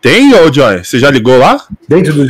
Tem, ô Joy? Você já ligou lá? Dentro do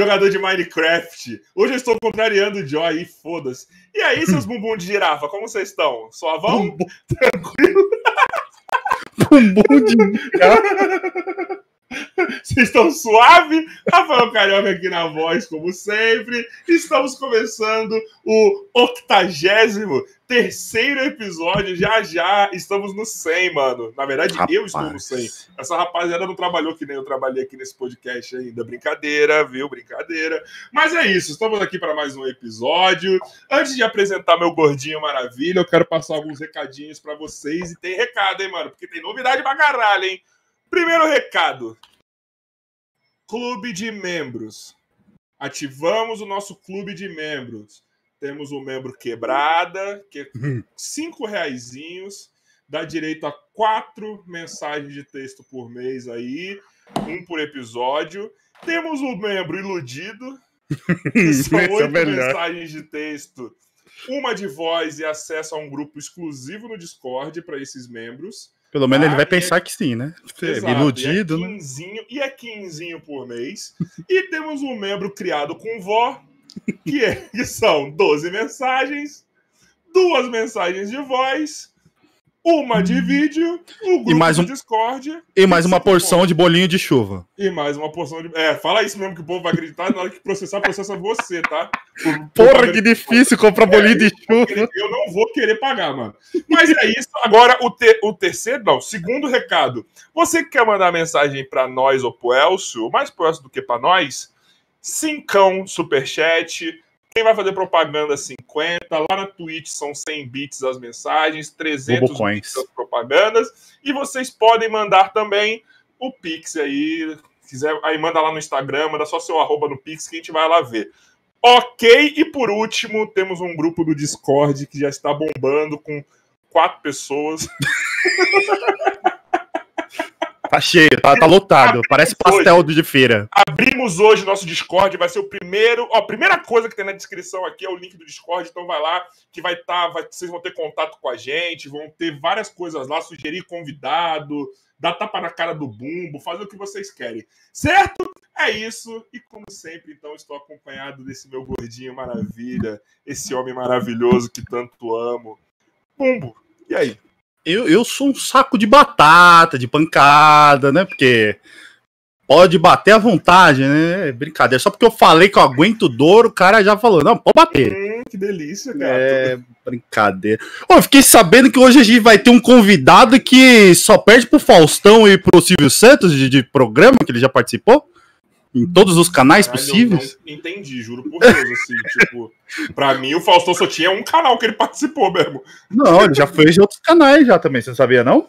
jogador de Minecraft. Hoje eu estou contrariando o Joy, foda-se. E aí, seus bumbum de girafa, como vocês estão? Suavão? Bumbum. Tranquilo? bumbum de girafa. Vocês estão suave? Rafael Carioca aqui na voz, como sempre. Estamos começando o octagésimo terceiro episódio. Já já estamos no 100, mano. Na verdade, Rapaz. eu estou no 100. Essa rapaziada não trabalhou que nem eu trabalhei aqui nesse podcast ainda. Brincadeira, viu? Brincadeira. Mas é isso. Estamos aqui para mais um episódio. Antes de apresentar meu gordinho maravilha, eu quero passar alguns recadinhos para vocês. E tem recado, hein, mano? Porque tem novidade pra caralho, hein? Primeiro recado: Clube de membros. Ativamos o nosso clube de membros. Temos o membro quebrada, que é cinco reaisinhos, dá direito a quatro mensagens de texto por mês aí, um por episódio. Temos o membro iludido, que são é oito é mensagens de texto, uma de voz e acesso a um grupo exclusivo no Discord para esses membros. Pelo menos ele vai pensar é... que sim, né? Exato, Iludido, e é, quinzinho, né? e é quinzinho por mês. e temos um membro criado com vó, que, é, que são 12 mensagens, duas mensagens de voz uma de vídeo, o grupo e mais um, Discord. E mais uma porção de bolinho de chuva. E mais uma porção de. É, fala isso mesmo que o povo vai acreditar. Na hora que processar, processa você, tá? Por, Porra, por... que difícil comprar é, bolinho de chuva. Querer, eu não vou querer pagar, mano. Mas é isso. Agora, o, te, o terceiro, não, segundo recado. Você que quer mandar mensagem para nós ou pro Elcio, mais pro Elcio do que para nós, cincão, superchat quem vai fazer propaganda 50, lá na Twitch são 100 bits as mensagens, 300 bits as propagandas, e vocês podem mandar também o Pix aí, quiser, aí manda lá no Instagram, manda só seu arroba no Pix que a gente vai lá ver. Ok, e por último, temos um grupo do Discord que já está bombando com quatro pessoas. Tá cheio, tá, tá lotado. Parece pastel hoje, de feira. Abrimos hoje nosso Discord, vai ser o primeiro. Ó, a primeira coisa que tem na descrição aqui é o link do Discord, então vai lá, que vai estar. Tá, vai, vocês vão ter contato com a gente, vão ter várias coisas lá, sugerir convidado, dar tapa na cara do bumbo, fazer o que vocês querem. Certo? É isso. E como sempre, então, estou acompanhado desse meu gordinho maravilha, esse homem maravilhoso que tanto amo. Bumbo, e aí? Eu, eu sou um saco de batata, de pancada, né? Porque pode bater à vontade, né? É brincadeira. Só porque eu falei que eu aguento dor, o cara já falou, não, pode bater. Hum, que delícia, cara. É, brincadeira. Ô, eu fiquei sabendo que hoje a gente vai ter um convidado que só perde pro Faustão e pro Silvio Santos de, de programa que ele já participou em todos os canais Caralho, possíveis? Eu não entendi, juro por Deus, assim, tipo, pra mim o Faustão só tinha um canal que ele participou mesmo. Não, ele já fez de outros canais já também, você sabia não?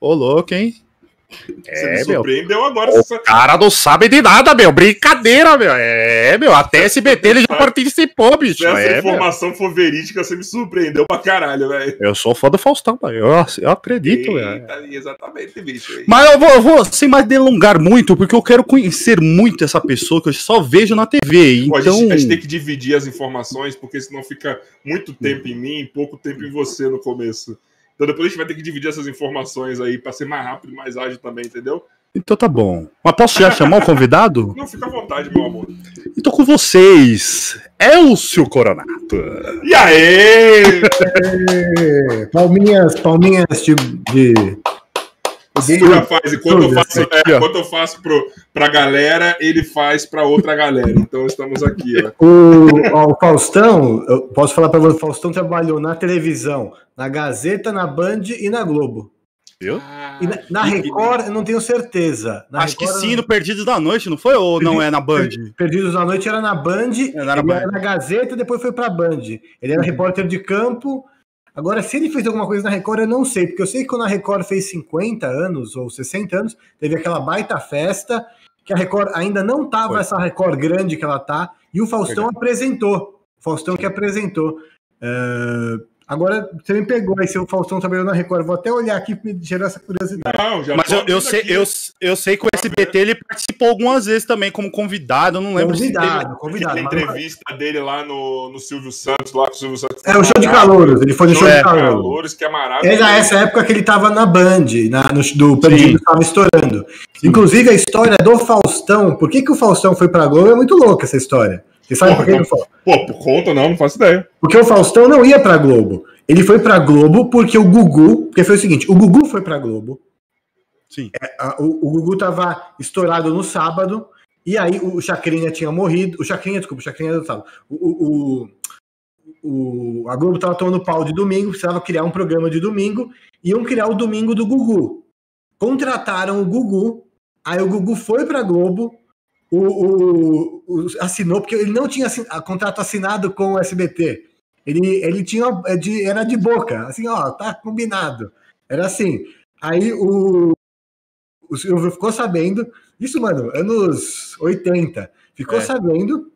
Ô, louco, hein? Você é, me surpreendeu meu. agora. O você... cara não sabe de nada, meu. Brincadeira, meu. É, meu. Até SBT ele já participou, bicho. Se essa é, informação meu. for verídica, você me surpreendeu pra caralho, velho. Eu sou fã do Faustão, velho. Eu, eu acredito, velho. Exatamente, bicho. Mas eu vou, eu vou, sem mais delongar muito, porque eu quero conhecer muito essa pessoa que eu só vejo na TV. Então... a, gente, a gente tem que dividir as informações, porque senão fica muito tempo em mim e pouco tempo em você no começo. Então depois a gente vai ter que dividir essas informações aí para ser mais rápido e mais ágil também, entendeu? Então tá bom. Mas posso já chamar o convidado? Não, fica à vontade, meu amor. Então com vocês, Elcio Coronato. E aí? palminhas, palminhas de, de o Bumbo já faz. Enquanto eu faço, é, enquanto eu faço pro, pra galera, ele faz pra outra galera. Então estamos aqui. Ó. O, ó, o Faustão, eu posso falar pra você, o Faustão trabalhou na televisão, na Gazeta, na Band e na Globo. Viu? Ah, e na, na Record, eu não tenho certeza. Na Acho Record, que sim, no Perdidos da Noite, não foi? Ou não é na Band? Perdidos da Noite era na Band, era na, Band. Era na Gazeta e depois foi pra Band. Ele era uhum. repórter de campo Agora, se ele fez alguma coisa na Record, eu não sei, porque eu sei que quando a Record fez 50 anos ou 60 anos, teve aquela baita festa, que a Record ainda não tava essa Record grande que ela tá, e o Faustão apresentou. O Faustão que apresentou. Uh, Agora você me pegou aí, seu Faustão trabalhou na Record. Vou até olhar aqui me gerou essa curiosidade. Não, já Mas eu, eu sei, eu, eu sei que o SBT ele participou algumas vezes também como convidado. Eu não lembro convidado, se convidado. A entrevista dele lá no, no Silvio Santos, lá com o Silvio Santos. É o show de calouros. Ele foi no show, show de calouros. calouros. que é maravilhoso. Era essa época que ele estava na Band, na, no, do Perdido estava estourando. Sim. Inclusive a história do Faustão. Por que, que o Faustão foi pra Globo? É muito louca essa história. Você sabe por que ele foi? Pô, por conta não, não faço ideia. Porque o Faustão não ia pra Globo. Ele foi pra Globo porque o Gugu. Porque foi o seguinte: o Gugu foi pra Globo. Sim. É, a, o, o, Gugu tava estourado no sábado. E aí o Chacrinha tinha morrido. O Chacrinha, desculpa, o Chacrinha do sábado. O, o, o, a Globo tava tomando pau de domingo, precisava criar um programa de domingo. Iam criar o domingo do Gugu. Contrataram o Gugu. Aí o Gugu foi pra Globo. O, o, o, assinou, porque ele não tinha assin, contrato assinado com o SBT. Ele, ele tinha é de, era de boca, assim, ó, tá combinado. Era assim. Aí o, o Silvio ficou sabendo, isso, mano, anos 80, ficou é. sabendo,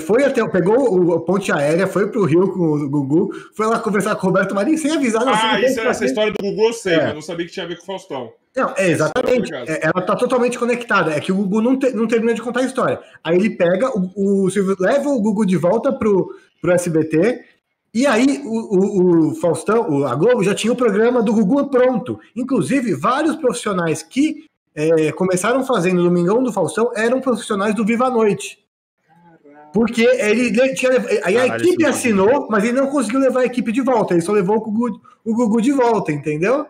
foi até, pegou o ponte aérea, foi pro Rio com o Gugu, foi lá conversar com o Roberto Marinho sem avisar. Ah, isso essa história do Gugu eu sei, é. mas não sabia que tinha a ver com o Faustão. Não, é, exatamente. É, ela tá totalmente conectada. É que o Gugu não, te, não termina de contar a história. Aí ele pega, o, o Silvio leva o Gugu de volta pro, pro SBT. E aí o, o, o Faustão, o, a Globo já tinha o programa do Gugu pronto. Inclusive, vários profissionais que é, começaram fazendo o Domingão do Faustão eram profissionais do Viva a Noite. Porque ele tinha. Aí a equipe assinou, mas ele não conseguiu levar a equipe de volta. Ele só levou o Gugu, o Gugu de volta, entendeu?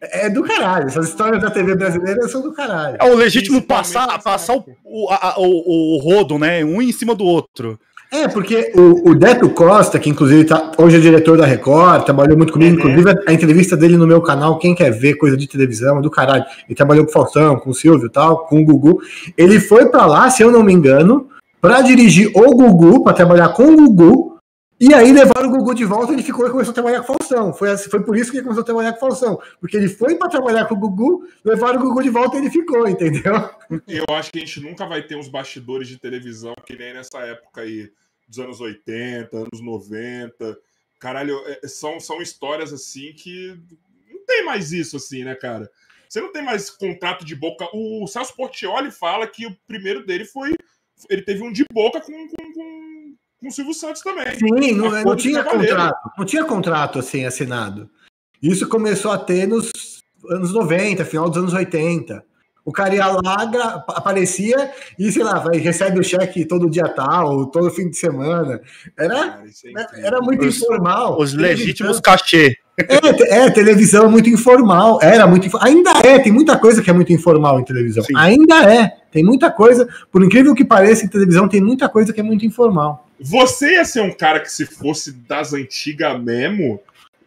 É do caralho. Essas histórias da TV brasileira são do caralho. É o legítimo passar, passar o, o, a, o, o rodo, né? Um em cima do outro. É, porque o, o Deto Costa, que inclusive tá, hoje é diretor da Record, trabalhou muito comigo, uhum. inclusive a, entrevista dele no meu canal, quem quer ver coisa de televisão, é do caralho. Ele trabalhou com o Faustão, com o Silvio e tal, com o Gugu. Ele foi para lá, se eu não me engano, para dirigir o Gugu, para trabalhar com o Gugu, e aí levaram o Gugu de volta, ele ficou e começou a trabalhar com o Faustão. Foi, assim, foi por isso que ele começou a trabalhar com o Faustão. Porque ele foi para trabalhar com o Gugu, levaram o Gugu de volta e ele ficou, entendeu? Eu acho que a gente nunca vai ter uns bastidores de televisão que nem nessa época aí dos anos 80, anos 90. Caralho, é, são, são histórias assim que não tem mais isso, assim, né, cara? Você não tem mais contrato de boca. O Celso Portioli fala que o primeiro dele foi. Ele teve um de boca com, com, com, com o Silvio Santos também. Sim, não, não tinha contrato. Não tinha contrato assim assinado. Isso começou a ter nos anos 90, final dos anos 80. O cara ia lá, aparecia e, sei lá, vai, recebe o cheque todo dia tal, todo fim de semana. Era, cara, é era muito os, informal. Os legítimos cachê. É, é, televisão é muito informal. Era muito Ainda é, tem muita coisa que é muito informal em televisão. Sim. Ainda é. Tem muita coisa, por incrível que pareça, em televisão tem muita coisa que é muito informal. Você ia ser um cara que, se fosse das antigas mesmo,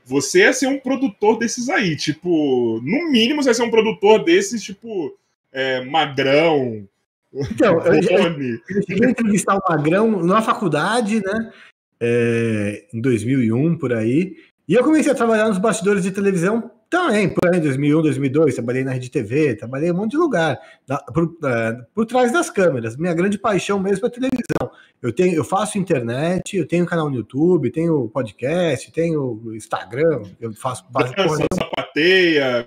você ia ser um produtor desses aí. Tipo, no mínimo, você ia ser um produtor desses, tipo é, Magrão. Então, eu, eu, eu, cheguei a entrevistar o Magrão na faculdade, né? É, em 2001, por aí. E eu comecei a trabalhar nos bastidores de televisão também, por aí, 2001, 2002, trabalhei na Rede TV, trabalhei em um monte de lugar, na, por, uh, por trás das câmeras. Minha grande paixão mesmo é televisão. Eu, tenho, eu faço internet, eu tenho canal no YouTube, tenho podcast, tenho Instagram, eu faço... Dança, porra, sapateia,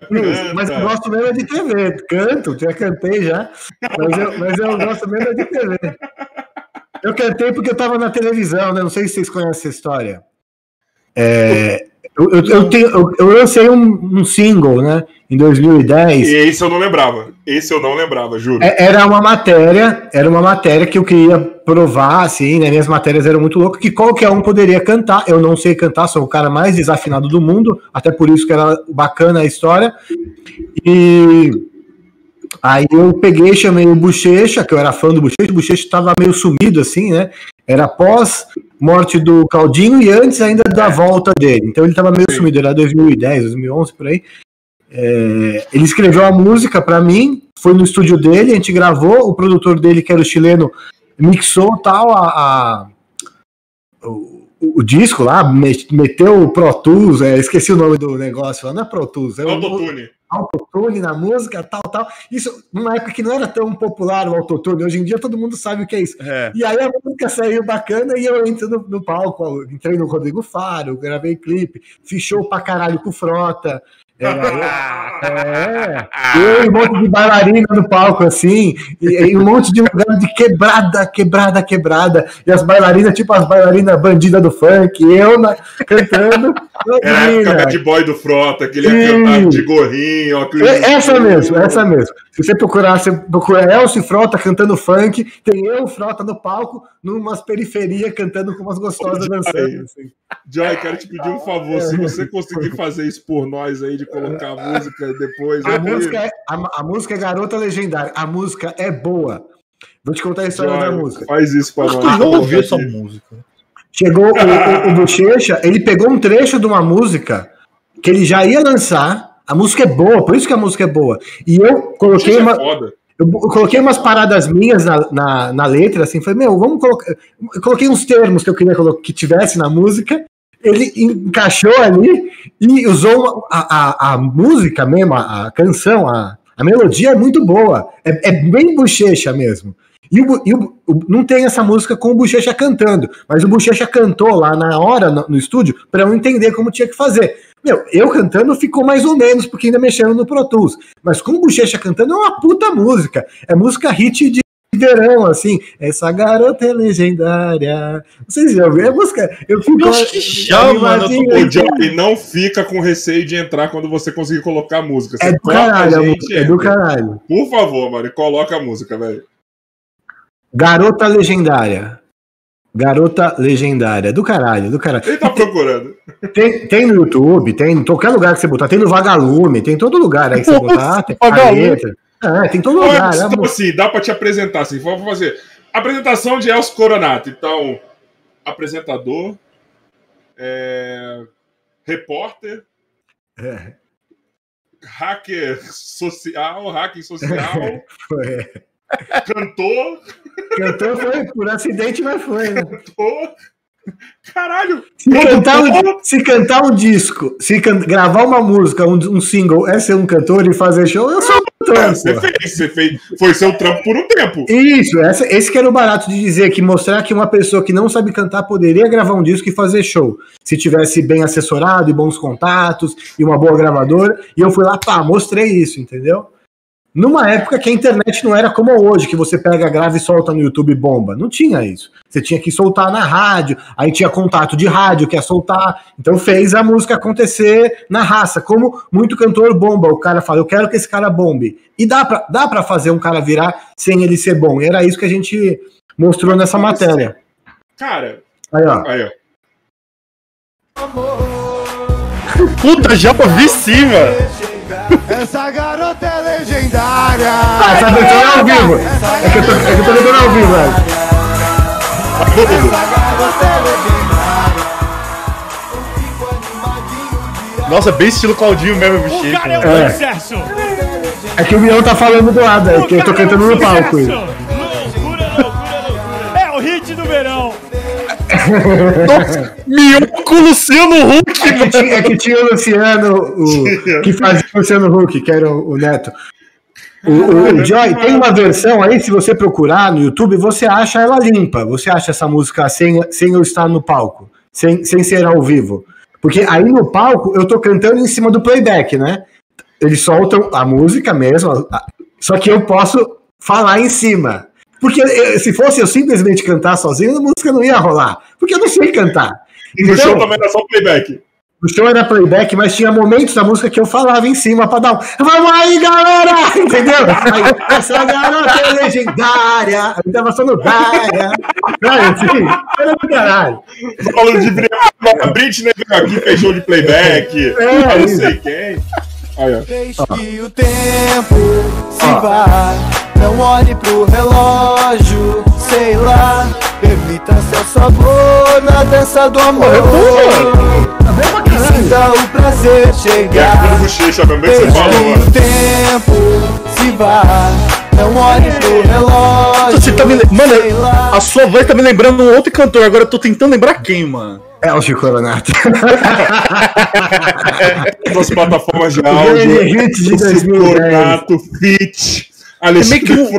Mas eu gosto mesmo é de TV, canto, já cantei já, mas eu, mas eu gosto mesmo é de TV. Eu cantei porque eu estava na televisão, né? Não sei se vocês conhecem essa história. É, eu, eu, eu, tenho, eu, eu lancei um, um, single, né? Em 2010. E esse eu não lembrava. Esse eu não lembrava, juro. É, era uma matéria, era uma matéria que eu queria provar, assim, né? Minhas matérias eram muito loucas, que qualquer um poderia cantar. Eu não sei cantar, sou o cara mais desafinado do mundo, até por isso que era bacana a história. E aí eu peguei, chamei o Bochecha, que eu era fã do Bochecha, o Bochecha estava meio sumido, assim, né? Era pós morte do Caldinho e antes ainda da volta dele. Então ele estava meio sumido, era 2010, 2011 por aí. É, ele escreveu a música para mim, foi no estúdio dele, a gente gravou, o produtor dele, que era o chileno, mixou tal a, a o, o, disco lá, meteu o Pro Tools, é, esqueci o nome do negócio, não é Pro Tools, é Autotune. Autotune na música, tal, tal. Isso numa época que não era tão popular o autotune. Hoje em dia todo mundo sabe o que é isso. É. E aí a música saiu bacana e eu entro no, no palco. Entrei no Rodrigo Faro, gravei clipe, fiz show pra caralho com Frota. É, é, eu e um monte de bailarina no palco, assim, e, e, um monte de lugar de quebrada, quebrada, quebrada, e as bailarinas, tipo as bailarinas bandidas do funk, eu na, cantando. Era a época de boy do Frota, que ele ia cantar de gorrinho. Ó, é, essa mesmo, essa mesmo. Se você procurar, você procura Elcio Frota cantando funk, tem eu, Frota, no palco, numas periferias, cantando com umas gostosas dançando. Assim. Joy, quero te pedir um favor, se você conseguir fazer isso por nós aí, de colocar a música depois. A, música é, a, a, música é Garota Legendária. A música é boa. Vou te contar a história da música. Faz isso para nós. Eu não ouvi essa música. Chegou o, o, o Bochecha, ele pegou um trecho de uma música que ele já ia lançar. A música é boa, por isso que a música é boa. E eu coloquei uma. É eu, coloquei umas paradas minhas na, na, na, letra, assim, falei, meu, vamos colocar. Eu coloquei uns termos que eu queria que tivesse na música, ele encaixou ali e usou a, a, a, música mesmo, a, a canção, a, a melodia é muito boa. É, é bem bochecha mesmo. E, o, e o, o, não tem essa música com o Bochecha cantando, mas o Bochecha cantou lá na hora, no, no estúdio, para eu entender como tinha que fazer. Meu, eu cantando ficou mais ou menos, porque ainda mexendo no Pro Tools. Mas com o Bochecha cantando é uma puta música. É música hit de verão, assim. Essa garota é legendária. Se já ouviu. É música. Eu fico. que chama, mano. O Johnny não fica com receio de entrar quando você conseguir colocar a música. Você é do caralho, é do caralho. Por favor, mano, coloca a música, velho. Garota Legendária. Garota Legendária. Do caralho, do caralho. Ele tá procurando. Tem, tem no YouTube, tem em qualquer lugar que você botar. Tem no Vagalume, tem em todo lugar aí que você botar. Tem a letra. É, tem todo lugar. É então, assim, dá pra te apresentar assim. Vamos fazer. Apresentação de Elcio Coronato. Então, apresentador, é, repórter, é. hacker social, hacker social. É. Cantor. Cantor foi por acidente, mas foi, né? Cantor. Caralho! Se cantar, um, se cantar um disco, se can, gravar uma música, um, um, single, é ser um cantor e fazer show, eu sou um cantor. É, você fez, você fez, foi seu trampo por um tempo. Isso, essa, esse que era o barato de dizer que mostrar que uma pessoa que não sabe cantar poderia gravar um disco e fazer show. Se tivesse bem assessorado e bons contatos e uma boa gravadora. E eu fui lá, pá, mostrei isso, entendeu? Numa época que a internet não era como hoje, que você pega, grava e solta no YouTube bomba. Não tinha isso. Você tinha que soltar na rádio, aí tinha contato de rádio que ia soltar. Então fez a música acontecer na raça. Como muito cantor bomba, o cara fala, eu quero que esse cara bombe. E dá pra, dá pra fazer um cara virar sem ele ser bom. E era isso que a gente mostrou nessa matéria. Cara, aí ó. Aí, ó. Puta, já ouvi sim, mano. Essa garota é legendária. Ah, essa versão é ao vivo. É que eu tô, é que eu tô lembrando ao vivo, velho. Essa garota é legendária. Nossa, bem estilo Claudinho mesmo, bicho. O cara é um é. sucesso. É que o Mião tá falando do lado, é que eu tô cantando no palco. Nossa, Luciano Huck, é que, tinha, é que tinha o Luciano, o, que fazia o Luciano Huck, que era o, o Neto. O, o, o, Joy tem uma versão aí, se você procurar no YouTube, você acha ela limpa. Você acha essa música sem, sem eu estar no palco, sem, sem ser ao vivo. Porque aí no palco eu tô cantando em cima do playback, né? Eles soltam a música mesmo, só que eu posso falar em cima. Porque eh, se fosse eu simplesmente cantar sozinho, a música não ia rolar. Porque eu não sei cantar. E no então, show também era só playback. O show era playback, mas tinha momentos da música que eu falava em cima pra dar um. Vamos aí, galera! Entendeu? Aí, essa garota é legendária! Aí tava só no Dária. Assim, era do caralho. Falando de Britney veio aqui, fez show de playback. É, não sei quem. Olha. Deixe que o tempo se vá. Não olhe pro relógio, sei lá. Permita seu sabor na dança do amor. E sinta o prazer chegar. Deixe que o tempo se vá. Não olhe pro relógio. Você tá me... Mano, a sua voz tá me lembrando um outro cantor. Agora eu tô tentando lembrar quem, mano. Elcio Coronato. Nas plataformas de áudio. Hit de Elcio 2010. Coronato, Fit. É meio, Alexandre que um-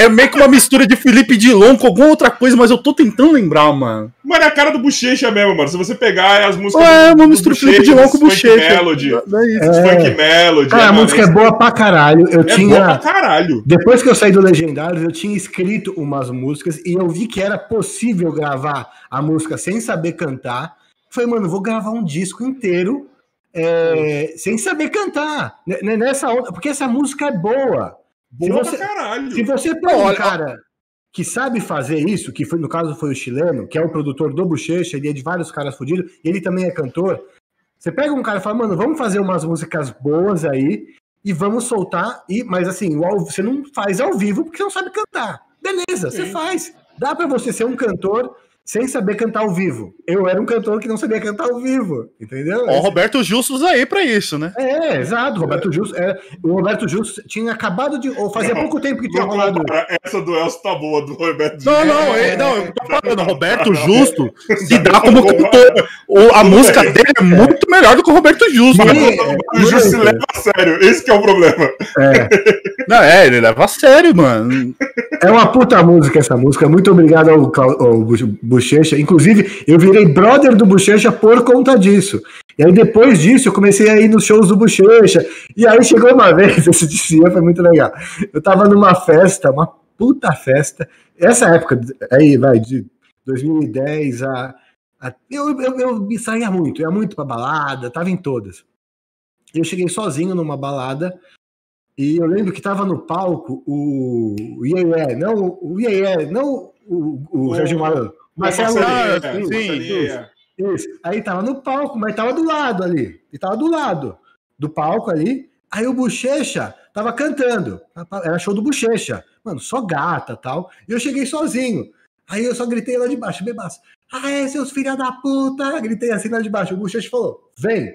é- é meio que uma mistura de Felipe Dilon com alguma outra coisa, mas eu tô tentando lembrar, mano. Mano, é a cara do Bochecha mesmo, mano. Se você pegar as músicas. É, do- uma do mistura de Felipe Dilon com Funk bochecha. Melody. Não é. Os Funk Melody. Cara, a mano, música é boa pra caralho. Eu É tinha. boa pra caralho. Depois que eu saí do Legendários, eu tinha escrito umas músicas e eu vi que era possível gravar a música sem saber cantar. Falei, mano, vou gravar um disco inteiro é, sem saber cantar. Nessa onda, porque essa música é boa. Boa você- pra caralho. Se você pega um cara que sabe fazer isso, que foi, no caso foi o chileno, que é o produtor do Bochecha, ele é de vários caras fodidos, e ele também é cantor. Você pega um cara e fala, mano, vamos fazer umas músicas boas aí e vamos soltar. E, mas assim, ao- você não faz ao vivo porque você não sabe cantar. Beleza, você Sim. faz. Dá pra você ser um cantor sem saber cantar ao vivo. Eu era um cantor que não sabia cantar ao vivo, entendeu? O Roberto Justus aí pra isso, né? É, exato. Roberto Justo, é, o Roberto Justo tinha acabado de. Ou fazia Não, pouco tempo que tinha Não rolado. essa do Elcio tá boa, do Roberto Não, Justus. não, É, é, não, eu tô falando, Roberto não. Justo se dá como cantor. O- A música dele é muito melhor do que o Roberto Justo. O Justo se leva a sério, esse que é o problema. Não, é, ele leva a sério, mano. É uma puta música essa música. Muito obrigado ao, ao Bu- Bochecha. Inclusive, eu virei brother do Bochecha por conta disso. E aí, depois disso, eu comecei a ir nos shows do Bochecha. E aí chegou uma vez, esse dia foi muito legal. Eu tava numa festa, uma puta festa. Essa época, aí vai, de 2010 a. a- eu, eu, eu me saía muito, ia muito pra balada, tava em todas. Eu cheguei sozinho numa balada. E eu lembro que tava no palco o, Iê, não o Iê, não o, o, O- Jorge. Marcelo Marcelinha, ah, é, sim, Marcelinha. isso. Aí tava no palco, mas tava do lado ali. E tava do lado do palco ali. Aí o Bochecha tava cantando. Era show do Bochecha. Mano, só gata tal. E eu cheguei sozinho. Aí eu só gritei lá de baixo, bebaço. Ah, é, seus filha da puta! Gritei assim lá de baixo. O Bochecha falou, vem.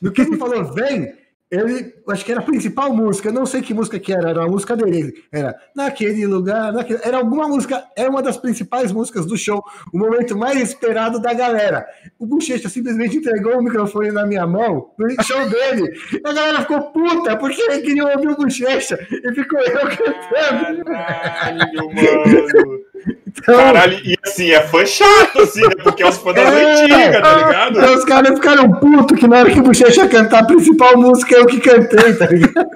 No que ele falou, vem, ele, acho que era a principal música, não sei que música que era, era uma música dele, era naquele lugar, naquele, era alguma música, era uma das principais músicas do show, o momento mais esperado da galera. O Bochecha simplesmente entregou o microfone na minha mão, no show dele, e a galera ficou puta, porque ele queria ouvir o Bochecha, e ficou eu cantando. Caralho, mano. Então, Caralho, e assim, é fã chato, assim, né? Porque é os fãs das É. antigas, tá ligado? então os caras ficaram putos que na hora que o Bochecha cantar a principal música eu que cantei, tá ligado?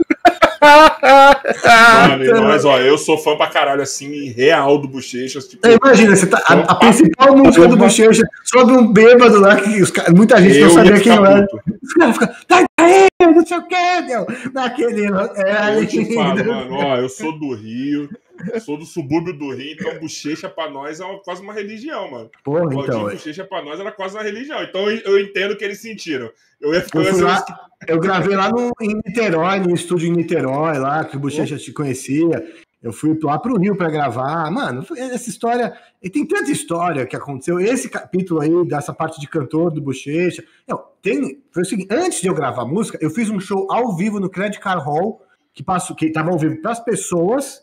Mano, então- nós, ó, eu sou fã pra caralho, assim, real do Bochechas. Tipo, É, Imagina, você tá, a, a principal música do Bochecha sobe um bêbado lá que os, muita gente não eu sabia ia quem era. Os caras ficam, tá aí, não sei o que, meu. Naquele. É, Eu te falo, mano, ó, eu sou do Rio, sou do subúrbio do Rio, então bochecha pra nós é uma- quase uma religião, mano. Porra, Claudinho então. bochecha pra nós era quase uma religião. Então eu, eu entendo o que eles sentiram. Eu ia Eu, fui assim, lá, eu gravei lá no, em Niterói, no estúdio em Niterói, lá, que o Bochecha te conhecia. Eu fui lá pro Rio pra gravar. Mano, foi- essa história. E tem tanta história que aconteceu. Esse capítulo aí, dessa parte de cantor do Bochecha. Não, tem. Foi o seguinte: antes de eu gravar a música, eu fiz um show ao vivo no Credit Car Hall, que passou, que tava ao vivo pras pessoas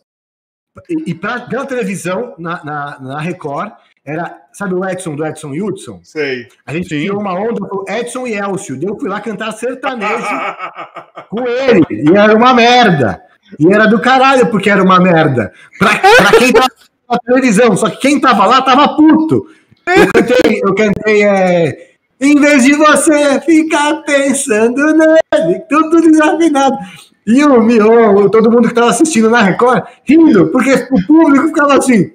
e, e pra, pela televisão na, na, na Record. Era, sabe o Edson do Edson Hudson? sei. A gente Sim. tirou uma onda com Edson e Elcio. Eu fui lá cantar sertanejo com ele. E era uma merda. E era do caralho, porque era uma merda. Pra, pra quem tava na televisão. Só que quem tava lá tava puto. Eu cantei, eu cantei é, em vez de você ficar pensando nele, tudo desafinado. E o Mion, todo mundo que tava assistindo na Record, rindo, porque o público ficava assim.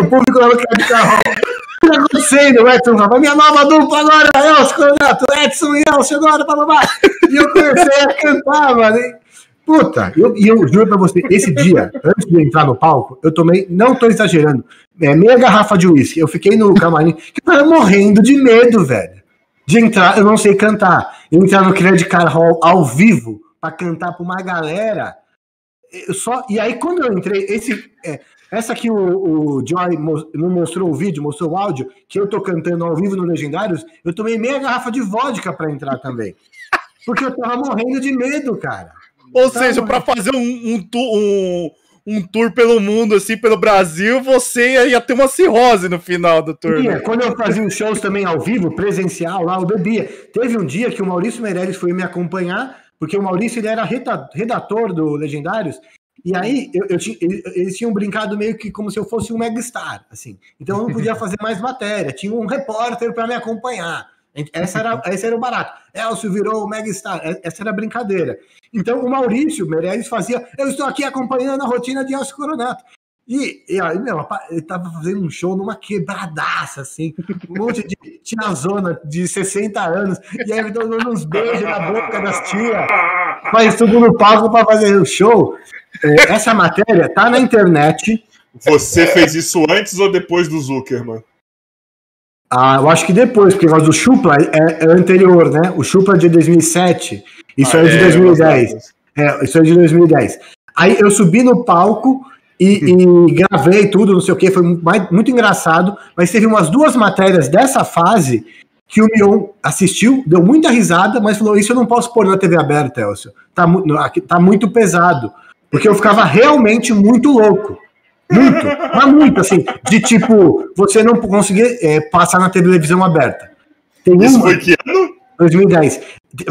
O público lá no carro. O que tá acontecendo, o Edson Rafa? Minha nova dupla agora, Elcio Conato, Edson e Elcio agora, bababá. E eu comecei a cantar, mano. Puta, eu- e eu, juro pra você, esse dia, antes de entrar no palco, eu tomei, não tô exagerando, é, meia garrafa de uísque. Eu fiquei no camarim, que eu tava morrendo de medo, velho. De entrar, eu não sei cantar. Entrar no Credit Car Hall ao vivo pra cantar pra uma galera. Eu só, e aí, quando eu entrei, esse, é, essa que o, o Joy mo- não mostrou o vídeo, mostrou o áudio, que eu tô cantando ao vivo no Legendários, eu tomei meia garrafa de vodka pra entrar também. Porque eu tava morrendo de medo, cara. Ou seja, pra fazer um, um, um, um tour pelo mundo, assim, pelo Brasil, você ia ter uma cirrose no final do tour. Né? Quando eu fazia os shows também ao vivo, presencial, lá eu bebia. Teve um dia que o Maurício Meirelles foi me acompanhar, porque o Maurício ele era redator do Legendários, e aí eu, eu eles tinham brincado meio que como se eu fosse um megastar, assim. Então eu não podia fazer mais matéria, tinha um repórter para me acompanhar. Essa era, esse era o barato. Elcio virou o megastar, essa era a brincadeira. Então o Maurício Meirelles fazia, eu estou aqui acompanhando a rotina de Elcio Coronato. E, e aí, meu, ele tava fazendo um show numa quebradaça, assim, um monte de tiazona de 60 anos, e aí dando uns beijos na boca das tias, faz tudo no palco para fazer o show. É, essa matéria tá na internet. Você fez isso antes ou depois do Zuckerman? Ah, eu acho que depois, porque o do Chupla é, é, anterior, né? O Chupla é de 2007, isso ah, é de 2010. É, isso é de 2010. Aí eu subi no palco e, e gravei tudo, não sei o que, foi muito, muito engraçado, mas teve umas duas matérias dessa fase que o Mion assistiu, deu muita risada, mas falou: Isso eu não posso pôr na TV aberta, Elcio. Tá, tá muito pesado. Porque eu ficava realmente muito louco. Muito, mas muito, assim, de tipo, você não conseguir é, passar na televisão aberta. Tem Isso uma, foi que ano? 2010.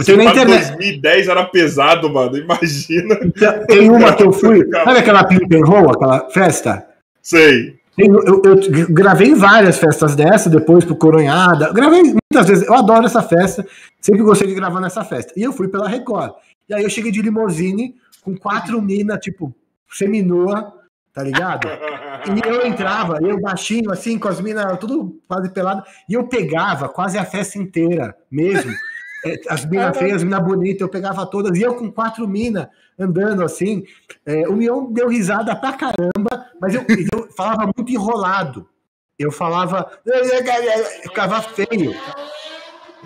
Tem na internet. 2010 era pesado, mano, imagina. Então, tem uma que eu fui, sabe aquela Pimp and Roll, aquela festa? Sei. Eu, eu, eu, gravei várias festas dessa, depois pro Coronhada. Gravei muitas vezes. Eu adoro essa festa. Sempre gostei de gravar nessa festa. E eu fui pela Record. E aí eu cheguei de limousine com quatro minas, tipo, seminua, tá ligado? E eu entrava, eu baixinho, assim, com as minas tudo quase pelado, e eu pegava quase a festa inteira, mesmo. É, as minas feias, as minas bonitas, eu pegava todas, e eu com quatro minas andando assim. É, o Mion deu risada pra caramba, mas eu, eu falava muito enrolado. Eu falava. Eu ficava feio.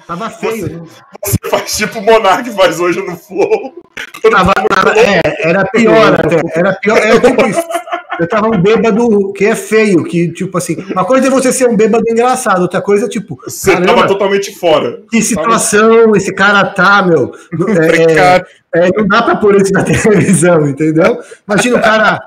Tava feio. Você, você faz tipo o Monark faz hoje no Flow. Tava, tava, é, era pior até. Era pior. É, tipo isso. Eu tava um bêbado que é feio, que, tipo assim, uma coisa é você ser um bêbado engraçado, outra coisa, tipo. Você caramba, tava totalmente fora. Que situação esse cara tá, meu. É, é, não dá pra pôr isso na televisão, entendeu? Imagina o cara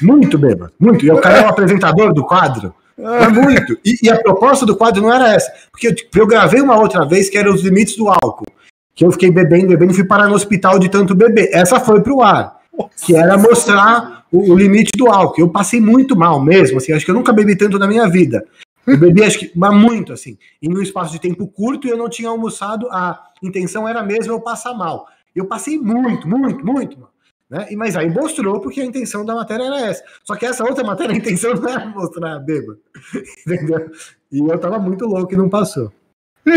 muito bêbado, muito. E o cara é um apresentador do quadro. É muito. E, e, a proposta do quadro não era essa. Porque eu, tipo, eu gravei uma outra vez que era os limites do álcool. Que eu fiquei bebendo, bebendo e fui parar no hospital de tanto beber. Essa foi pro ar. Que era mostrar o, o, limite do álcool. Eu passei muito mal mesmo, assim. Acho que eu nunca bebi tanto na minha vida. Eu bebi, acho que, mas muito, assim. E num espaço de tempo curto e eu não tinha almoçado. A intenção era mesmo eu passar mal. Eu passei muito, muito, muito, mano. Né? Mas aí mostrou porque a intenção da matéria era essa. Só que essa outra matéria, a intenção não era mostrar beba. Entendeu? E eu tava muito louco e não passou.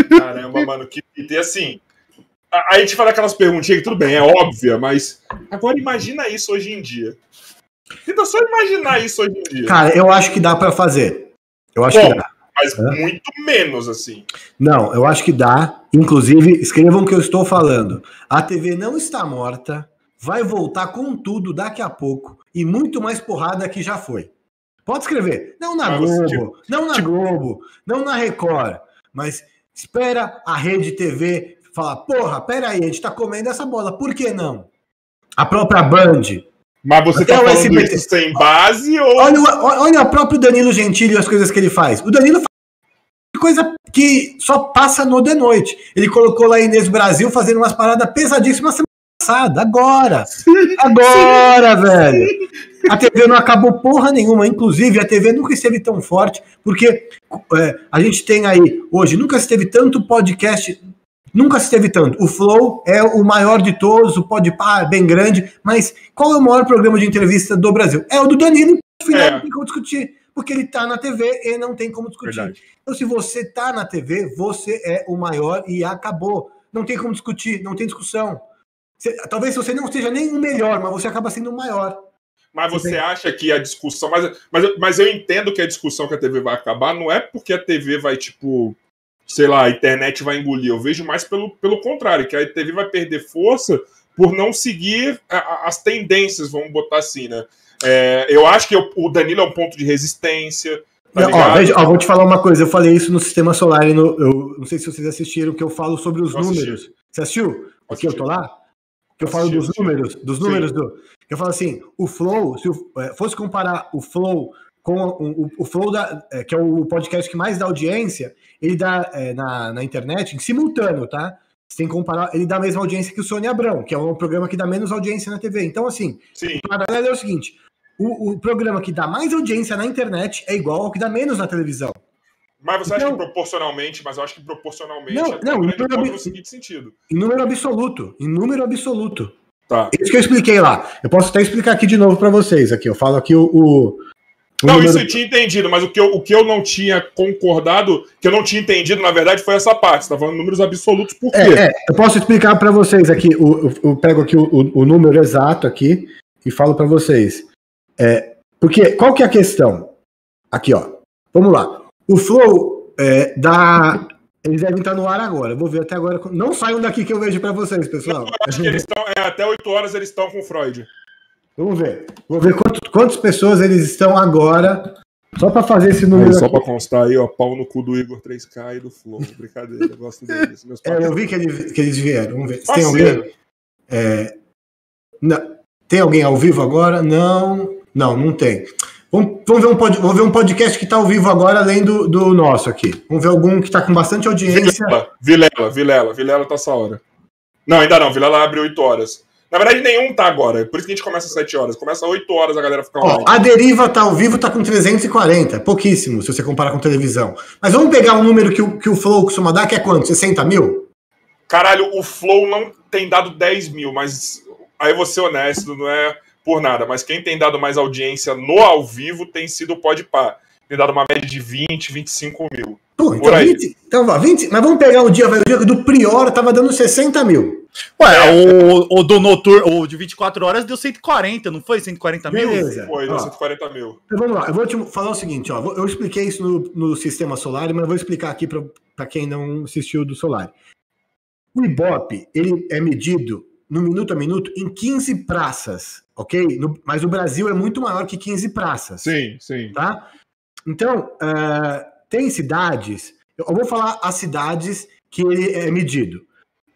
Caramba, mano, que e assim. Aí a gente fala aquelas perguntinhas que tudo bem, é óbvia, mas agora imagina isso hoje em dia. Tenta só imaginar isso hoje em dia. Cara, eu acho que dá para fazer. Eu acho Bom, que dá. Mas é? muito menos, assim. Não, eu acho que dá. Inclusive, escrevam o que eu estou falando. A TV não está morta vai voltar com tudo daqui a pouco e muito mais porrada que já foi. Pode escrever. Não na Globo, tipo, não na tipo... Globo, não na Record, mas espera a Rede TV falar: porra, peraí, a gente tá comendo essa bola, por que não? A própria Band. Mas você tá falando SBT. isso sem base ou. Olha, olha o próprio Danilo Gentili e as coisas que ele faz. O Danilo faz coisa que só passa no de noite. Ele colocou lá Inês Brasil fazendo umas paradas pesadíssimas passada, agora. Agora, velho. A TV não acabou porra nenhuma. Inclusive, a TV nunca esteve tão forte, porque é, a gente tem aí, hoje, nunca esteve tanto podcast. Nunca esteve tanto. O Flow é o maior de todos, o Podpah é bem grande, mas qual é o maior programa de entrevista do Brasil? É o do Danilo, final é. não tem como discutir, porque ele tá na TV e não tem como discutir. Verdade. Então, se você tá na TV, você é o maior e acabou. Não tem como discutir, não tem discussão. Você, talvez você não seja nem o melhor, mas você acaba sendo o maior. Mas você, acha que a discussão. Mas, mas, mas eu entendo que a discussão que a TV vai acabar não é porque a TV vai, tipo. Sei lá, a internet vai engolir. Eu vejo mais pelo, pelo contrário, que a TV vai perder força por não seguir a, a, as tendências, vamos botar assim, né? É, eu acho que eu, o Danilo é um ponto de resistência. Tá ó, veja, ó, vou te falar uma coisa. Eu falei isso no Sistema Solar. No, eu não sei se vocês assistiram, que eu falo sobre os números. Você assistiu? Aqui eu tô lá? Que eu falo dos números, dos números Sim. do. Eu falo assim, o Flow, se é, fosse comparar o Flow com o, o, o Flow, da, é, que é o podcast que mais dá audiência, ele dá é, na, na internet, em simultâneo, tá? Sem comparar, ele dá a mesma audiência que o Sônia Abrão, que é um programa que dá menos audiência na TV. Então, assim, Sim. o paralelo é o seguinte: o, o, programa que dá mais audiência na internet é igual ao que dá menos na televisão. Mas você então, acha que proporcionalmente, mas eu acho que proporcionalmente não, é não, número, no seguinte sentido. Em número absoluto. Em número absoluto. Tá. Isso que eu expliquei lá. Eu posso até explicar aqui de novo para vocês. Aqui, eu falo aqui o, o não, número... isso eu tinha entendido, mas o que, eu, o que eu não tinha concordado, que eu não tinha entendido, na verdade, foi essa parte. Você tá falando números absolutos, por quê? É, é, eu posso explicar para vocês aqui, eu, eu, pego aqui o, o, número exato aqui e falo para vocês. É, porque, qual que é a questão? Aqui, ó. Vamos lá. O Flow é, dá... Eles devem estar no ar agora. Vou ver até agora. Não saiam daqui que eu vejo para vocês, pessoal. Não, acho que eles estão... É, até 8 horas eles estão com o Freud. Vamos ver. Vamos ver quantos, quantas pessoas eles estão agora. Só para fazer esse número. Aí, só para constar aí, ó, pau no cu do Igor 3K e do Flow. Brincadeira, eu gosto deles. Meus é, eu vi que eles, que eles vieram. Vamos ver. Tem alguém? É, não, tem alguém ao vivo agora? Não. Não, não tem. Vamos, vamos, ver, um pod, vamos ver um podcast que está ao vivo agora, além do, do nosso aqui. Vamos ver algum que está com bastante audiência. Vilela, Vilela, Vilela, Vilela tá essa hora. Não, ainda não. Vilela abre 8 horas. Na verdade, nenhum tá agora. Por isso que a gente começa às 7 horas. Começa às 8 horas a galera fica online. Ó, a Deriva tá ao vivo, tá com 340. Pouquíssimo, se você comparar com televisão. Mas vamos pegar um número que o, que o Flow costuma dar, que é quanto? 60 mil? Caralho, o Flow não tem dado 10 mil, mas aí vou ser honesto, não é por nada. Mas quem tem dado mais audiência no ao vivo tem sido o Podpah. Tem dado uma média de 20, 25 mil. Pô, então, 20, então 20, mas vamos pegar o dia, o dia do Prior tava dando 60 mil. Ué, é. o, o do Noturno, o de 24 horas deu 140, não foi? 140 mil? Beleza. Foi, deu ó, 140 mil. Então vamos lá, eu vou te falar o seguinte, ó. Eu expliquei isso no, no sistema solar, mas eu vou explicar aqui para quem não assistiu do solar. O Ibope, ele é medido no minuto a minuto em 15 praças, ok? No, mas o Brasil é muito maior que 15 praças. Sim, sim. Tá? Então, uh, tem cidades, eu vou falar as cidades que ele é medido.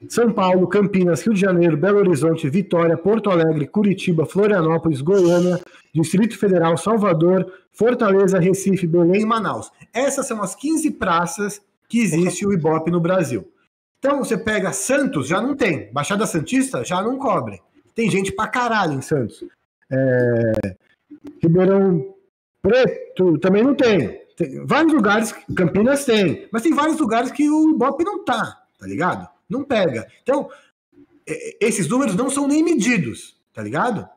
São Paulo, Campinas, Rio de Janeiro, Belo Horizonte, Vitória, Porto Alegre, Curitiba, Florianópolis, Goiânia, Distrito Federal, Salvador, Fortaleza, Recife, Belém e Manaus. Essas são as 15 praças que existe o Ibope no Brasil. Então você pega Santos, já não tem. Baixada Santista já não cobre. Tem gente pra caralho em Santos. É... Ribeirão Preto também não tem. tem. Vários lugares, Campinas tem, mas tem vários lugares que o Ibope não tá, tá ligado? Não pega. Então, esses números não são nem medidos, tá ligado?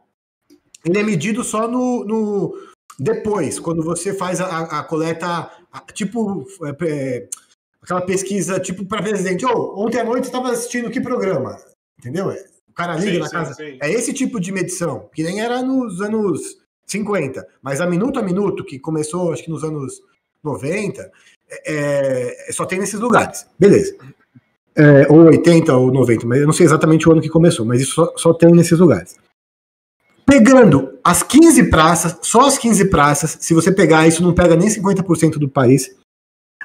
Ele é medido só no, no depois, quando você faz a, a coleta, a, tipo, é, aquela pesquisa, tipo, para presidente. Oh, ontem à noite estava assistindo que programa? Entendeu? O cara liga sim, na sim, casa. Sim. É esse tipo de medição, que nem era nos anos 50, mas a minuto a minuto, que começou acho que nos anos 90, é, é, só tem nesses lugares. Beleza. É, ou 80 ou 90, mas eu não sei exatamente o ano que começou, mas isso só, só tem nesses lugares. Pegando as 15 praças, só as 15 praças, se você pegar isso, não pega nem 50% do país.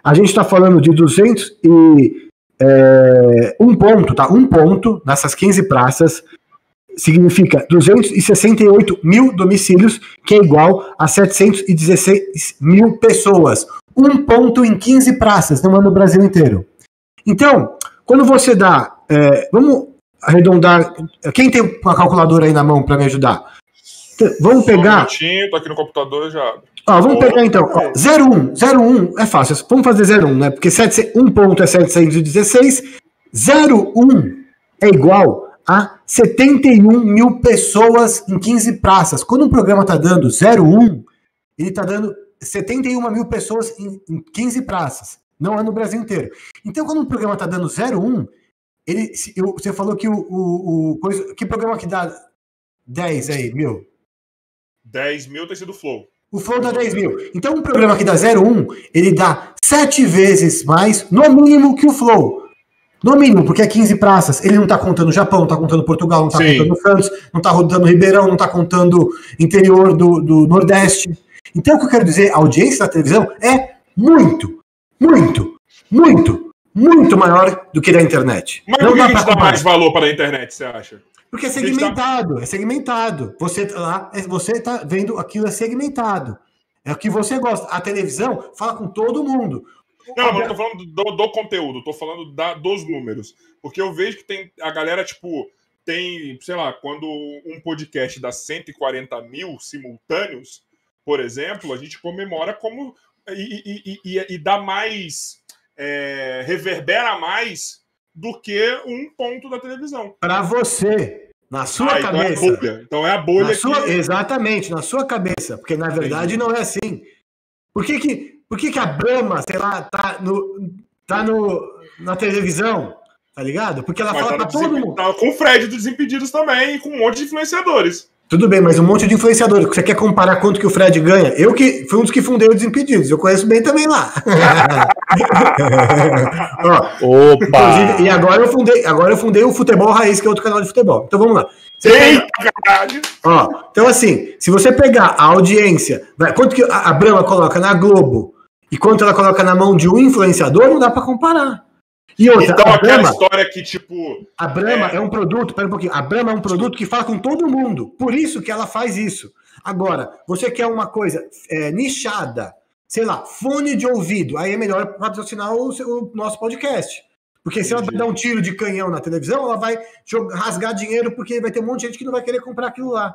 A gente está falando de 200 e é, um ponto, tá? Um ponto nessas 15 praças significa 268 mil domicílios, que é igual a 716 mil pessoas. Um ponto em 15 praças, não é no Brasil inteiro. Então, quando você dá. É, vamos arredondar. Quem tem uma calculadora aí na mão para me ajudar? Vamos pegar. Um tô aqui no computador já. Ó, vamos pegar então. 01. 01 é fácil. Vamos fazer 01, né? Porque 7, um ponto é 716. 01 é igual a 71 mil pessoas em 15 praças. Quando um programa está dando 01, ele está dando 71 mil pessoas em, em 15 praças. Não é no Brasil inteiro. Então, quando um programa está dando 01, ele, eu, você falou que o, o, o coisa, que programa que dá 10 aí, mil? 10 mil tem sido o Flow. O Flow dá 10 mil. Então, um programa que dá 01, ele dá 7 vezes mais, no mínimo, que o Flow. No mínimo, porque é 15 praças. Ele não está contando Japão, não está contando Portugal, não está contando Santos, não está rodando Ribeirão, não está contando interior do, do Nordeste. Então, o que eu quero dizer, a audiência da televisão é muito, muito, muito, muito maior do que da internet. Mas não por que dá mais valor para a internet, você acha? Porque é segmentado, é segmentado. Você tá lá, é, você tá vendo aquilo é segmentado. É o que você gosta. A televisão fala com todo mundo. Não, não tô falando do, do conteúdo, tô falando da, dos números. Porque eu vejo que tem a galera, tipo, tem, sei lá, quando um podcast dá 140 mil simultâneos, por exemplo, a gente comemora como. E, e, e, e dá mais. É, reverbera mais do que um ponto da televisão. Para você, na sua ah, cabeça. Então é a bolha, então é a bolha sua, que... Exatamente, na sua cabeça, porque na verdade Entendi. não é assim. Por que que, por que que a Brahma, sei lá, tá no, tá no, na televisão? Tá ligado? Porque ela mas fala tá pra todo mundo. Tá com o Fred dos Desimpedidos também e com um monte de influenciadores. Tudo bem, mas um monte de influenciador. Você quer comparar quanto que o Fred ganha? Eu que fui um dos que fundei o Desimpedidos. Eu conheço bem também lá. Ó, Opa! E agora eu fundei, agora eu fundei o Futebol Raiz, que é outro canal de futebol. Então vamos lá. Eita, caralho! Ó, então assim, se você pegar a audiência, quanto que a, a Brahma coloca na Globo e quanto ela coloca na mão de um influenciador, não dá para comparar. E outra, então, a Brahma, história que, tipo. A Brahma é... é... um produto, pera um pouquinho. A Brahma é um produto que fala com todo mundo. Por isso que ela faz isso. Agora, você quer uma coisa é, nichada, sei lá, fone de ouvido, aí é melhor patrocinar o, o nosso podcast. Porque se ela dar um tiro de canhão na televisão, ela vai jogar, rasgar dinheiro, porque vai ter um monte de gente que não vai querer comprar aquilo lá.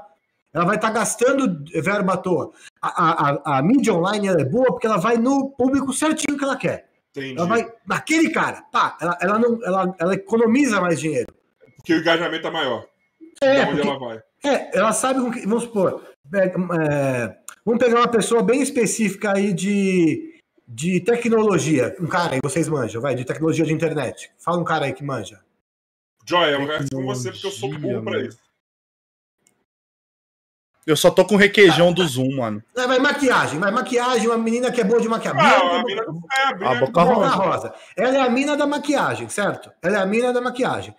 Ela vai estar tá gastando verba à toa. A, a, a mídia online é boa porque ela vai no público certinho que ela quer. Entendi. Ela vai naquele cara, pá, ela, ela, não, ela, ela economiza mais dinheiro. Porque o engajamento é maior. É, onde porque, ela vai. É, ela sabe com que. Vamos supor, é, é, vamos pegar uma pessoa bem específica aí de, de tecnologia. Um cara aí, vocês manjam, vai, de tecnologia de internet. Fala um cara aí que manja. Joy, eu vou com você porque eu sou burro pra isso. Eu só tô com requeijão do Zoom, mano. É, vai maquiagem, vai maquiagem, uma menina que é boa de maquiagem. Ah, a, mina, é, a, a boca rosa. rosa. Ela é a mina da maquiagem, certo? Ela é a mina da maquiagem.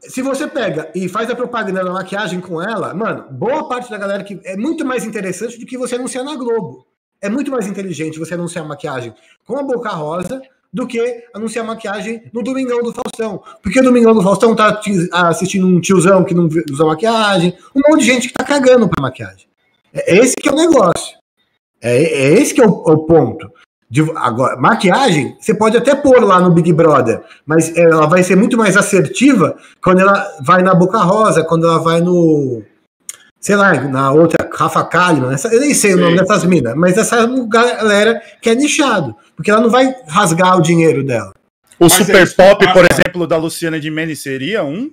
Se você pega e faz a propaganda da maquiagem com ela, mano, boa parte da galera que é muito mais interessante do que você anunciar na Globo. É muito mais inteligente você anunciar maquiagem com a boca rosa do que anunciar maquiagem no Domingão do Faustão. Porque o Domingão do Faustão tá assistindo um tiozão que não usa maquiagem, um monte de gente que tá cagando pra maquiagem. É esse que é o negócio. É, é esse que é o, o ponto. De, agora, maquiagem, você pode até pôr lá no Big Brother, mas ela vai ser muito mais assertiva quando ela vai na Boca Rosa, quando ela vai no. Sei lá, na outra, Rafa Kalimann, essa, eu nem sei Sim. o nome dessas minas, mas essa galera que é nichado. Porque ela não vai rasgar o dinheiro dela. O Mas Super é Pop, por exemplo, da Luciana de Mene seria um?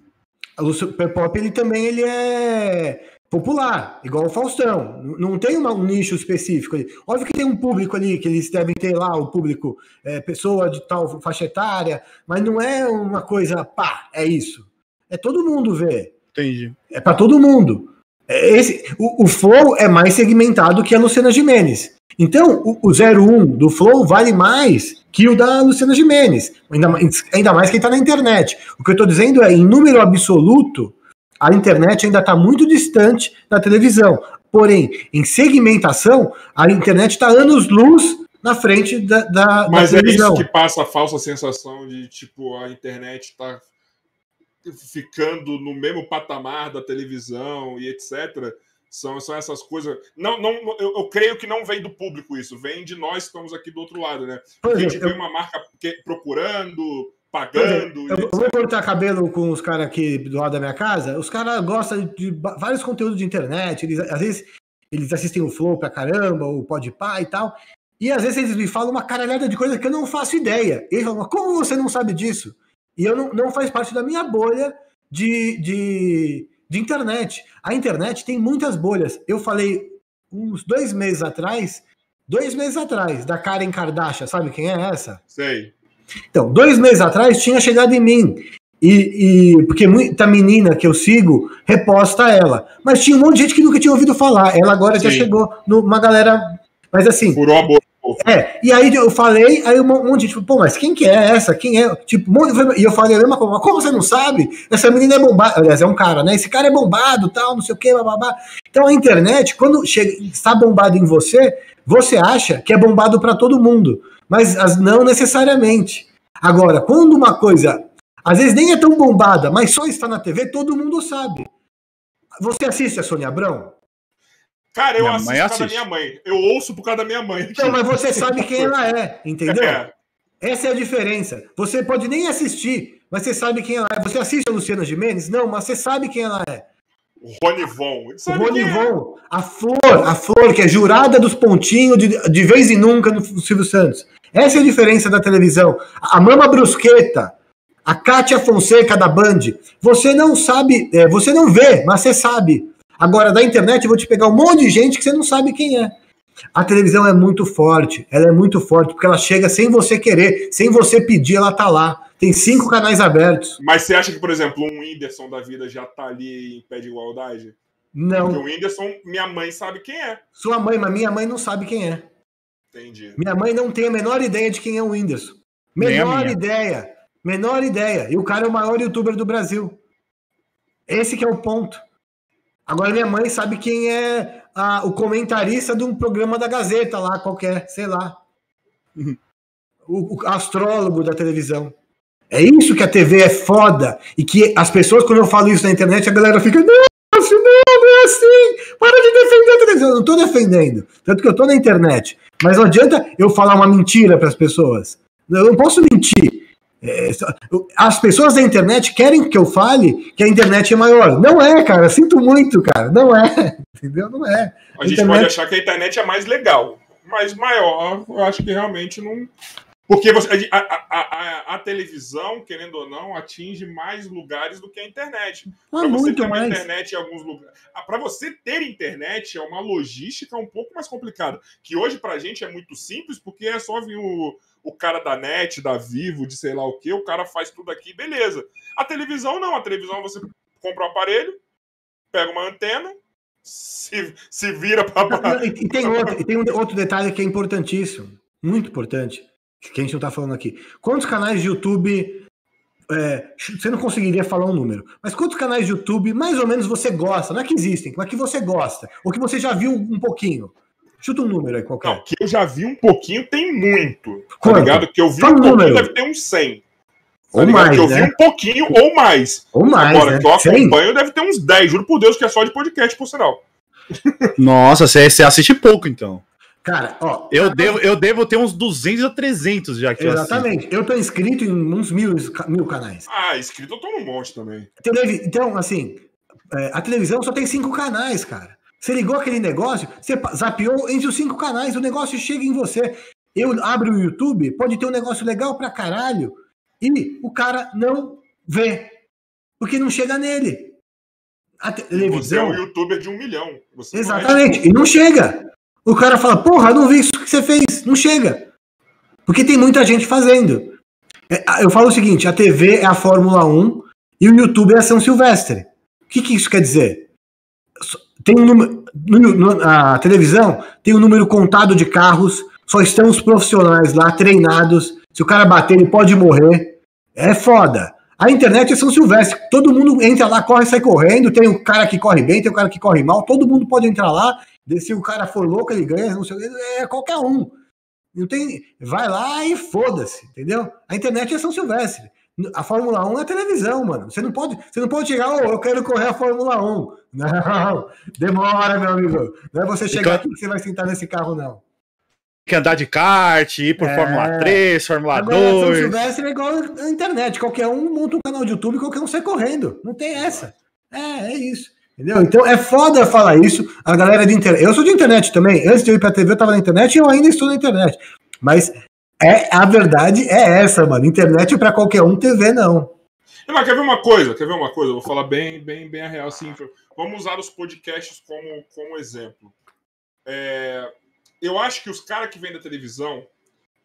O Super Pop, ele também ele é popular, igual o Faustão. Não tem uma, um nicho específico ali. Óbvio que tem um público ali, que eles devem ter lá, o público, é, pessoa de tal faixa etária, mas não é uma coisa, pá, é isso. É todo mundo ver. Entendi. É para todo mundo. É esse, o, o Flow é mais segmentado que a Luciana Gimenez. Então, o, o 01 do Flow vale mais que o da Luciana Gimenez. Ainda, ainda mais quem está na internet. O que eu estou dizendo é, em número absoluto, a internet ainda está muito distante da televisão. Porém, em segmentação, a internet está anos-luz na frente da, da, Mas da é isso que passa a falsa sensação de, tipo, a internet está ficando no mesmo patamar da televisão e etc. São, são essas coisas. Não, não, eu, eu, creio que não vem do público isso, vem de nós que estamos aqui do outro lado, né? a gente vê uma marca procurando, pagando. Eu, eu, vou cortar cabelo com os caras aqui do lado da minha casa. Os caras gostam de vários conteúdos de internet. Eles, às vezes eles assistem o Flow pra caramba, o Podpah e tal. E às vezes eles me falam uma caralhada de coisa que eu não faço ideia. Eles falam, como você não sabe disso? E eu não, não faz parte da minha bolha de, de, de internet. A internet tem muitas bolhas. Eu falei uns dois meses atrás, dois meses atrás, da Karen Kardashian, sabe quem é essa? Sei. Então, dois meses atrás tinha chegado em mim. E, e, porque muita menina que eu sigo reposta ela. Mas tinha um monte de gente que nunca tinha ouvido falar. Ela agora Sim. já chegou numa galera. Mas assim. Furou a boca. É, e aí eu falei, aí um monte de tipo, pô, mas quem que é essa? Quem é? Tipo, e eu falei a mesma coisa, como você não sabe? Essa menina é bombada, aliás, é um cara, né? Esse cara é bombado, tal, não sei o que, babá. Então a internet, quando chega, está bombado em você, você acha que é bombado para todo mundo, mas não necessariamente. Agora, quando uma coisa às vezes nem é tão bombada, mas só está na TV, todo mundo sabe. Você assiste a Sônia Abrão? Cara, eu minha assisto por causa da minha mãe. Eu ouço por causa da minha mãe. Não, mas você sabe quem ela é, entendeu? É. Essa é a diferença. Você pode nem assistir, mas você sabe quem ela é. Você assiste a Luciana Gimenez? Não, mas você sabe quem ela é. Rony Von. O Rony é? A Flor, a Flor, que é jurada dos pontinhos de, de vez em nunca no Silvio Santos. Essa é a diferença da televisão. A Mama Brusqueta, a Kátia Fonseca da Band. Você não sabe, é, você não vê, mas você sabe. Agora, da internet, eu vou te pegar um monte de gente que você não sabe quem é. A televisão é muito forte, ela é muito forte, porque ela chega sem você querer, sem você pedir, ela tá lá. Tem cinco canais abertos. Mas você acha que, por exemplo, um Whindersson da vida já tá ali em pé de igualdade? Não. Porque o Whindersson, minha mãe sabe quem é. Sua mãe, mas minha mãe não sabe quem é. Entendi. Minha mãe não tem a menor ideia de quem é o Whindersson. Menor ideia. Menor ideia. E o cara é o maior youtuber do Brasil. Esse que é o ponto. Agora minha mãe sabe quem é a, o comentarista de um programa da Gazeta lá, qualquer, sei lá. O, o, astrólogo da televisão. É isso que a TV é foda. E que as pessoas, quando eu falo isso na internet, a galera fica. Não, não, não é assim. Para de defender a televisão. Eu não estou defendendo. Tanto que eu estou na internet. Mas não adianta eu falar uma mentira para as pessoas. Eu não posso mentir. É, as pessoas da internet querem que eu fale que a internet é maior. Não é, cara. Sinto muito, cara. Não é. Entendeu? Não é. A, a gente internet... pode achar que a internet é mais legal, mas maior, eu acho que realmente não. Porque você, a, a, a, a, televisão, querendo ou não, atinge mais lugares do que a internet. Ah, para você ter uma mais. internet em alguns lugares. Ah, para você ter internet é uma logística um pouco mais complicada. Que hoje, para a gente, é muito simples, porque é só vir o, o cara da net, da Vivo, de sei lá o que, o cara faz tudo aqui, beleza. A televisão não. A televisão você compra o um aparelho, pega uma antena, se, se vira para. E, e tem, outro, e tem um outro detalhe que é importantíssimo, muito importante que a gente não está falando aqui. Quantos canais de YouTube. É, você não conseguiria falar um número, mas quantos canais de YouTube mais ou menos você gosta? Não é que existem, mas que você gosta, ou que você já viu um pouquinho. Chuta um número aí qualquer. Não, que eu já vi um pouquinho tem muito. Tá Quanto? Tá ligado? Que eu vi Fala um pouquinho número. deve ter uns 100. Tá ou mais, que eu né? vi um pouquinho ou mais. Ou mais. Agora, né? que eu acompanho, deve ter uns 10. Juro por Deus que é só de podcast, por sinal. Nossa, você, você assiste pouco, então. Cara, ó. Eu, devo, eu devo ter uns 200 a 300 já que Exatamente. Eu, eu tô inscrito em uns mil, mil canais. Ah, inscrito eu tô num monte também. Então, assim, é, a televisão só tem cinco canais, cara. Você ligou aquele negócio, você zapeou entre os cinco canais, o negócio chega em você. Eu abro o YouTube, pode ter um negócio legal pra caralho, e o cara não vê. Porque não chega nele. A televisão. Você é um youtuber de um milhão. Exatamente, não é... e não chega. O cara fala, porra, não vi isso que você fez. Não chega. Porque tem muita gente fazendo. É, eu falo o seguinte: a TV é a Fórmula 1 e o YouTube é a São Silvestre. O que, que isso quer dizer? Tem um número. A televisão tem um número contado de carros, só estão os profissionais lá treinados. Se o cara bater, ele pode morrer. É foda. A internet é São Silvestre. Todo mundo entra lá, corre, sai correndo. Tem o cara que corre bem, tem o cara que corre mal. Todo mundo pode entrar lá se o cara for louco, ele ganha, não sei, é qualquer um. Não tem, vai lá e foda-se, entendeu? A internet é São Silvestre. A Fórmula 1 é televisão, mano. Você não pode, você não pode chegar, oh, eu quero correr a Fórmula 1. Não, demora, meu amigo. Não é você chegar aqui que você vai sentar nesse carro, não. Tem que andar de kart, ir por é... Fórmula 3, Fórmula Agora, 2. São Silvestre é igual a internet. Qualquer um monta um canal de YouTube, qualquer um sai correndo. Não tem essa. É, é isso. Entendeu? Então é foda falar isso. A galera de internet. Eu sou de internet também. Antes de eu ir pra TV, eu tava na internet e eu ainda estou na internet. Mas é, a verdade é essa, mano. Internet para qualquer um, TV não. Não, quer ver uma coisa? Quer ver uma coisa? Eu vou falar bem, bem, bem a real. Assim, vamos usar os podcasts como, como exemplo. É, eu acho que os caras que vêm da televisão,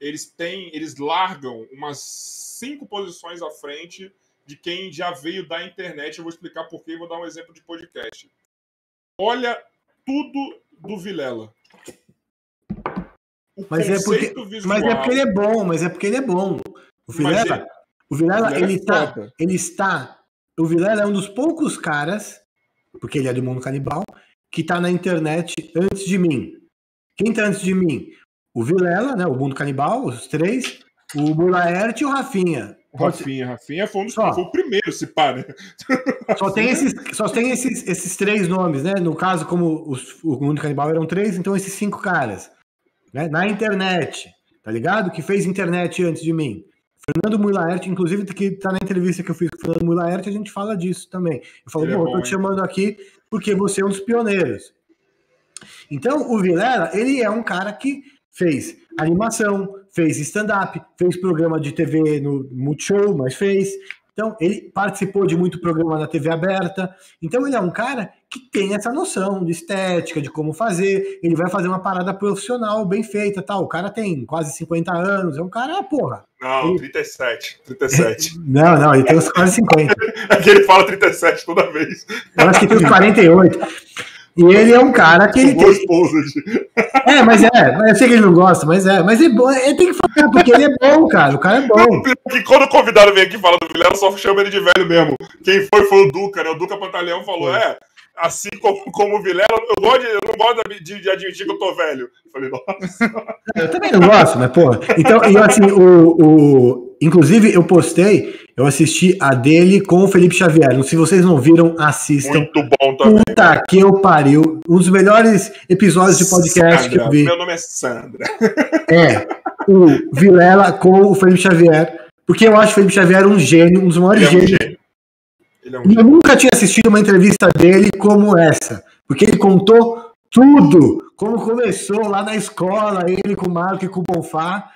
eles têm, eles largam umas cinco posições à frente de quem já veio da internet. Eu vou explicar por quê e vou dar um exemplo de podcast. Olha tudo do Vilela. Mas é, porque, visual... mas é porque ele é bom, mas é porque ele é bom. O Vilela, ele, o Vilela, Vilela ele, é está, ele está. O Vilela é um dos poucos caras, porque ele é do mundo canibal, que está na internet antes de mim. Quem está antes de mim? O Vilela, né? O mundo canibal, os três, o Mulaert e o Rafinha. Rafinha, Rafinha foi, um dos, foi o primeiro, se pá, né? Só tem, esses, só tem esses, esses três nomes, né? No caso, como os, o Mundo Canibal eram três, então esses cinco caras. Né? Na internet, tá ligado? Que fez internet antes de mim. Fernando Muilaert, inclusive, que tá na entrevista que eu fiz com o Fernando Muilaert, a gente fala disso também. Eu falo, bom, é bom, eu tô te chamando aqui porque você é um dos pioneiros. Então, o Vilela, ele é um cara que fez animação, fez stand-up, fez programa de TV no Multishow, mas fez. Então, ele participou de muito programa na TV aberta. Então, ele é um cara que tem essa noção de estética, de como fazer. Ele vai fazer uma parada profissional bem feita, tal. O cara tem quase 50 anos, é um cara, porra. Não, ele... 37. 37. não, não, ele tem uns quase 50. é que ele fala 37 toda vez. Eu acho que tem uns 48. E ele é um cara que ele tem. É, mas é, eu sei que ele não gosta, mas é, mas é bom, ele tem que falar, porque ele é bom, cara. O cara é bom. Que quando o convidado vem aqui e fala do Vilela, só chama ele de velho mesmo. Quem foi foi o Duca, né? O Duca Pantaleão falou: é, assim como, como o Vilela, eu, gosto de, eu não gosto de, de, admitir que eu tô velho. Eu falei, nossa. Eu também não gosto, mas, porra. Então, eu, assim, o, o, inclusive, eu postei, eu assisti a dele com o Felipe Xavier. Se vocês não viram, assistam. Muito bom também. Puta que eu pariu. Um dos melhores episódios de podcast Sandra, que eu vi. Meu nome é Sandra. É. O Vilela com o Felipe Xavier. Porque eu acho o Felipe Xavier um gênio, um dos maiores é um gênios. Gênio. É um eu nunca tinha assistido uma entrevista dele como essa. Porque ele contou tudo. Como começou lá na escola, ele com o Marco e com o Bonfá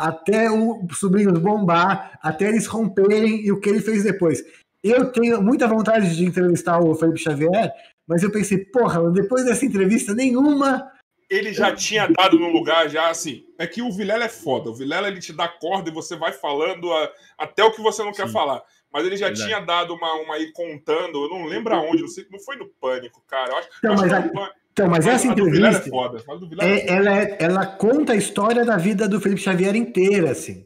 até o Sobrinhos bombar, até eles romperem e o que ele fez depois. Eu tenho muita vontade de entrevistar o Felipe Xavier, mas eu pensei, porra, depois dessa entrevista nenhuma. Ele já tinha dado no lugar, já assim. É que o Vilela é foda. O Vilela ele te dá corda e você vai falando a, até o que você não Sim. quer falar. Mas ele já Verdade. tinha dado uma, uma aí contando, eu não lembro aonde, não, sei, não foi no Pânico, cara. Eu acho, eu acho mas, que então, mas essa entrevista. É foda. É, ela, é, ela conta a história da vida do Felipe Xavier inteira, assim.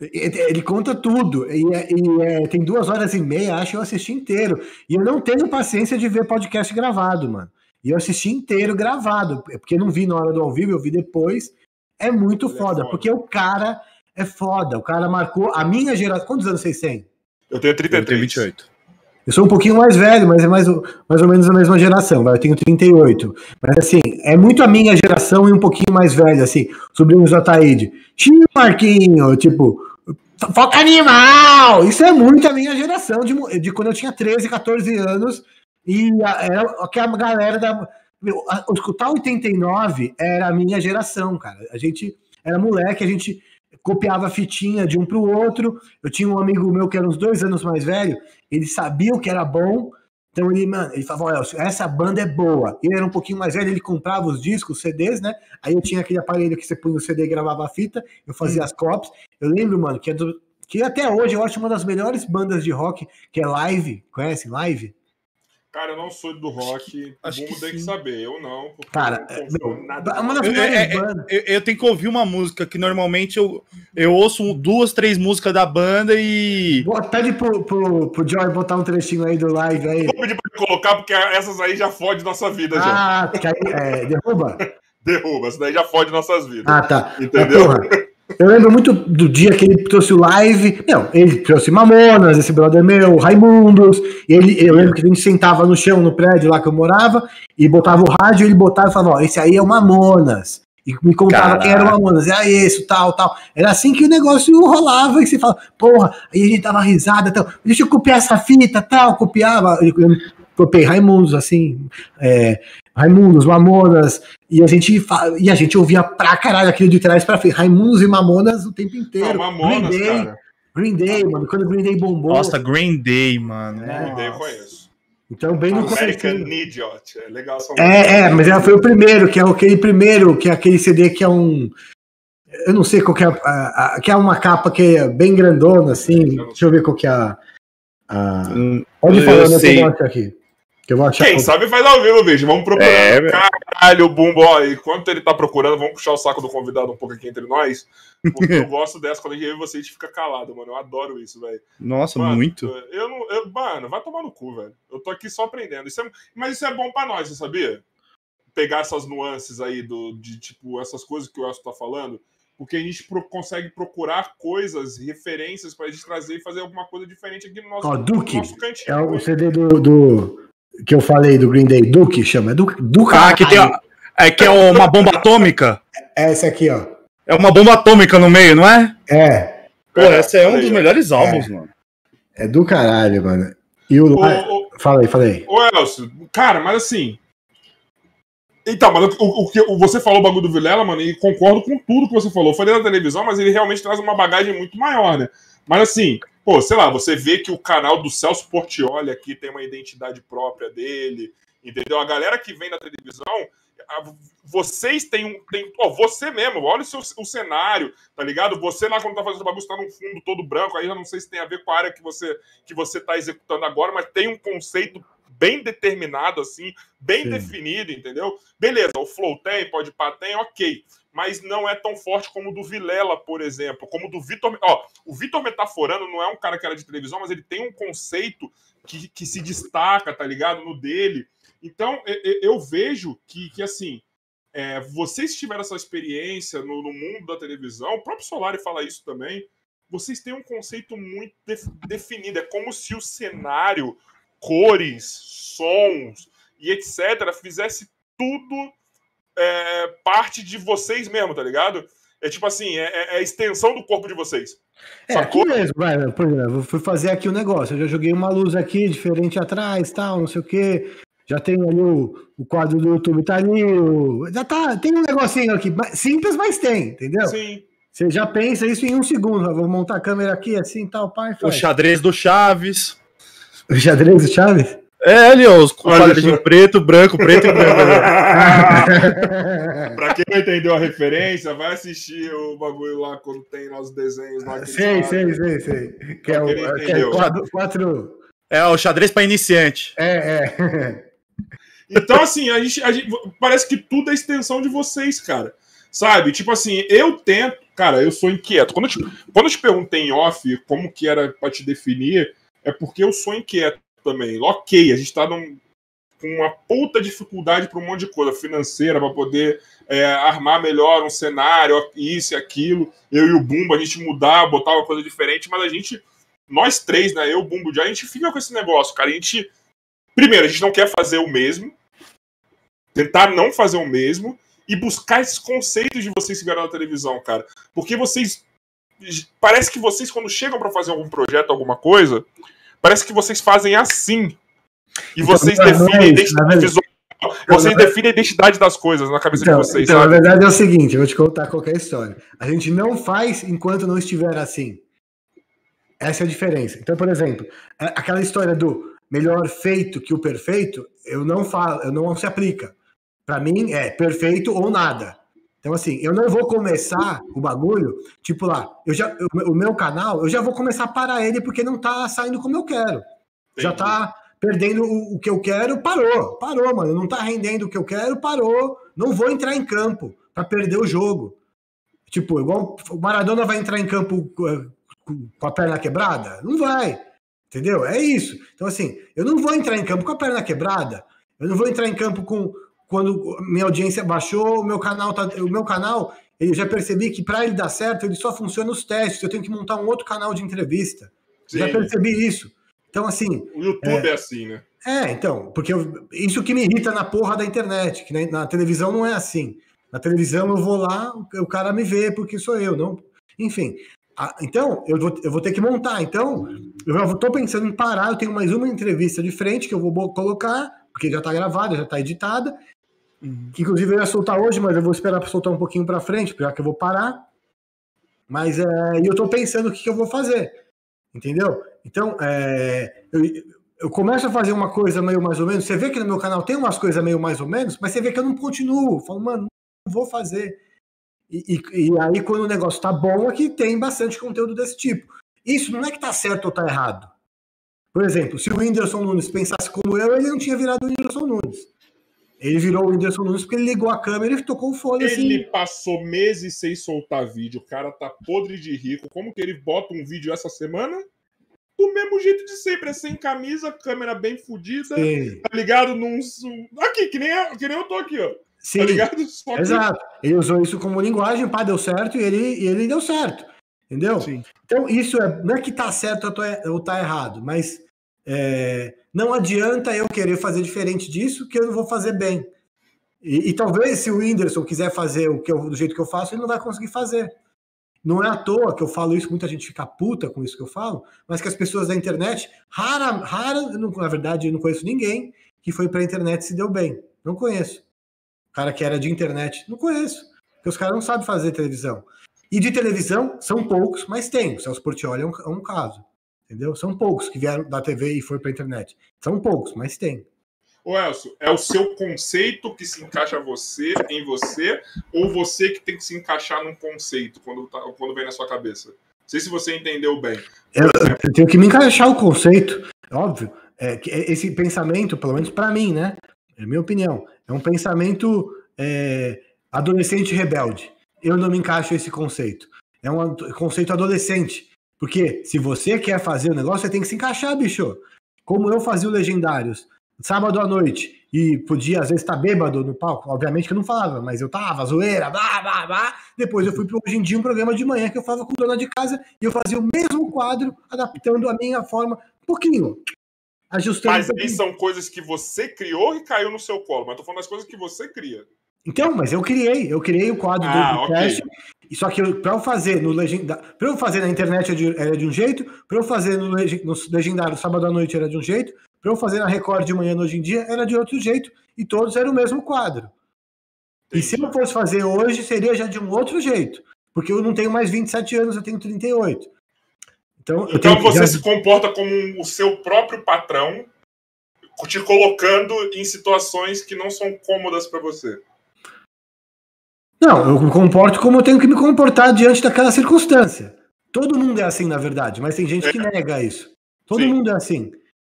Ele conta tudo. E, é, e é, tem duas horas e meia, acho que eu assisti inteiro. E eu não tenho paciência de ver podcast gravado, mano. E eu assisti inteiro gravado. Porque não vi na hora do ao vivo, eu vi depois. É muito foda, é foda, porque o cara é foda. O cara marcou a minha geração. Quantos anos vocês têm? Eu tenho 33. Eu tenho 28. Eu sou um pouquinho mais velho, mas é mais, mais ou menos a mesma geração, vai. Eu tenho 38. Mas assim, é muito a minha geração e um pouquinho mais velho, assim. Sobrinhos do Ataíde. Tio Marquinho, tipo, foca animal! Isso é muito a minha geração, de, de quando eu tinha 13, 14 anos. E era aquela galera da. Meu, escutar 89 era a minha geração, cara. A gente era moleque, a gente copiava fitinha de um para o outro. Eu tinha um amigo meu que era uns dois anos mais velho, ele sabia o que era bom, então ele, mano, ele falava, Elcio, essa banda é boa. Ele era um pouquinho mais velho, ele comprava os discos, os CDs, né? Aí eu tinha aquele aparelho que você punha o CD e gravava a fita, eu fazia hum. as copies. Eu lembro, mano, que, é do, que até hoje eu acho uma das melhores bandas de rock, que é Live, conhece Live? Cara, eu não sou do rock. Acho que tem que saber. Eu não. Cara, não meu, nada. Uma das eu, é, bandas. Eu, eu, tenho que ouvir uma música que normalmente eu, eu ouço duas, três músicas da banda e. Pede pro, pro, pro Joy botar um trechinho aí do live aí. Vou pedir pra colocar, porque essas aí já fode nossa vida. Ah, já. que aí, é, derruba? derruba, essa daí já fode nossas vidas. Ah, tá. Entendeu? Eu lembro muito do dia que ele trouxe o live. Não, ele trouxe Mamonas, esse brother meu, Raimundos. Ele, eu lembro que a gente sentava no chão no prédio lá que eu morava e botava o rádio, ele botava e falava: Ó, esse aí é o Mamonas. E me contava Caraca. quem era o Mamonas. Era esse, tal, tal. Era assim que o negócio rolava. E você fala, porra, aí a gente dava risada, tal. Deixa eu copiar essa fita, tal. Copiava. Eu, eu copiei Raimundos, assim. É, Raimundos, Mamonas, e a gente e a gente ouvia pra caralho aquilo de trás pra frente, Raimundos e Mamonas o tempo inteiro. Não, Mamonas, Green Day, cara. Green Day, mano, quando o Green Day bombou. Nossa, Green Day, mano. É, Green Day eu conheço. Então, bem no American Idiot, é legal. É, é, mas ela foi o primeiro, que é aquele primeiro, que é aquele CD que é um... Eu não sei qual que é, a, a, que é uma capa que é bem grandona, assim, deixa eu ver qual que é a... a... Hum, pode falar, aqui. Eu vou achar Quem sabe faz ao vivo, bicho. Vamos procurar. É, Caralho, Bumbo. Ó, enquanto ele tá procurando, vamos puxar o saco do convidado um pouco aqui entre nós. Porque eu gosto dessa quando a gente você fica calado, mano. Eu adoro isso, velho. Nossa, mano, muito. Eu não. Eu, mano, vai tomar no cu, velho. Eu tô aqui só aprendendo. Isso é, mas isso é bom pra nós, você sabia? Pegar essas nuances aí do, de, tipo, essas coisas que o Elcio tá falando. porque a gente pro, consegue procurar coisas, referências para a gente trazer e fazer alguma coisa diferente aqui no nosso, Ó, Duke, no nosso cantinho. É o CD do, do- que eu falei do Green Day, Duke chama. É Duke, Duke Ah, que tem. a- É que é uma bomba atômica. É esse aqui, ó. É uma bomba atômica no meio, não é? É, Pô, esse é um dos melhores álbuns, mano. é do caralho, mano. E o. Ô, ô, Fala aí, fala aí. Ô, Elcio, cara, mas assim. Então, mas o, o que o- você falou o bagulho do Vilela, mano, e concordo com tudo que você falou. Foi dentro da televisão, mas ele realmente traz uma bagagem muito maior, né? Mas assim, pô, sei lá, você vê que o canal do Celso Portioli aqui tem uma identidade própria dele, entendeu? A galera que vem da televisão, a- vocês têm um. Tem, ó, você mesmo, olha o, seu, o cenário, tá ligado? Você lá quando tá fazendo bagulho, tá num fundo todo branco, aí eu não sei se tem a ver com a área que você que você tá executando agora, mas tem um conceito bem determinado, assim, bem Sim. definido, entendeu? Beleza, o flow tem, pode pá, tem, ok. Mas não é tão forte como o do Vilela, por exemplo. Como o do Vitor. Ó, o Vitor Metaforano não é um cara que era de televisão, mas ele tem um conceito que, que se destaca, tá ligado? No dele. Então, eu vejo que, que assim, é, vocês tiveram essa experiência no, no mundo da televisão, o próprio Solari fala isso também. Vocês têm um conceito muito def- definido. É como se o cenário, cores, sons e etc., fizesse tudo é, parte de vocês mesmo, tá ligado? É tipo assim, é, é- é a extensão do corpo de vocês. É, Sacou? aqui mesmo, vai, por exemplo, eu fui fazer aqui o negócio. Eu já joguei uma luz aqui diferente atrás, tal, não sei o quê. Já tem ali o, o quadro do YouTube, tá ali. o- já tá, tem um negocinho aqui, simples, mas tem, entendeu? Sim. Você já pensa isso em um segundo. Vou montar a câmera aqui, assim, tal, pai, O xadrez do Chaves. O xadrez do Chaves? É, ali, ó, os quadradinhos só. preto, branco, preto e branco. Pra quem não entendeu a referência, vai assistir o bagulho lá quando tem lá os desenhos lá. sei, sei, sei, sei. Que é o que é quatro, quatro. É, o xadrez pra iniciante. É, é. Então, assim, a gente, a gente- Parece que tudo é extensão de vocês, cara. Sabe? Tipo assim, eu tento. Cara, eu sou inquieto. Quando eu te, quando eu te perguntei em off como que era pra te definir, é porque eu sou inquieto também. Ok, a gente tá num- com uma puta dificuldade para um monte de coisa financeira, para poder é, armar melhor um cenário, isso e aquilo. Eu e o Bumbo, a gente mudar, botar uma coisa diferente, mas a gente, nós três, né? Eu, Bumbo, já a gente fica com esse negócio, cara. A gente, primeiro, a gente não quer fazer o mesmo, tentar não fazer o mesmo e buscar esses conceitos de vocês que vieram da televisão, cara. Porque vocês. Parece que vocês, quando chegam para fazer algum projeto, alguma coisa, parece que vocês fazem assim. E vocês não é definem a isso, identidade na visual. Vocês na- definem a identidade das coisas na cabeça Então, de vocês, então, na sabe? verdade é o seguinte, eu vou te contar qualquer história. A gente não faz enquanto não estiver assim. Essa é a diferença. Então, por exemplo, aquela história do melhor feito que o perfeito, eu não falo, eu não se aplica. Para mim é perfeito ou nada. Então, assim, eu não vou começar o bagulho, tipo lá, eu já, o, o meu canal, eu já vou começar a parar ele porque não tá saindo como eu quero. Já Entendi. tá perdendo o, o que eu quero, parou. Parou, mano. Não tá rendendo o que eu quero, parou. Não vou entrar em campo pra perder o jogo. Tipo, igual o Maradona vai entrar em campo eh, com a perna quebrada? Não vai. Entendeu? É isso. Então, assim, eu não vou entrar em campo com a perna quebrada. Eu não vou entrar em campo com quando minha audiência baixou, o meu canal tá, o meu canal, eu já percebi que para ele dar certo, ele só funciona nos testes. Eu tenho que montar um outro canal de entrevista. Já Sim. percebi isso. Então, assim, O YouTube é, assim, né? é, então, porque eu- isso que me irrita na porra da internet, que na, na televisão não é assim. Na televisão eu vou lá, o, o cara me vê porque sou eu, não. Enfim. Ah, então, eu vou, eu vou ter que montar. Então, eu já tô pensando em parar. Eu tenho mais uma entrevista de frente que eu vou colocar, porque já tá gravada, já tá editada. Que inclusive eu ia soltar hoje, mas eu vou esperar para soltar um pouquinho para frente, já que eu vou parar. Mas é, eu tô pensando o que, que eu vou fazer. Entendeu? Então, é, eu, eu começo a fazer uma coisa meio mais ou menos. Você vê que no meu canal tem umas coisas meio mais ou menos, mas você vê que eu não continuo. Eu falo, mano, não vou fazer. E, e- e aí, quando o negócio tá bom, é que tem bastante conteúdo desse tipo. Isso não é que tá certo ou tá errado. Por exemplo, se o Whindersson Nunes pensasse como eu, ele não tinha virado o Whindersson Nunes. Ele virou o Whindersson Nunes porque ele ligou a câmera e tocou o fone assim. Ele passou meses sem soltar vídeo. O cara tá podre de rico. Como que ele bota um vídeo essa semana? Do mesmo jeito de sempre. É sem camisa, câmera bem fodida. Tá ligado? Num. Aqui, que nem, eu- que nem eu tô aqui, ó. Sim, tá que... exato. Ele usou isso como linguagem, pá, deu certo e ele, ele deu certo. Entendeu? Sim. Então, isso é, não é que tá certo ou tá errado, mas é, não adianta eu querer fazer diferente disso que eu não vou fazer bem. E, e, talvez se o Whindersson quiser fazer o que eu, do jeito que eu faço, ele não vai conseguir fazer. Não é à toa que eu falo isso, muita gente fica puta com isso que eu falo, mas que as pessoas da internet, rara, rara, na verdade, eu não conheço ninguém que foi para a internet e se deu bem. Não conheço. O cara que era de internet, não conheço. Porque os caras não sabem fazer televisão. E de televisão, são poucos, mas tem. O Celso Portioli é um, é um caso. Entendeu? São poucos que vieram da TV e foram para a internet. São poucos, mas tem. Ô Elcio, é o seu conceito que se encaixa você, em você, ou você que tem que se encaixar num conceito quando, tá, quando vem na sua cabeça? Não sei se você entendeu bem. Eu, eu tenho que me encaixar o conceito, óbvio. É, que esse pensamento, pelo menos para mim, né? É minha opinião. É um pensamento é, adolescente rebelde. Eu não me encaixo esse conceito. É um conceito adolescente. Porque se você quer fazer o negócio, você tem que se encaixar, bicho. Como eu fazia o Legendários sábado à noite e podia às vezes estar bêbado no palco, obviamente que eu não falava, mas eu tava, zoeira, blá, blá, blá. Depois eu fui para hoje em dia um programa de manhã que eu falava com dona de casa e eu fazia o mesmo quadro, adaptando a minha forma, um pouquinho, ajustando. Mas aí são coisas que você criou e caiu no seu colo, mas tô falando das coisas que você cria. Então, mas eu criei, eu criei o quadro ah, do podcast. Okay. Só que para eu fazer no legenda, para eu fazer na internet era de um jeito, para eu fazer no, no legendário sábado à noite era de um jeito, para eu fazer na Record de manhã hoje em dia era de outro jeito e todos eram o mesmo quadro. E se eu fosse fazer hoje, seria já de um outro jeito, porque eu não tenho mais 27 anos, eu tenho 38. Então, então você já... se comporta como o seu próprio patrão, te colocando em situações que não são cômodas para você. Não, eu me comporto como eu tenho que me comportar diante daquela circunstância. Todo mundo é assim, na verdade, mas tem gente é. que nega isso. Todo Sim. mundo é assim.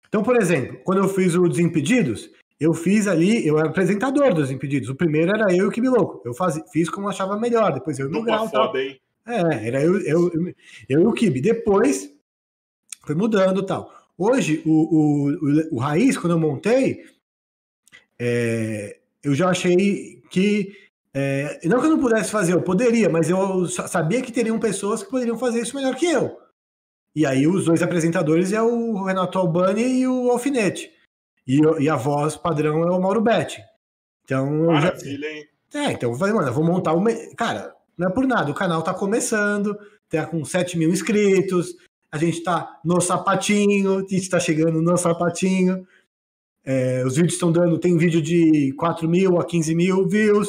Então, por exemplo, quando eu fiz o Desimpedidos, eu fiz ali, eu era apresentador dos Impedidos. O primeiro era eu e o Kibi Louco. Eu faz, fiz como achava melhor. Depois eu e o Grau. Foda, tal. Hein? É, era eu, eu, eu, eu e o Kibi. Depois foi mudando tal. Hoje, o, o, o, o Raiz, quando eu montei, é, eu já achei que. É, não que eu não pudesse fazer, eu poderia, mas eu sabia que teriam pessoas que poderiam fazer isso melhor que eu. E aí os dois apresentadores é o Renato Albani e o Alfinete. E, e a voz padrão é o Mauro Betti. Então. Maravilha, já... hein? É, então eu falei, mano, eu vou montar o. Me... Cara, não é por nada, o canal tá começando, tá com 7 mil inscritos, a gente tá no sapatinho, a gente tá chegando no sapatinho. É, os vídeos estão dando, tem vídeo de 4 mil a 15 mil views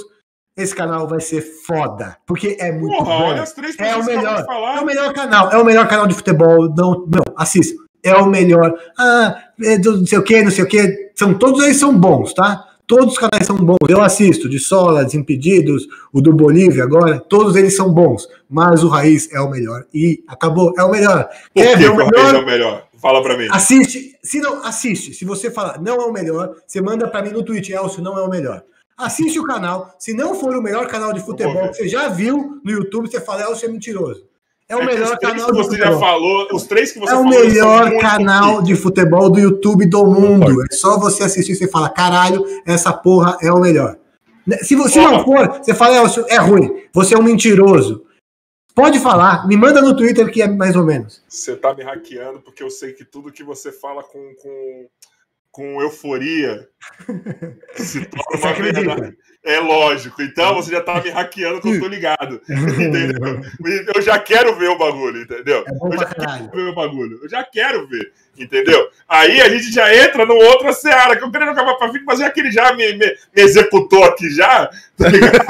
esse canal vai ser foda, porque é muito Porra, bom. Olha as três é o melhor, é o melhor canal, é o melhor canal de futebol. Não, não, assista. É o melhor. Ah, é não sei o que, não sei o que. São todos eles são bons, tá? Todos os canais são bons. Eu assisto de Sola, Desimpedidos, o do Bolívia agora, todos eles são bons. Mas o Raiz é o melhor. E acabou, é o melhor. Por Quer que o, o Raiz é o melhor? Fala pra mim. Assiste. Se não, assiste. Se você falar não é o melhor, você manda pra mim no Twitch, Elcio, não é o melhor assiste o canal. Se não for o melhor canal de futebol que você já viu no YouTube, você fala, é o é mentiroso. É o é melhor canal que você já falou, os três que você É o melhor canal de futebol do YouTube do mundo. É só você assistir e você fala, caralho, essa porra é o melhor. Se você não for, você fala, é, é ruim, você é um mentiroso. Pode falar, me manda no Twitter que é mais ou menos. Você tá me hackeando porque eu sei que tudo que você fala com, com com euforia se torna uma verdade. É lógico. Então você já tá me hackeando que eu tô ligado. Entendeu? Eu já quero ver o bagulho, entendeu? É eu já quero ver o bagulho. Eu já quero ver. Entendeu? Aí a gente já entra no outra seara, que eu quero acabar pra vir, mas já que ele já me, me, me executou aqui já, tá ligado?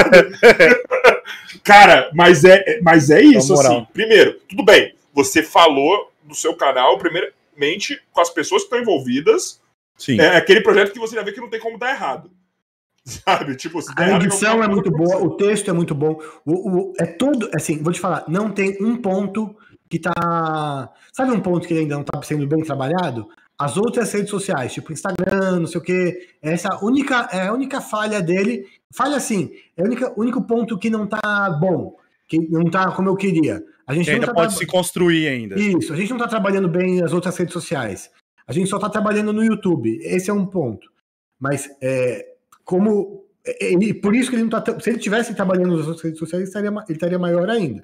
Cara, mas é, mas é isso, assim. Primeiro, tudo bem, você falou do seu canal, primeiramente, com as pessoas que estão envolvidas, Sim. É aquele projeto que você já vê que não tem como dar errado. Sabe? Tipo, a edição é muito boa, o texto é muito bom. O, o, é todo, assim, vou te falar, não tem um ponto que tá. Sabe um ponto que ainda não tá sendo bem trabalhado? As outras redes sociais, tipo Instagram, não sei o quê, essa única, é a única falha dele. Falha assim, é o único ponto que não tá bom, que não tá como eu queria. A gente ainda tá pode se construir ainda. Isso, a gente não tá trabalhando bem as outras redes sociais. A gente só está trabalhando no YouTube. Esse é um ponto. Mas é, como E por isso que ele não tá. Se ele tivesse trabalhando nas outras redes sociais, ele estaria, ele estaria maior ainda.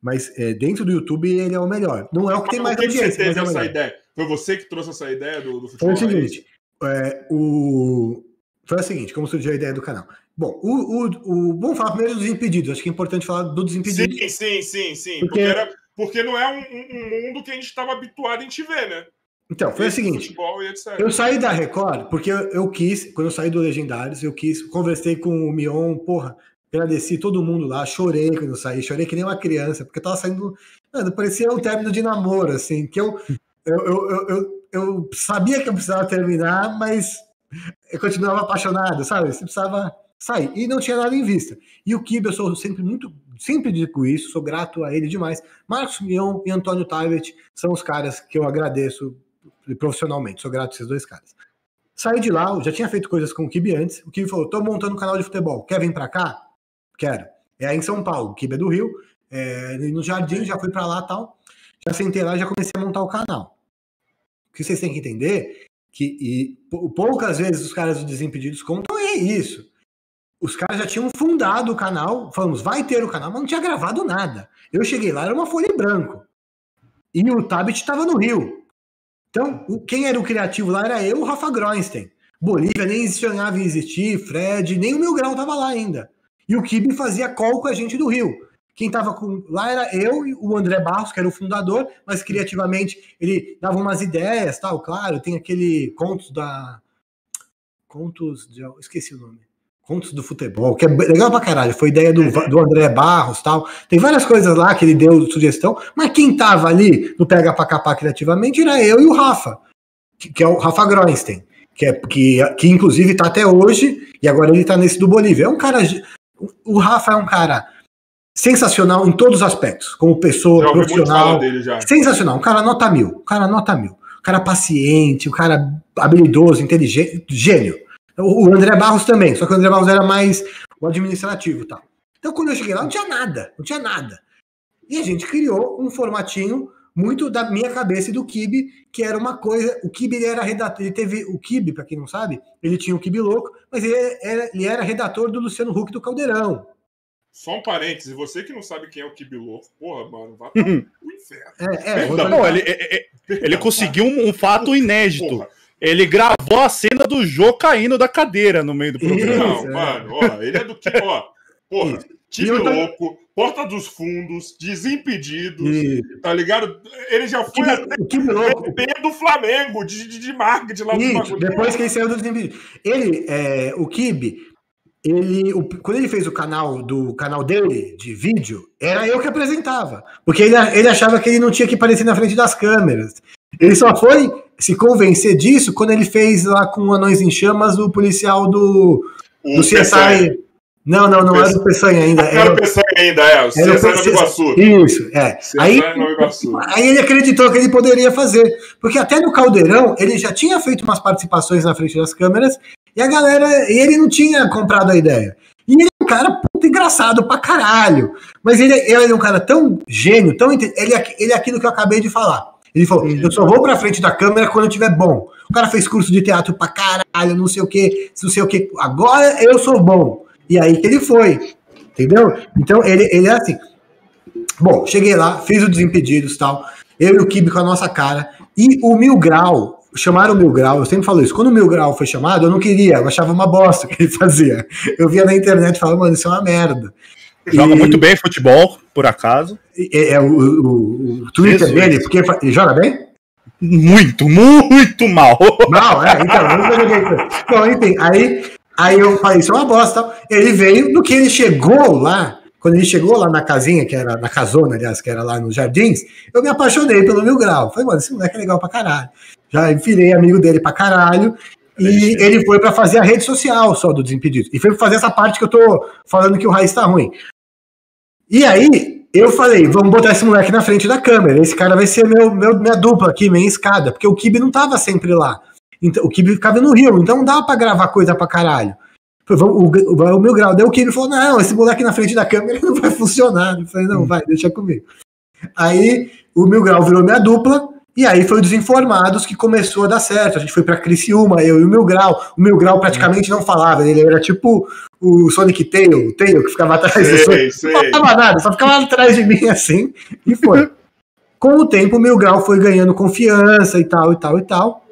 Mas é, dentro do YouTube ele é o melhor. Não é o que tem mais audiência. Você teve é essa ideia? Foi você que trouxe essa ideia do, do futebol? Foi o seguinte: é, o... foi o seguinte, como surgiu a ideia do canal. Bom, o, o, o, vamos falar primeiro dos impedidos. Acho que é importante falar do desimpedidos. Sim, sim, sim, sim. Porque, porque, era, porque não é um, um, mundo que a gente estava habituado a gente ver, né? Então, foi o seguinte. Eu saí da Record porque eu, eu, quis, quando eu saí do Legendários, eu quis, conversei com o Mion, porra, agradeci todo mundo lá, chorei quando eu saí, chorei que nem uma criança, porque eu tava saindo. Mano, parecia um término de namoro, assim, que eu, eu, eu, eu, eu sabia que eu precisava terminar, mas eu continuava apaixonado, sabe? Você precisava sair. E não tinha nada em vista. E o Kibe, eu sou sempre muito, sempre digo isso, sou grato a ele demais. Marcos Mion e Antônio Taivet são os caras que eu agradeço profissionalmente, sou grato a esses dois caras. Saí de lá, já tinha feito coisas com o Kibe antes. O Kibe falou: tô montando um canal de futebol, quer vir para cá? Quero. É aí em São Paulo, o Kibe é do Rio, é, no Jardim, já fui para lá tal. Já sentei lá já comecei a montar o canal. O que vocês têm que entender que e, poucas vezes os caras do Desimpedidos contam é isso os caras já tinham fundado o canal, falamos, vai ter o canal, mas não tinha gravado nada. Eu cheguei lá, era uma folha em branco. E o Tabit estava no Rio. Então, quem era o criativo lá era eu, o Rafa Groenstein. Bolívia nem sonhava em existir, Fred, nem o Mil Grau estava lá ainda. E o Kibe fazia call com a gente do Rio. Quem estava lá era eu e o André Barros, que era o fundador, mas criativamente ele dava umas ideias, tal, claro, tem aquele contos da contos de, esqueci o nome. Contos do Futebol, que é legal pra caralho. Foi ideia do, do André Barros tal. Tem várias coisas lá que ele deu sugestão, mas quem tava ali no Pega pra Capar criativamente era eu e o Rafa, que, que é o Rafa Groenstein, que, é, que, que inclusive tá até hoje, e agora ele tá nesse do Bolívia. É um cara. O Rafa é um cara sensacional em todos os aspectos, como pessoa, já profissional. Sensacional, um cara nota mil, um cara nota mil. Um cara paciente, um cara habilidoso, inteligente, gênio. O André Barros também, só que o André Barros era mais o administrativo e tal. Então, quando eu cheguei lá, não tinha nada, não tinha nada. E a gente criou um formatinho muito da minha cabeça e do Kibe, que era uma coisa. O Kibe ele era redator, ele teve o Kibe, para quem não sabe, ele tinha o Kibe louco, mas ele era, ele era redator do Luciano Huck do Caldeirão. Só um parêntese, você que não sabe quem é o Kibe louco, porra, mano, vá pro inferno. É, é, não, ele, ele, ele conseguiu um, um fato inédito. Porra ele gravou a cena do Jô caindo da cadeira no meio do programa. Não, é. mano, ó, ele é do que, ó, porra, time louco, Porta dos Fundos, Desimpedidos, Isso. tá ligado? Ele já foi até o time louco. do Flamengo, de, de, de marketing lá Isso, depois que ele saiu do Desimpedidos. Ele, é, o Kibe, ele, o, quando ele fez o canal do canal dele de vídeo, era eu que apresentava. Porque ele, ele achava que ele não tinha que aparecer na frente das câmeras. Ele só foi se convencer disso quando ele fez lá com Anões em Chamas o policial do, do CSI. Não, não, não era o Peçanha ainda. Era o Peçanha ainda, é. O CSI no Iguaçu. Isso, é. Aí, aí ele acreditou que ele poderia fazer. Porque até no Caldeirão, ele já tinha feito umas participações na frente das câmeras e a galera. E ele não tinha comprado a ideia. E ele é um cara puta engraçado pra caralho. Mas ele, ele é um cara tão gênio, tão. Ele, ele é aquilo que eu acabei de falar. Ele falou: eu só vou pra frente da câmera quando eu tiver bom. O cara fez curso de teatro pra caralho, não sei o que, não sei o que. Agora eu sou bom. E aí que ele foi. Entendeu? Então ele, ele é assim. Bom, cheguei lá, fiz o Desimpedidos tal. Eu e o Kibe com a nossa cara. E o Mil Grau, chamaram o Mil Grau, eu sempre falo isso. Quando o Mil Grau foi chamado, eu não queria, eu achava uma bosta o que ele fazia. Eu via na internet e falava, mano, isso é uma merda. Joga e... muito bem futebol, por acaso. É, é o, o, o, Twitter dele, porque ele joga bem? Muito, muito mal. Mal, é, então, nunca joguei. Bom, enfim, aí, aí eu falei, isso é uma bosta. Ele veio, no que ele chegou lá, quando ele chegou lá na casinha, que era na casona, aliás, que era lá nos jardins, eu me apaixonei pelo Mil Grau. Falei, mano, esse moleque é legal pra caralho. Já virei amigo dele pra caralho. E ele foi para fazer a rede social só do Desimpedido. E foi pra fazer essa parte que eu tô falando que o Raiz tá ruim. E aí, eu falei, vamos botar esse moleque na frente da câmera. Esse cara vai ser meu, meu, minha dupla aqui, minha escada. Porque o Kibe não tava sempre lá. Então, o Kibe ficava no Rio, então não dava pra gravar coisa pra caralho. O, o, o, o meu grau. Daí o Kibe falou: não, esse moleque na frente da câmera não vai funcionar. Eu falei, não, vai, deixa comigo. Aí o Mil Grau virou minha dupla, E aí foi o Desinformados que começou a dar certo. A gente foi pra Criciúma, eu e o Mil Grau. O Mil Grau praticamente não falava, ele era tipo o Sonic Tail, o Tail que ficava atrás sei, de sei. Não falava nada, só ficava atrás de mim assim, e foi. Com o tempo, o Mil Grau foi ganhando confiança e tal, e tal, e tal.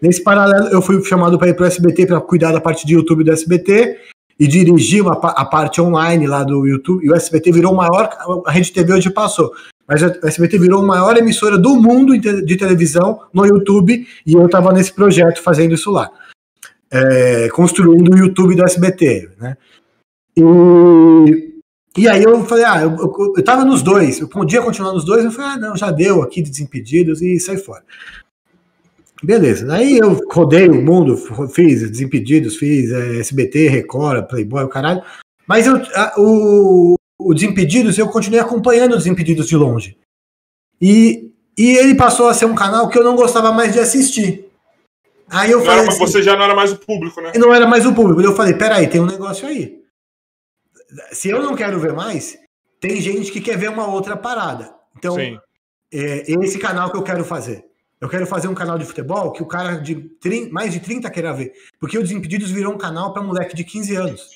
Nesse paralelo, eu fui chamado para ir para o SBT para cuidar da parte de YouTube do SBT e dirigir uma, a parte online lá do YouTube. E o SBT virou o maior, a Rede TV hoje passou, mas o SBT virou a maior emissora do mundo de televisão no YouTube e eu estava nesse projeto fazendo isso lá, é, construindo o YouTube do SBT, né? E, e aí eu falei, ah, eu, eu, eu tava nos dois, eu podia continuar nos dois, eu falei, ah, não, já deu aqui de Desimpedidos e saí fora. Beleza, aí eu rodei o mundo, fiz Desimpedidos, fiz é, SBT, Record, Playboy, o caralho, mas eu, a, o, o Desimpedidos, eu continuei acompanhando o Desimpedidos de longe. E, e ele passou a ser um canal que eu não gostava mais de assistir. Aí eu não falei. Assim, você já não era mais o público, né? Não era mais o público. Eu falei, peraí, tem um negócio aí. Se eu não quero ver mais, tem gente que quer ver uma outra parada. Então, é, esse canal que eu quero fazer. Eu quero fazer um canal de futebol que o cara de 30, mais de 30 queira ver. Porque o Desimpedidos virou um canal para moleque de 15 anos.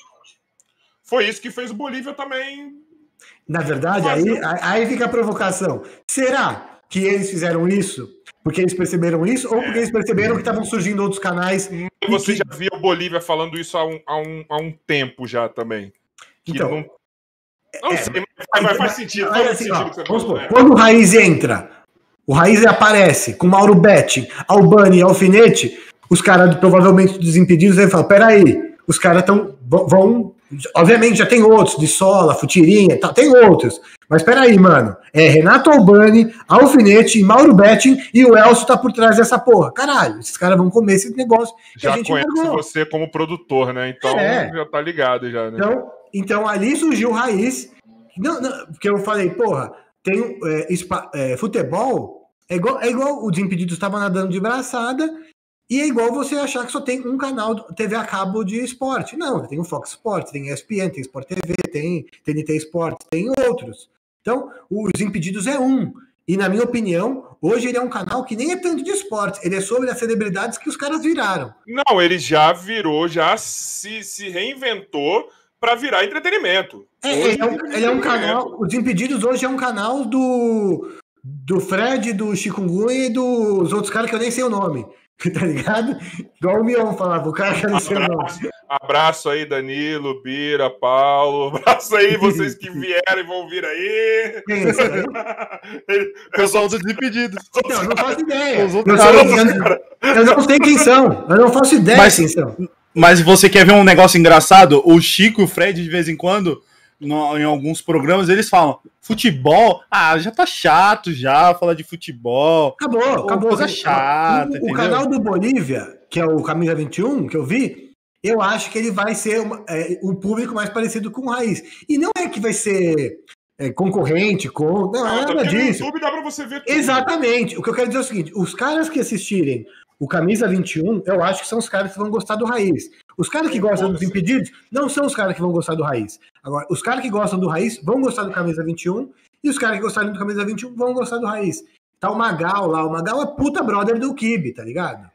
Foi isso que fez o Bolívia também. Na verdade, aí, aí fica a provocação. Será que eles fizeram isso porque eles perceberam isso ou porque eles perceberam que estavam surgindo outros canais? Você que... já viu o Bolívia falando isso há um, há um, há um tempo já também. então, não, não é, sei, mas faz, faz sentido. Faz assim, sentido ó, vamos supor, quando o Raiz entra, o Raiz aparece com Mauro Betti, Albani e Alfinete, os caras provavelmente desimpedidos vão falar: peraí, os caras tão, vão Obviamente já tem outros, de Sola, Futirinha, tá, tem outros. Mas peraí, mano. É Renato Albani, Alfinete, Mauro Betting e o Elcio tá por trás dessa porra. Caralho, esses caras vão comer esse negócio. Já conhece você como produtor, né? Então é. já tá ligado já, né? Então, então ali surgiu raiz. Não, não, porque eu falei, porra, tem é, é, futebol. É igual, é igual o Desimpedidos estava nadando de braçada e é igual você achar que só tem um canal TV a cabo de esporte. Não, tem o Fox Sports, tem ESPN, tem Sport TV, tem TNT Sports, tem outros. Então, os Impedidos é um. E na minha opinião, hoje ele é um canal que nem é tanto de esportes, ele é sobre as celebridades que os caras viraram. Não, ele já virou, já se, se reinventou para virar entretenimento. É, ele, é um, ele é um canal. Os Impedidos hoje é um canal do do Fred, do Chikungunya e dos outros caras que eu nem sei o nome. Tá ligado? Igual o Mion falava, o cara quer ser abraço, abraço aí, Danilo, Bira, Paulo. Abraço aí, vocês que vieram e vão vir aí. É? Pessoal dos Desimpedidos. Não, eu não faço ideia. Eu, eu, eu, não sei quem são. Eu não faço ideia mas, quem são. Mas você quer ver um negócio engraçado? O Chico e o Fred, de vez em quando, no, em alguns programas, eles falam: futebol, ah, já tá chato já falar de futebol. Acabou, acabou. Coisa chata. O, o, canal do Bolívia, que é o Camisa 21, que eu vi, eu acho que ele vai ser uma, é, um público mais parecido com o Raiz. E não é que vai ser é, concorrente com. Não, é nada disso. No YouTube dá pra você ver tudo. Exatamente. O que eu quero dizer é o seguinte: os caras que assistirem o Camisa 21, eu acho que são os caras que vão gostar do Raiz. Os caras que gostam dos impedidos não são os caras que vão gostar do Raiz. Agora, os caras que gostam do Raiz vão gostar do Camisa 21 e os caras que gostarem do Camisa 21 vão gostar do Raiz. Tá o Magal lá. O Magal é puta brother do Kibe, tá ligado?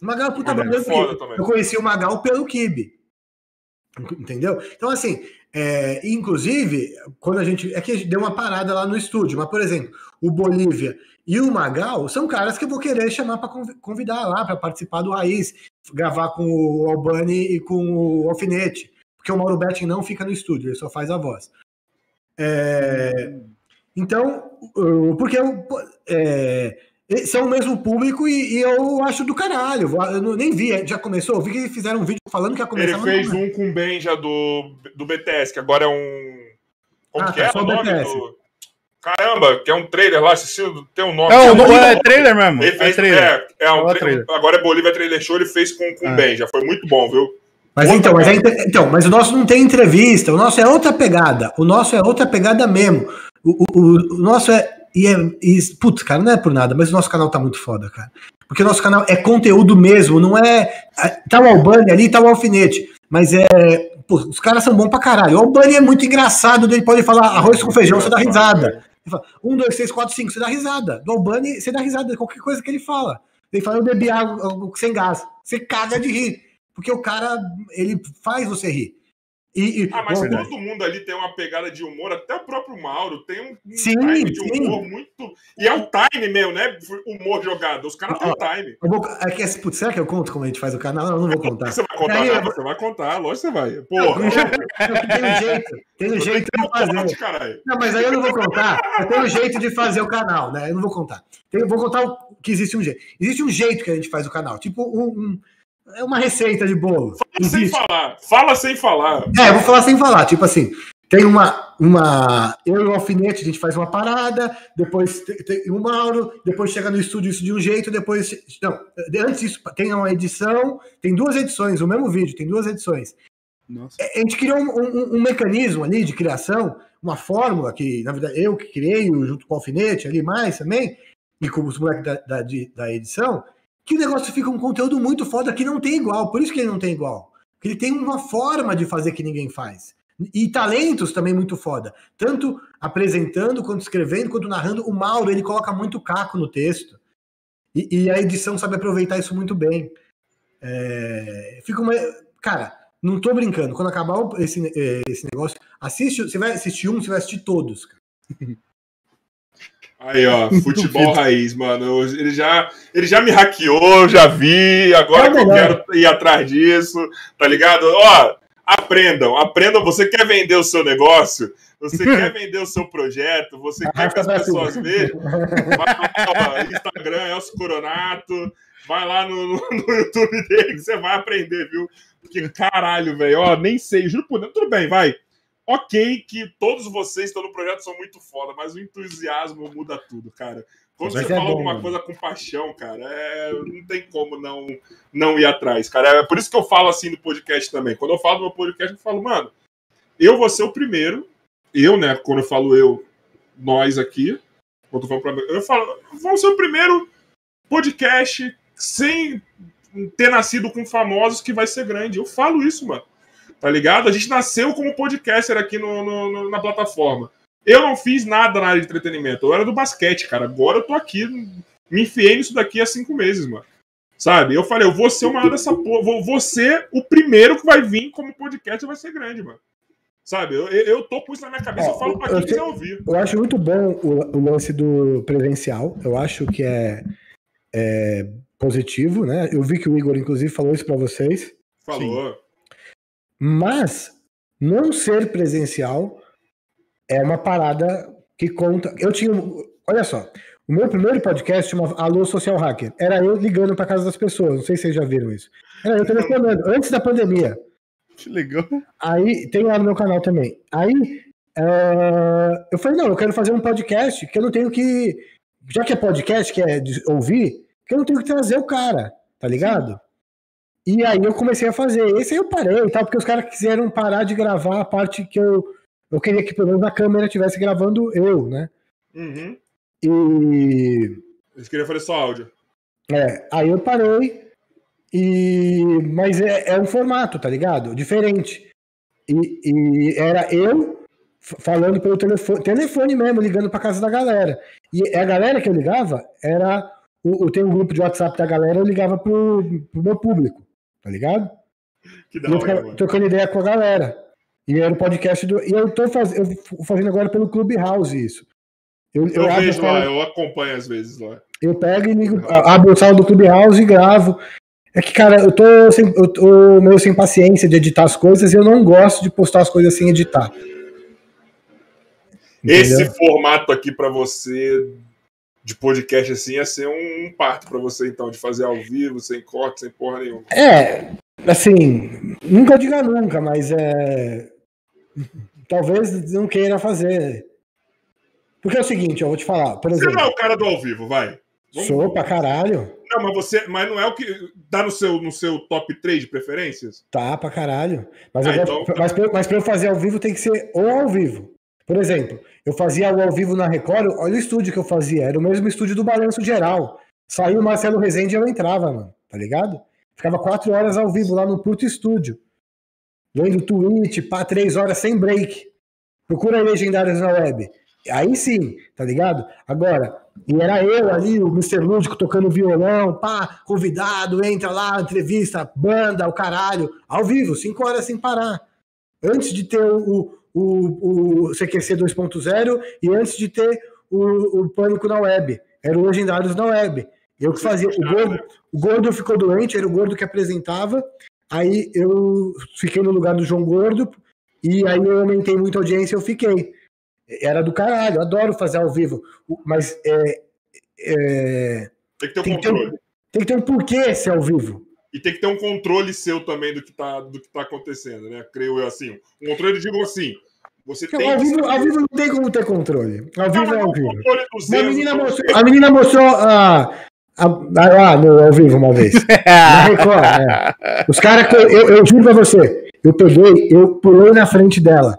O Magal é puta brother do Kibe. Eu conheci o Magal pelo Kibe. Entendeu? Então, assim, é, inclusive, quando a gente. É que a gente deu uma parada lá no estúdio, mas, por exemplo, o Bolívia e o Magal são caras que eu vou querer chamar para convidar lá para participar do Raiz, gravar com o Albani e com o Alfinete, porque o Mauro Betting não fica no estúdio, ele só faz a voz. É, então, porque eu, é, são o mesmo público e, e, eu acho do caralho. Eu nem vi, já começou. Eu vi que fizeram um vídeo falando que ia começar. Ele fez um com o Benja do, do BTS, que agora é um. Como ah, que tá, é o nome BTS. do. Caramba, que é um trailer lá, assistindo, tem um nome. É, é, é trailer mesmo. Ele fez, é, trailer. é, é um é trailer. Agora é Bolívia Trailer Show, ele fez com, com ah. Ben, já foi muito bom, viu? Mas então, mas, é, então, mas o nosso não tem entrevista, o nosso é outra pegada, o nosso é outra pegada mesmo. O, o, o nosso é. E é e, putz, cara, não é por nada, mas o nosso canal tá muito foda, cara. Porque o nosso canal é conteúdo mesmo, não é. Tá o Albani ali, tá o alfinete. Mas é. Pô, os caras são bons pra caralho. O Albani é muito engraçado, ele pode falar arroz com feijão, você dá risada. Ele fala, um, dois, três, quatro, cinco, você dá risada. Do Albani, você dá risada de qualquer coisa que ele fala. Ele fala, eu bebi água sem gás. Você caga de rir. Porque o cara, ele faz você rir. E, e, ah, mas todo mundo ali tem uma pegada de humor, até o próprio Mauro tem um, sim, time de humor sim. muito. E é o time mesmo, né? Humor jogado. Os caras têm o time. Eu vou, é que, putz, será que eu conto como a gente faz o canal? Eu não vou contar. Você vai contar, aí, você vai contar, lógico que você vai. Porra. tem um jeito, tem um jeito de fazer. não, mas aí eu não vou contar. Eu tenho um jeito de fazer o canal, né? Eu não vou contar. Eu vou contar que existe um jeito. Existe um jeito que a gente faz o canal. Tipo um, um é uma receita de bolo. Fala Existe. sem falar. Fala sem falar. É, eu vou falar sem falar. Tipo assim, tem uma, uma. Eu e o alfinete, a gente faz uma parada, depois tem o Mauro, depois chega no estúdio isso de um jeito, depois. Não, antes disso, tem uma edição, tem duas edições, o mesmo vídeo, tem duas edições. Nossa. É, a gente criou um, um, um, mecanismo ali de criação, uma fórmula que, na verdade, eu que criei, junto com o alfinete ali mais também, e com os moleques da, da, da edição, que o negócio fica um conteúdo muito foda que não tem igual. Por isso que ele não tem igual. Porque ele tem uma forma de fazer que ninguém faz. E talentos também muito foda. Tanto apresentando, quanto escrevendo, quanto narrando. O Mauro, ele coloca muito caco no texto. E, e a edição sabe aproveitar isso muito bem. É, fica uma. Cara, não tô brincando. Quando acabar esse, é, esse negócio, assiste. Você vai assistir um, você vai assistir todos. Aí, ó, futebol raiz, mano. Ele já, ele já me hackeou, já vi. Agora é que eu quero ir atrás disso, tá ligado? Ó, aprendam, aprendam. Você quer vender o seu negócio? Você quer vender o seu projeto? Você quer que as pessoas vejam? Vai no Instagram, Elcio Coronato. Vai lá no, no, no, YouTube dele que você vai aprender, viu? Porque caralho, velho, ó, nem sei, juro por Deus. Tudo bem, vai ok que todos vocês estão no projeto são muito foda, mas o entusiasmo muda tudo, cara. Quando você é fala bom, alguma mano. coisa com paixão, cara, é, não tem como não, não ir atrás, cara. É por isso que eu falo assim no podcast também. Quando eu falo no meu podcast, eu falo, mano, eu vou ser o primeiro. Eu, né, quando eu falo eu, nós aqui, quando eu falo pra eu falo, vamos ser o primeiro podcast sem ter nascido com famosos que vai ser grande. Eu falo isso, mano. Tá ligado? A gente nasceu como podcaster aqui no, no, na plataforma. Eu não fiz nada na área de entretenimento. Eu era do basquete, cara. Agora eu tô aqui, me enfiei nisso daqui há cinco meses, mano. Sabe? Eu falei, eu vou ser o maior dessa porra. Vou, vou ser o primeiro que vai vir como podcast e vai ser grande, mano. Sabe? Eu, eu tô com isso na minha cabeça, eu falo pra quem quiser ouvir. Eu acho muito bom o, o, lance do presencial. Eu acho que é, é positivo, né? Eu vi que o Igor, inclusive, falou isso pra vocês. Falou. Sim. Mas não ser presencial é uma parada que conta. Eu tinha. Olha só. O meu primeiro podcast chama Alô Social Hacker. Era eu ligando para casa das pessoas. Não sei se vocês já viram isso. Era eu telefonando, antes da pandemia. Que legal. Aí tem lá no meu canal também. Aí uh, eu falei, não, eu quero fazer um podcast que eu não tenho que. Já que é podcast, que é ouvir, que eu não tenho que trazer o cara, tá ligado? Sim. E aí eu comecei a fazer. Esse aí eu parei e tal, porque os caras quiseram parar de gravar a parte que eu. Eu queria que pelo menos a câmera estivesse gravando eu, né? Uhum. E. Eles queriam fazer só áudio. É, aí eu parei. E. Mas é, é um formato, tá ligado? Diferente. E, e era eu falando pelo telefone, telefone mesmo, ligando pra casa da galera. E a galera que eu ligava era. Eu tenho um grupo de WhatsApp da galera, eu ligava pro, pro meu público tá ligado? Que da hora, trocando ideia com a galera. E era o podcast do. E eu tô faz... eu fazendo agora pelo Clubhouse isso. Eu, eu, eu vejo lá, eu acompanho às vezes lá. Eu pego e ligo, abro o sala do Clubhouse e gravo. É que, cara, eu tô, sem, eu tô meio sem paciência de editar as coisas e eu não gosto de postar as coisas sem editar. Entendeu? Esse formato aqui para você de podcast assim ia ser um, um parto para você, então, de fazer ao vivo, sem corte, sem porra nenhuma. É, assim, nunca diga nunca, mas é. Talvez não queira fazer. Porque é o seguinte, eu vou te falar, por exemplo. Você não é o cara do ao vivo, vai. Vamos... Sou pra caralho. Não, mas você. Mas não é o que. Dá no seu, no seu top 3 de preferências? Tá, pra caralho. Mas, ah, então, vou, mas, pra, mas pra eu fazer ao vivo tem que ser ou ao vivo. Por exemplo, eu fazia o ao vivo na Record, olha o estúdio que eu fazia, era o mesmo estúdio do Balanço Geral. Saiu o Marcelo Rezende e eu entrava, mano, tá ligado? Ficava quatro horas ao vivo lá no puto estúdio. Vendo Twitch, pá, três horas sem break. Procura legendários na web. Aí sim, tá ligado? Agora, e era eu ali, o Mr. Lúdico tocando violão, pá, convidado, entra lá, entrevista, banda, o caralho, ao vivo, cinco horas sem parar. Antes de ter o, o, o CQC 2.0 e antes de ter o, o Pânico na web. Era o Legendários na web. Eu que fazia. O gordo, o gordo ficou doente, era o gordo que apresentava. Aí eu fiquei no lugar do João Gordo, e aí eu aumentei muita audiência eu fiquei. Era do caralho, adoro fazer ao vivo. Mas é, é, tem que ter um tem controle. Que ter, tem que ter um porquê ser ao vivo. E tem que ter um controle seu também do que está do que tá acontecendo, né? Creio eu assim. Um controle, digo assim. Você tem ao, vivo, ao vivo não tem como ter controle. Ao vivo é ao vivo. A menina mostrou, a menina mostrou a, ah, no, ao vivo uma vez. Na Record, é. Os caras, eu, eu juro pra você, eu peguei, eu pulei na frente dela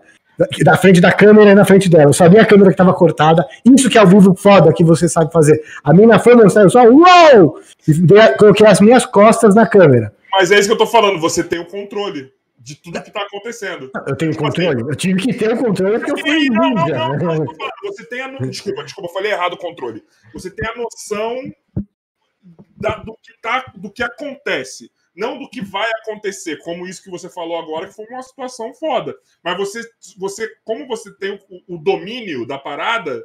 da frente da câmera e na frente dela. Eu sabia a câmera que estava cortada. Isso que é ao vivo foda que você sabe fazer. A mina foi mostrar, eu só uau! E coloquei as minhas costas na câmera. Mas é isso que eu tô falando, você tem o controle de tudo que tá acontecendo. Eu tenho tipo controle? Assim, eu tive que ter o controle porque eu fui não, ninja. Não, não, não, você tem a no... desculpa, desculpa, eu falei errado o controle. Você tem a noção da, do, que tá, do que acontece não do que vai acontecer, como isso que você falou agora, que foi uma situação foda. Mas você, você como você tem o, o domínio da parada,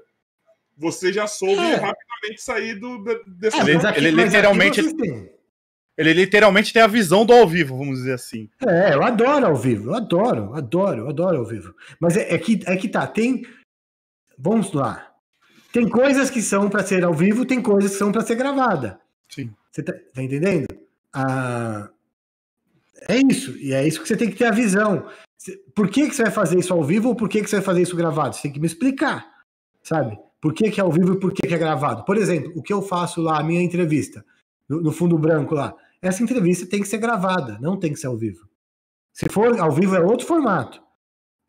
você já soube é. rapidamente sair do, dessa. É, aqui, ele, literalmente. Ele literalmente tem a visão do ao vivo, vamos dizer assim. É, eu adoro ao vivo, eu adoro, adoro, adoro ao vivo. Mas é, é que, é que tá, tem. Vamos lá. Tem coisas que são para ser ao vivo, tem coisas que são para ser gravada. Sim. Você tá, tá entendendo? Ah, é isso, e é isso que você tem que ter a visão. Por que, que você vai fazer isso ao vivo ou por que, que você vai fazer isso gravado? Você tem que me explicar, sabe? Por que, que é ao vivo e por que, que é gravado? Por exemplo, o que eu faço lá, a minha entrevista, no, no fundo branco lá, essa entrevista tem que ser gravada, não tem que ser ao vivo. Se for ao vivo, é outro formato.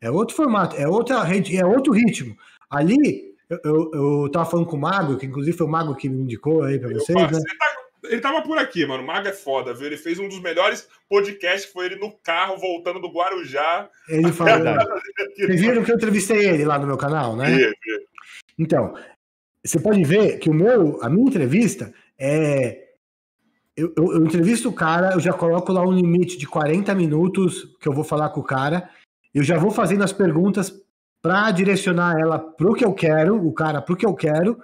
É outro formato, é outra rede, é outro ritmo. Ali, eu, eu, eu tava falando com o Mago, que inclusive foi o Mago que me indicou aí para vocês, né? Você tá ele tava por aqui, mano. O Mago é foda, viu? Ele fez um dos melhores podcasts, que foi ele no carro, voltando do Guarujá. Ele falou. Vocês viram que eu entrevistei ele lá no meu canal, né? É, é. Então, você pode ver que o meu, a minha entrevista é. Eu, eu, eu, entrevisto o cara, eu já coloco lá um limite de 40 minutos que eu vou falar com o cara. Eu já vou fazendo as perguntas para direcionar ela pro que eu quero, o cara pro que eu quero.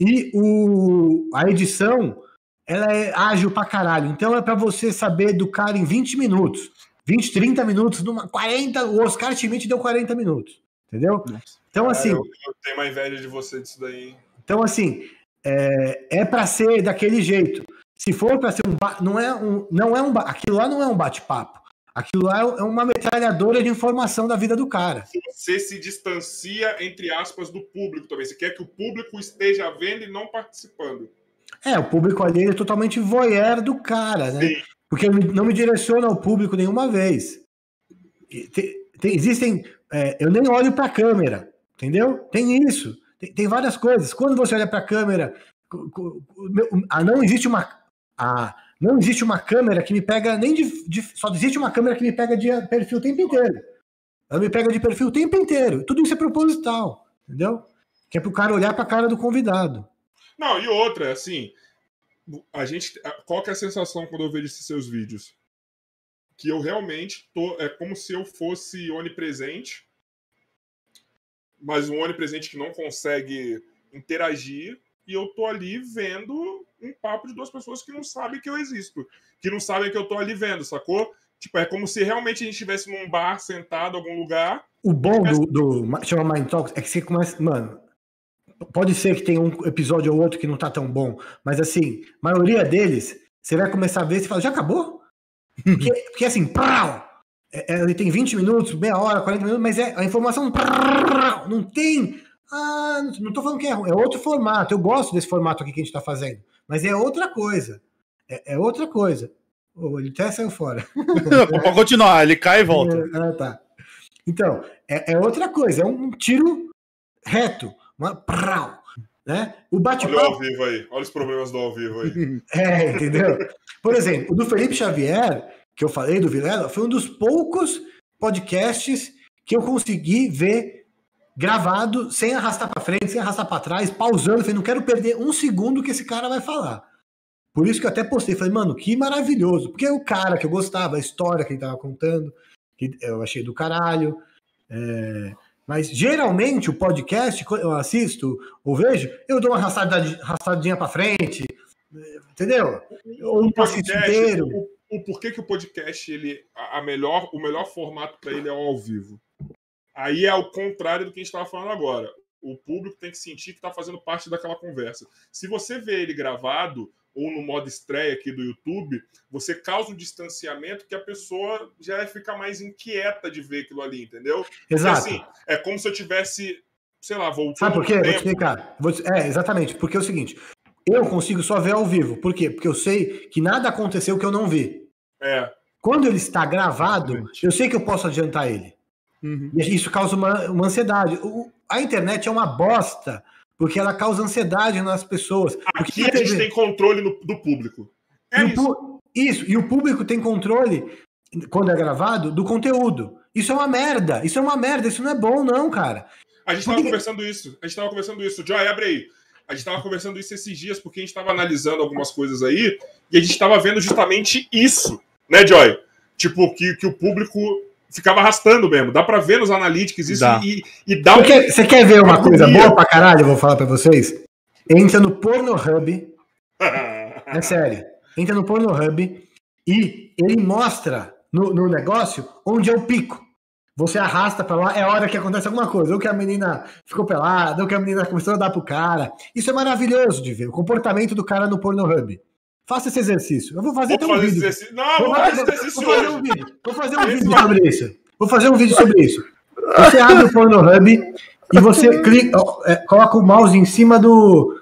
E o, a edição ela é ágil pra caralho. Então é para você saber do cara em 20 minutos. 20, 30 minutos, numa 40, o Oscar Schmidt deu 40 minutos. Entendeu? Então, assim. eu, eu, tenho uma inveja de você disso daí. Então, assim, é, é para ser daquele jeito. Se for para ser um. Não é um. Não é um aquilo lá não é um bate-papo. Aquilo lá é uma metralhadora de informação da vida do cara. Você se distancia, entre aspas, do público também. Você quer que o público esteja vendo e não participando. É, o público ali é totalmente voyeur do cara, né? Sim. Porque não me direciona ao público nenhuma vez. Tem, tem, existem. É, eu nem olho para a câmera, entendeu? Tem isso. Tem, tem várias coisas. Quando você olha para a câmera, ah, não existe uma. Ah, não existe uma câmera que me pega nem de, de, Só existe uma câmera que me pega de perfil o tempo inteiro. Ela me pega de perfil o tempo inteiro. Tudo isso é proposital, entendeu? Que é para o cara olhar para a cara do convidado. Não, e outra, assim, a gente. Qual que é a sensação quando eu vejo esses seus vídeos? Que eu realmente tô. É como se eu fosse onipresente, mas um onipresente que não consegue interagir, e eu tô ali vendo um papo de duas pessoas que não sabem que eu existo, que não sabem que eu tô ali vendo, sacou? Tipo, é como se realmente a gente estivesse num bar sentado em algum lugar. O bom do, do chama Mind Talks é que você começa, mano, Pode ser que tenha um episódio ou outro que não tá tão bom, mas assim, a maioria deles, você vai começar a ver e fala, já acabou? Porque, porque assim, pau! É, é, ele tem 20 minutos, meia hora, 40 minutos, mas é a informação não tem. Ah, não tô falando que é ruim, é outro formato. Eu gosto desse formato aqui que a gente tá fazendo, mas é outra coisa. É, é outra coisa. Oh, ele até saiu fora. Pode continuar, ele cai e volta. Ah, tá. Então, é, é outra coisa, é um tiro reto. Uma, prau, né? O bate-papo. Olha o ao vivo aí, olha os problemas do ao vivo aí. é, entendeu? Por exemplo, o do Felipe Xavier, que eu falei do Vilela, foi um dos poucos podcasts que eu consegui ver gravado, sem arrastar para frente, sem arrastar para trás, pausando. Falei, não quero perder um segundo que esse cara vai falar. Por isso que eu até postei, falei, mano, que maravilhoso. Porque é o cara que eu gostava, a história que ele tava contando, que eu achei do caralho. É... Mas geralmente o podcast, quando eu assisto ou vejo, eu dou uma arrastadinha para frente, entendeu? Ou um podcast inteiro. O, o porquê que o podcast, ele, a melhor, o melhor formato para ele é o ao vivo. Aí é ao contrário do que a gente estava falando agora. O público tem que sentir que está fazendo parte daquela conversa. Se você vê ele gravado, ou no modo estreia aqui do YouTube, você causa um distanciamento que a pessoa já fica mais inquieta de ver aquilo ali, entendeu? Exato. Porque, assim, é como se eu tivesse, sei lá, voltando. Sabe por quê? Vou te explicar. É, exatamente. Porque é o seguinte: eu consigo só ver ao vivo. Por quê? Porque eu sei que nada aconteceu que eu não vi. É. Quando ele está gravado, eu sei que eu posso adiantar ele. Uhum. E isso causa uma, uma ansiedade. O, a internet é uma bosta, porque ela causa ansiedade nas pessoas. Aqui a gente tem controle no, do público. É isso. isso, e o público tem controle, quando é gravado, do conteúdo. Isso é uma merda, isso é uma merda, isso não é bom, não, cara. A gente estava conversando isso, a gente estava conversando isso. Joy, abre aí. A gente estava conversando isso esses dias, porque a gente estava analisando algumas coisas aí, e a gente estava vendo justamente isso, né, Joy? Tipo, que, que o público ficava arrastando mesmo. Dá para ver nos analytics isso dá. E, e dá você, um... quer, você quer ver uma coisa boa pra caralho? Eu vou falar para vocês. Entra no Pornhub. é sério. Entra no Pornhub e ele mostra no, no negócio onde é o pico. Você arrasta para lá, é hora que acontece alguma coisa. Ou que a menina ficou pelada, ou que a menina começou a dar pro cara. Isso é maravilhoso de ver. O comportamento do cara no Pornhub. Faça esse exercício. Eu vou fazer vou fazer um vídeo. Exercício. Não, vou fazer, exercício vou fazer um vídeo. Vou fazer um vídeo sobre isso. Vou fazer um vídeo sobre isso. Você abre o Pornhub e você clica, é, coloca o mouse em cima do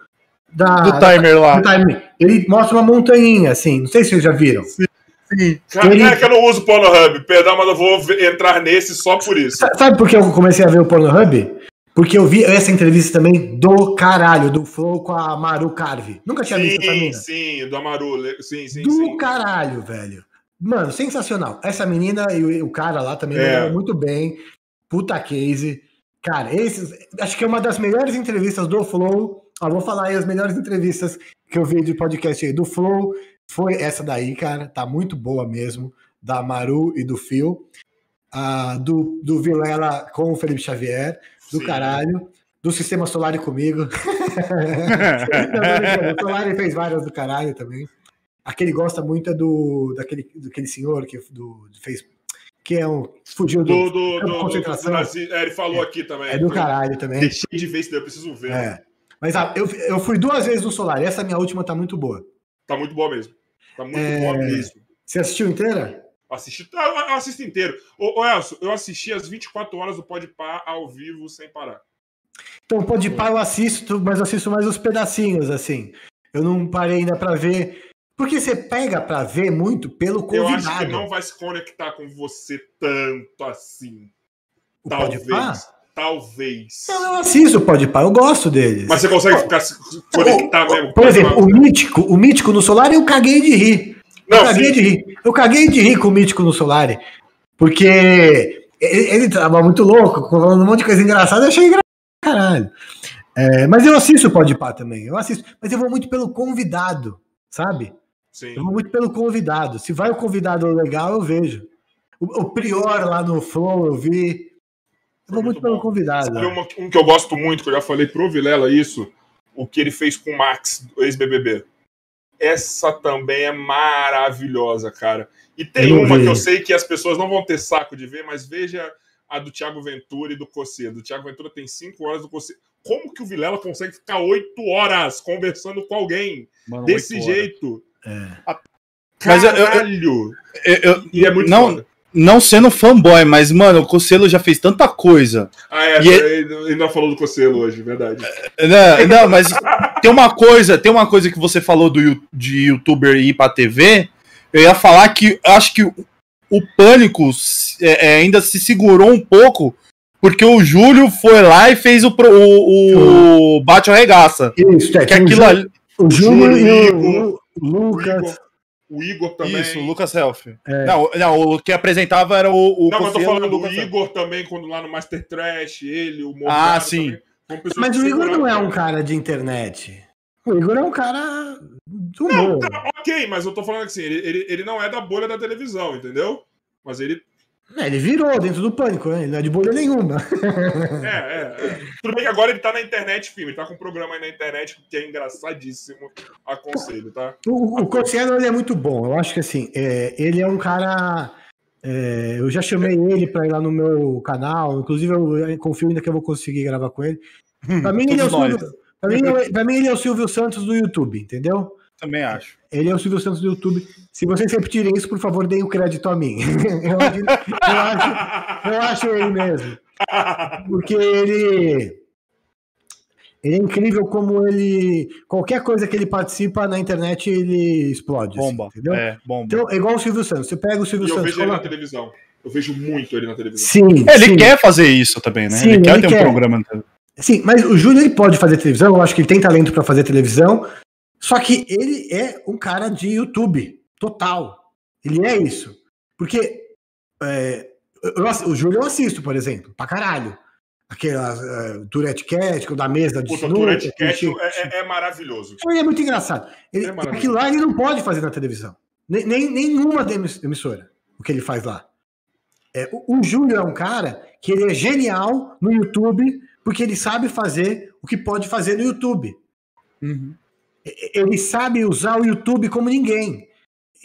da, do timer lá. Do timer. Ele mostra uma montanha assim. Não sei se vocês já viram. Sim. Sim. Ele... é que eu não uso Pornhub, perdão, mas eu vou entrar nesse só por isso. Sabe por que eu comecei a ver o Pornhub? Porque eu vi essa entrevista também do caralho, do Flow com a Maru Carve. Nunca tinha sim, visto essa menina. Sim, do Amaru. Sim, sim, do sim. caralho, velho. Mano, sensacional. Essa menina e o cara lá também é. muito bem. Puta case. Cara, esses, acho que é uma das melhores entrevistas do Flow. Ó, vou falar aí as melhores entrevistas que eu vi de podcast aí do Flow. Foi essa daí, cara. Tá muito boa mesmo. Da Maru e do Phil. Ah, do, do Vilela com o Felipe Xavier do Sim. caralho. Do Sistema Solar comigo. o Solar fez várias do caralho também. Aquele gosta muito é do daquele, daquele senhor que do, fez que é um fugiu do, do, do, do concentração. Do, é, ele falou é, aqui também. É do caralho também. Deixei de ver isso daí, eu preciso ver. É. Mas ah, eu, eu fui duas vezes no Solar. Essa minha última tá muito boa. Tá muito boa mesmo. Tá muito é... boa mesmo. Você assistiu inteira? Assisti, eu assisto inteiro. Ô, ô Elcio, eu assisti as 24 horas do Podpah ao vivo sem parar. Então, Podpah eu assisto, mas eu assisto mais os pedacinhos, assim. Eu não parei ainda para ver. Porque você pega para ver muito pelo convidado. Eu acho que não vai se conectar com você tanto assim. O Talvez. Podpah? Talvez. Não, eu assisto o Podpah, eu gosto deles. Mas você consegue ficar se conectar mesmo? Por exemplo, o Mítico, o Mítico no Solar eu caguei de rir. Não, eu caguei sim. de rir. Eu caguei de rir com o Mítico no Solari. Porque ele, ele tava muito louco, falando um monte de coisa engraçada, eu achei engraçado, caralho. É, mas eu assisto o Podpah também, eu assisto, mas eu vou muito pelo convidado, sabe? Sim. Eu vou muito pelo convidado. Se vai o convidado legal, eu vejo. O, o Prior lá no Flow, eu vi. Eu vou muito, muito pelo convidado. Uma, um que eu gosto muito, que eu já falei pro Vilela isso, o que ele fez com o Max, ex-BBB. Essa também é maravilhosa, cara. E tem uma vi. que eu sei que as pessoas não vão ter saco de ver, mas veja a do Thiago Ventura e do Cossê. Do Thiago Ventura tem cinco horas do Cossê. Como que o Vilela consegue ficar oito horas conversando com alguém Mano, desse jeito? É. A... Mas eu, eu, eu, eu, e é muito não, foda não sendo fanboy, mas, mano, o Cocelo já fez tanta coisa. Ah, é, e ele não falou do Cocelo hoje, verdade. É, não, não, mas tem uma coisa, tem uma coisa que você falou do, de youtuber ir pra TV. Eu ia falar que acho que o, pânico é, é, ainda se segurou um pouco, porque o Júlio foi lá e fez o, o, o Bate Arregaça. Isso, é, que aquilo ali. O Júlio e o, o Lucas. O Igor também. Isso, o Lucas Helf. É. Não, não, o que apresentava era o. o não, mas eu tô falando do Igor também, quando lá no Master Trash, ele, o Morgado Ah, sim. Também, mas o Igor não é um cara de internet. O Igor é um cara do não, tá, ok, mas eu tô falando assim, ele, ele, ele não é da bolha da televisão, entendeu? Mas ele é, ele virou dentro do pânico, né? Ele não é de bolha nenhuma. É, é, é. Tudo bem que agora ele tá na internet, filme. Ele tá com um programa aí na internet que é engraçadíssimo. Aconselho, tá? O, o Cossiano, ele é muito bom. Eu acho que, assim, é, ele é um cara... É, eu já chamei ele para ir lá no meu canal. Inclusive, eu confio ainda que eu vou conseguir gravar com ele. Pra mim, ele é o Silvio, pra mim, pra mim, ele é o Silvio Santos do YouTube, entendeu? Também acho. Ele é o Silvio Santos do YouTube. Se vocês repetirem isso, por favor, deem o crédito a mim. eu, acho, eu, acho, eu acho ele mesmo. Porque ele. Ele é incrível como ele. Qualquer coisa que ele participa na internet, ele explode. Assim, bomba. Assim, entendeu? É, bomba. Então, é igual o Silvio Santos. Você pega o Silvio e Santos. Eu vejo ele na televisão. Eu vejo muito ele na televisão. Sim. É, ele sim. quer fazer isso também, né? Sim, ele quer ele ter quer. um programa na televisão. Sim, mas o Júlio ele pode fazer televisão, eu acho que ele tem talento para fazer televisão, só que ele é um cara de YouTube, total. Ele é isso. Porque é, eu, o Júlio eu assisto, por exemplo, pra caralho. Aquela uh, Tourette Cat, da mesa de Puta, Tourette Cat é, é, é, maravilhoso. Ele é muito engraçado. Ele, é maravilhoso. Aquilo lá ele não pode fazer na televisão. Nem, nem, nenhuma emissora, o que ele faz lá. É, o, o Júlio é um cara que ele é genial no YouTube, porque ele sabe fazer o que pode fazer no YouTube. Uhum ele sabe usar o YouTube como ninguém.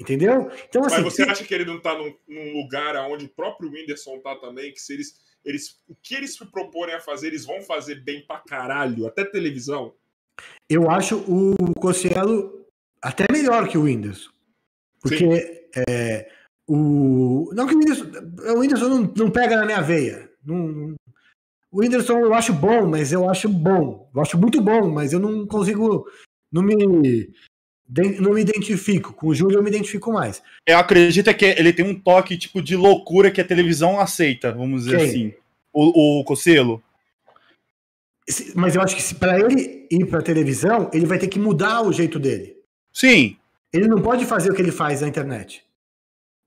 Entendeu? Então, assim, Mas você acha que ele não está num, num, lugar onde o próprio Whindersson está também? Que se eles, eles. O que eles se proporem a fazer, eles vão fazer bem pra caralho, até televisão? Eu acho o Cossielo até melhor que o Whindersson. Porque é, o. Não que o Whindersson. O Whindersson não, não pega na minha veia. Não, o Whindersson eu acho bom, mas eu acho bom. Eu acho muito bom, mas eu não consigo não me não me identifico. Com o Júlio eu me identifico mais. Eu acredito é que ele tem um toque tipo de loucura que a televisão aceita, vamos dizer Quem? assim. O, o Cocelo. Mas eu acho que para ele ir para televisão, ele vai ter que mudar o jeito dele. Sim. Ele não pode fazer o que ele faz na internet.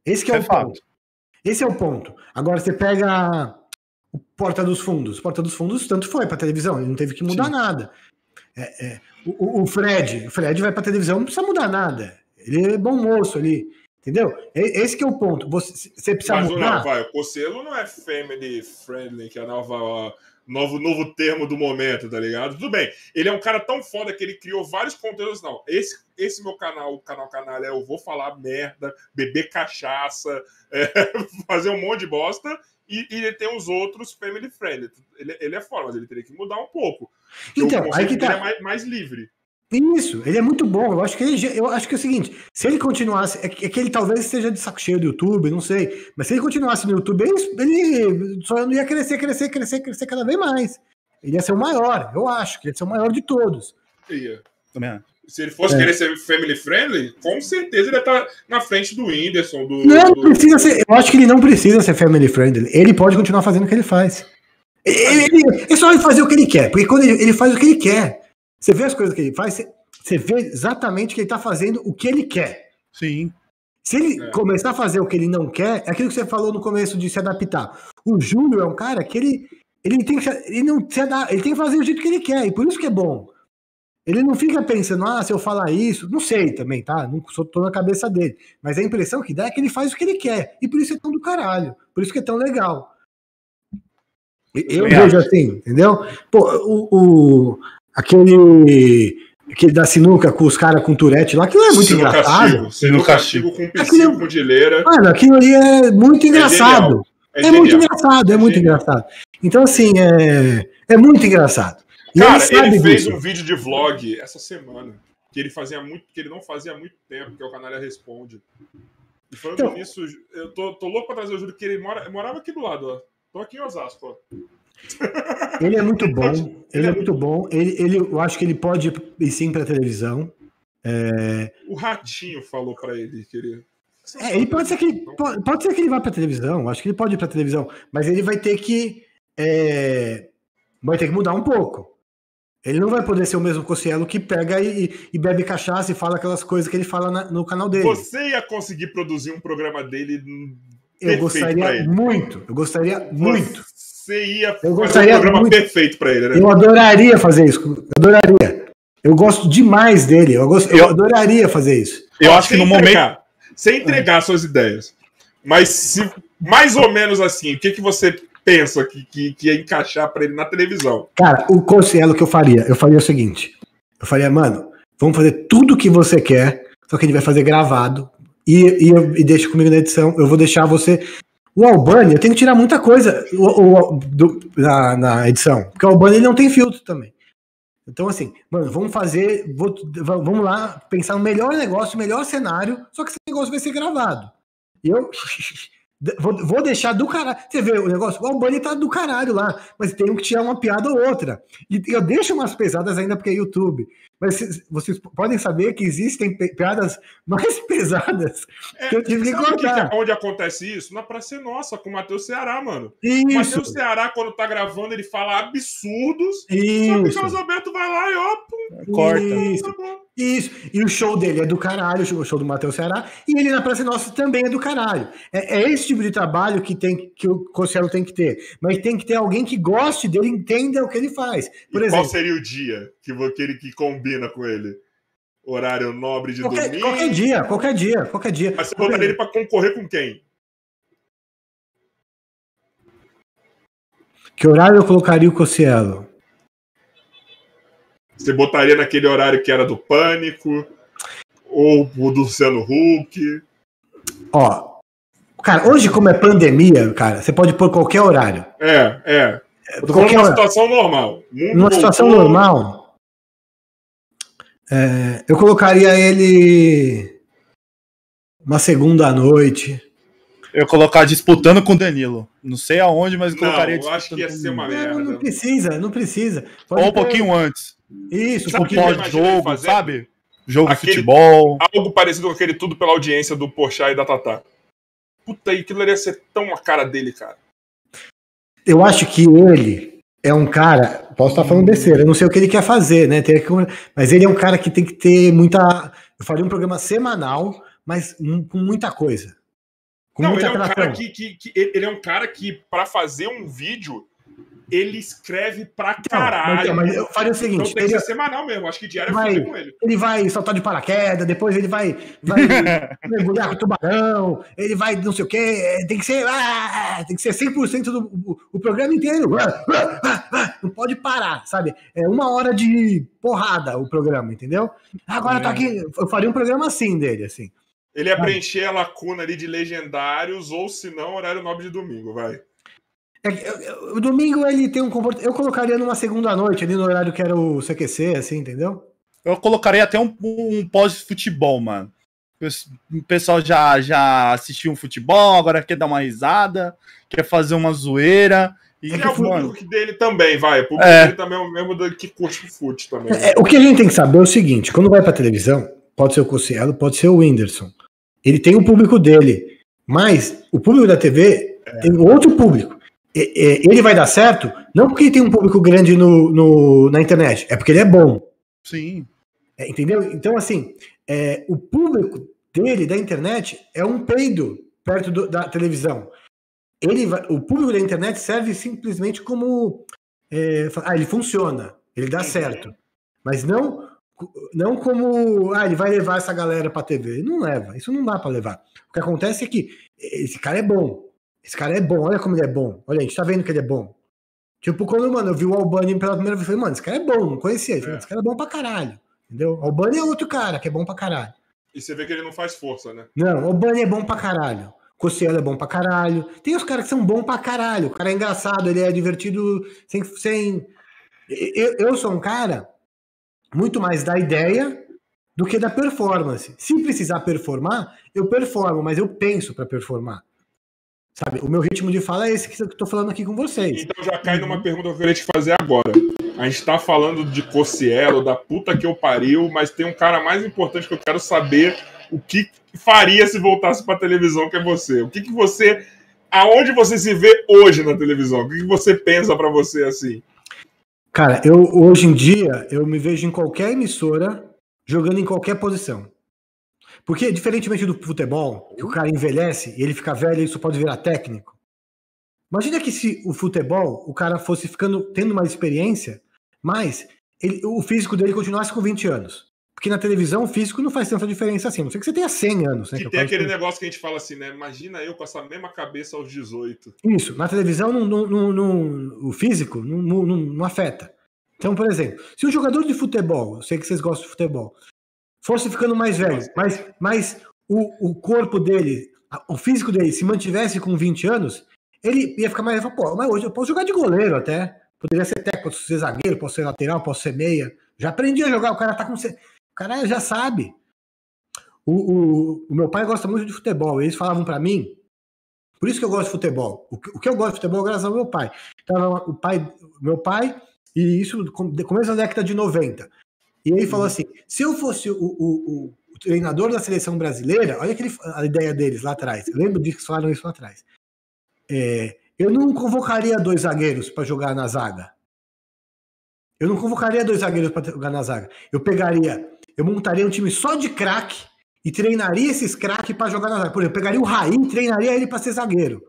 Esse é, é o fato. ponto. Esse é o ponto. Agora você pega o Porta dos Fundos. Porta dos Fundos tanto foi para televisão, ele não teve que mudar Sim. nada. É, é, o, o, Fred, o Fred vai para televisão, não precisa mudar nada. Ele é bom moço ali, entendeu? Esse que é o ponto. Você, você precisa Mas, mudar. Vai, o Cocelo não é family friendly, que é a nova, novo, novo termo do momento, tá ligado? Tudo bem. Ele é um cara tão foda que ele criou vários conteúdos. Não, esse, esse meu canal, o canal Canal, é eu vou falar merda, beber cachaça, é, fazer um monte de bosta. E, e ele tem os outros family friendly. Ele, ele é foda, mas ele teria que mudar um pouco. Então, aí que tá. é mais, mais, livre. Isso, ele é muito bom. Eu acho que ele, eu acho que é o seguinte: se ele continuasse, é que, é que ele talvez esteja de saco cheio do YouTube, não sei. Mas se ele continuasse no YouTube, ele, ele só não ia crescer, crescer, crescer, crescer cada vez mais. Ele ia ser o maior, eu acho, que ele ia ser o maior de todos. Ia. Também Se ele fosse é. querer ser family friendly, com certeza ele ia estar na frente do Whindersson. Do, não, do... precisa ser. Eu acho que ele não precisa ser family friendly. Ele pode continuar fazendo o que ele faz. Ele, ele, é só ele fazer o que ele quer, porque quando ele, ele, faz o que ele quer, você vê as coisas que ele faz, você, você vê exatamente que ele está fazendo o que ele quer. Sim. Se ele é. começar a fazer o que ele não quer, é aquilo que você falou no começo de se adaptar. O Júlio é um cara que ele, ele tem que ele não se adapta, ele tem que fazer o jeito que ele quer, e por isso que é bom. Ele não fica pensando, ah, se eu falar isso, não sei também, tá? Não sou, tô na cabeça dele. Mas a impressão que dá é que ele faz o que ele quer. E por isso é tão do caralho. Por isso que é tão legal. Eu vejo assim, entendeu? Pô, o, o, aquele, aquele da sinuca com os caras com turete lá, aquilo é muito Sino engraçado. Sino castigo com piscina, com dileira. Mano, aquilo ali é muito é engraçado. É, é muito engraçado, é, é muito engraçado. Então, assim, é, é muito engraçado. E Cara, ele, ele fez disso. um vídeo de vlog essa semana que ele fazia muito, que ele não fazia há muito tempo, que é o Canalha Responde. E falando então, nisso, eu tô, tô louco pra trazer o Júlio, que ele mora, morava aqui do lado, ó. Tô aqui em Osasco, ó. Ele é muito bom, ele é muito bom. Ele, ele, eu acho que ele pode ir sim para televisão. É... O Ratinho falou para ele que ele. É, ele pode ser que ele, pode, pode ser que ele vá para televisão. Acho que ele pode ir para televisão, mas ele vai ter que é, vai ter que mudar um pouco. Ele não vai poder ser o mesmo Cossielo que pega e, e bebe cachaça e fala aquelas coisas que ele fala na, no canal dele. Você ia conseguir produzir um programa dele. Eu gostaria muito. Eu gostaria Você muito. Você ia eu fazer um programa muito. perfeito para ele, né? Eu adoraria fazer isso. Eu adoraria. Eu gosto demais dele. Eu, gosto, eu, eu adoraria fazer isso. Eu acho que no entregar, momento. Sem entregar suas ideias. Mas se mais ou menos assim, o que, que você pensa que, que, que ia encaixar para ele na televisão? Cara, o conselho que eu faria, eu faria o seguinte: eu faria, mano, vamos fazer tudo o que você quer, só que a gente vai fazer gravado e, e, e deixa comigo na edição. Eu vou deixar você. O Albani, eu tenho que tirar muita coisa o, o, do, na, na, edição, porque o Albani não tem filtro também. Então, assim, mano, vamos fazer, vou, vamos lá pensar no melhor negócio, o melhor cenário, só que esse negócio vai ser gravado. E eu Vou, vou, deixar do caralho. Você vê o negócio? O Albani tá do caralho lá, mas tem que tirar uma piada ou outra. E eu deixo umas pesadas ainda porque é YouTube. Mas vocês podem saber que existem piadas mais pesadas é, que eu tive que cortar. Que, onde acontece isso? Na Praça Nossa, com o Matheus Ceará, mano. Isso. O Matheus Ceará, quando tá gravando, ele fala absurdos. Isso. Só que o Carlos Alberto vai lá e ó, corta. Isso. Tá isso. E o show dele é do caralho, o show do Matheus Ceará. E ele na Praça Nossa também é do caralho. É, é esse tipo de trabalho que, tem, que o Cossielo tem que ter. Mas tem que ter alguém que goste dele, entenda o que ele faz. Por e exemplo, qual seria o dia que, que ele que combina com ele? Horário nobre de qualquer, domingo? Qualquer dia, qualquer dia, qualquer dia. Mas você botaria ele para concorrer com quem? Que horário eu colocaria o Cossielo? Você botaria naquele horário que era do Pânico? Ou o do Luciano Huck? Ó, cara, hoje como é pandemia, cara, você pode pôr qualquer horário. É, é. Eu tô qualquer numa situação normal. Numa situação normal, é, eu colocaria ele uma segunda à noite. Eu colocar disputando com o Danilo. Não sei aonde, mas eu colocaria não, eu acho que ia ser uma merda. Não, não precisa, não precisa. Pode Ou um pouquinho antes. Isso, sabe um pouquinho pós-jogo, sabe? Jogo aquele, de futebol. Algo parecido com aquele tudo pela audiência do Porchat e da Tatá. Puta, aquilo ia ser tão a cara dele, cara. Eu acho que ele é um cara. Posso estar falando besteira, eu não sei o que ele quer fazer, né? Tem que, mas ele é um cara que tem que ter muita. Eu faria um programa semanal, mas com muita coisa. Com não, ele é um cara que, que, que, ele é um cara que, para fazer um vídeo, ele escreve pra caralho. Não, mas, eu faria o seguinte: então tem ele, que ser semanal mesmo, acho que diário vai, com ele. Ele vai saltar de paraquedas, depois ele vai, vai mergulhar com o tubarão, ele vai não sei o quê, tem que ser, ah, tem que ser 100% do o, o programa inteiro. Não pode parar, sabe? É uma hora de porrada o programa, entendeu? Agora é. tá aqui, eu faria um programa assim dele, assim. Ele ia preencher a lacuna ali de legendários, ou se não, horário nobre de domingo, vai. É, o domingo ele tem um comportamento. Eu colocaria numa segunda noite, ali no horário que era o CQC, assim, entendeu? Eu colocaria até um, um pós-futebol, mano. O pessoal já, já assistiu um futebol, agora quer dar uma risada, quer fazer uma zoeira. E é, é o público dele também, vai. O público é. dele também é o mesmo do que curte o fute também. É, o que a gente tem que saber é o seguinte: quando vai pra televisão, pode ser o Cossielo, pode ser o Whindersson. Ele tem o público dele. Mas o público da TV é. tem outro público. Ele vai dar certo não porque ele tem um público grande no, no na internet, é porque ele é bom. Sim. É, entendeu? Então, assim, é, o público dele, da internet, é um peido perto do, da televisão. Ele vai, o público da internet serve simplesmente como. É, ah, ele funciona, ele dá certo. Mas não não como, ah, ele vai levar essa galera pra TV. Ele não leva, isso não dá para levar. O que acontece é que esse cara é bom. Esse cara é bom, olha como ele é bom. Olha, a gente tá vendo que ele é bom. Tipo, quando, mano, eu vi o Albani pela primeira vez, eu falei, mano, esse cara é bom, não conhecia. Falei, é. esse cara é bom pra caralho. Entendeu? O Albani é outro cara que é bom pra caralho. E você vê que ele não faz força, né? Não, o Albani é bom pra caralho. Cossielo é bom pra caralho. Tem os caras que são bons pra caralho. O cara é engraçado, ele é divertido sem. sem... Eu, eu sou um cara muito mais da ideia do que da performance. Se precisar performar, eu performo, mas eu penso para performar. Sabe, o meu ritmo de fala é esse que eu tô falando aqui com vocês. Então já cai numa pergunta que eu queria te fazer agora. A gente tá falando de Cossielo, da puta que eu pariu, mas tem um cara mais importante que eu quero saber o que faria se voltasse pra televisão, que é você. O que, que você. Aonde você se vê hoje na televisão? O que, que você pensa para você assim? Cara, eu hoje em dia eu me vejo em qualquer emissora jogando em qualquer posição. Porque, diferentemente do futebol, que o cara envelhece e ele fica velho e isso pode virar técnico. Imagina que se o futebol, o cara fosse ficando, tendo mais experiência, mas ele, o físico dele continuasse com 20 anos. Porque na televisão o físico não faz tanta diferença assim. Não sei que você tenha 100 anos. Né, que, que tem aquele negócio que a gente fala assim, né? Imagina eu com essa mesma cabeça aos 18. Isso. Na televisão não, não, não, o físico não, não, afeta. Então, por exemplo, se um jogador de futebol, eu sei que vocês gostam de futebol, fosse ficando mais velho, mas, mas o, o corpo dele, o físico dele se mantivesse com 20 anos, ele ia ficar mais. Pô, mas hoje eu posso jogar de goleiro até. Poderia ser técnico, posso ser zagueiro, posso ser lateral, posso ser meia. Já aprendi a jogar, o cara tá com. O cara já sabe. O, o, o meu pai gosta muito de futebol. Eles falavam para mim. Por isso que eu gosto de futebol. O que, o que eu gosto de futebol é graças ao meu pai. Então, o pai, meu pai, e isso começo da década de 90. E ele falou assim: se eu fosse o, o, o treinador da seleção brasileira, olha aquele, a ideia deles lá atrás. Eu lembro disso que falaram isso lá atrás. É, eu não convocaria dois zagueiros para jogar na zaga. Eu não convocaria dois zagueiros para jogar na zaga. Eu pegaria eu montaria um time só de craque e treinaria esses craques para jogar na zaga. Por exemplo, eu pegaria o Raí e treinaria ele para ser zagueiro.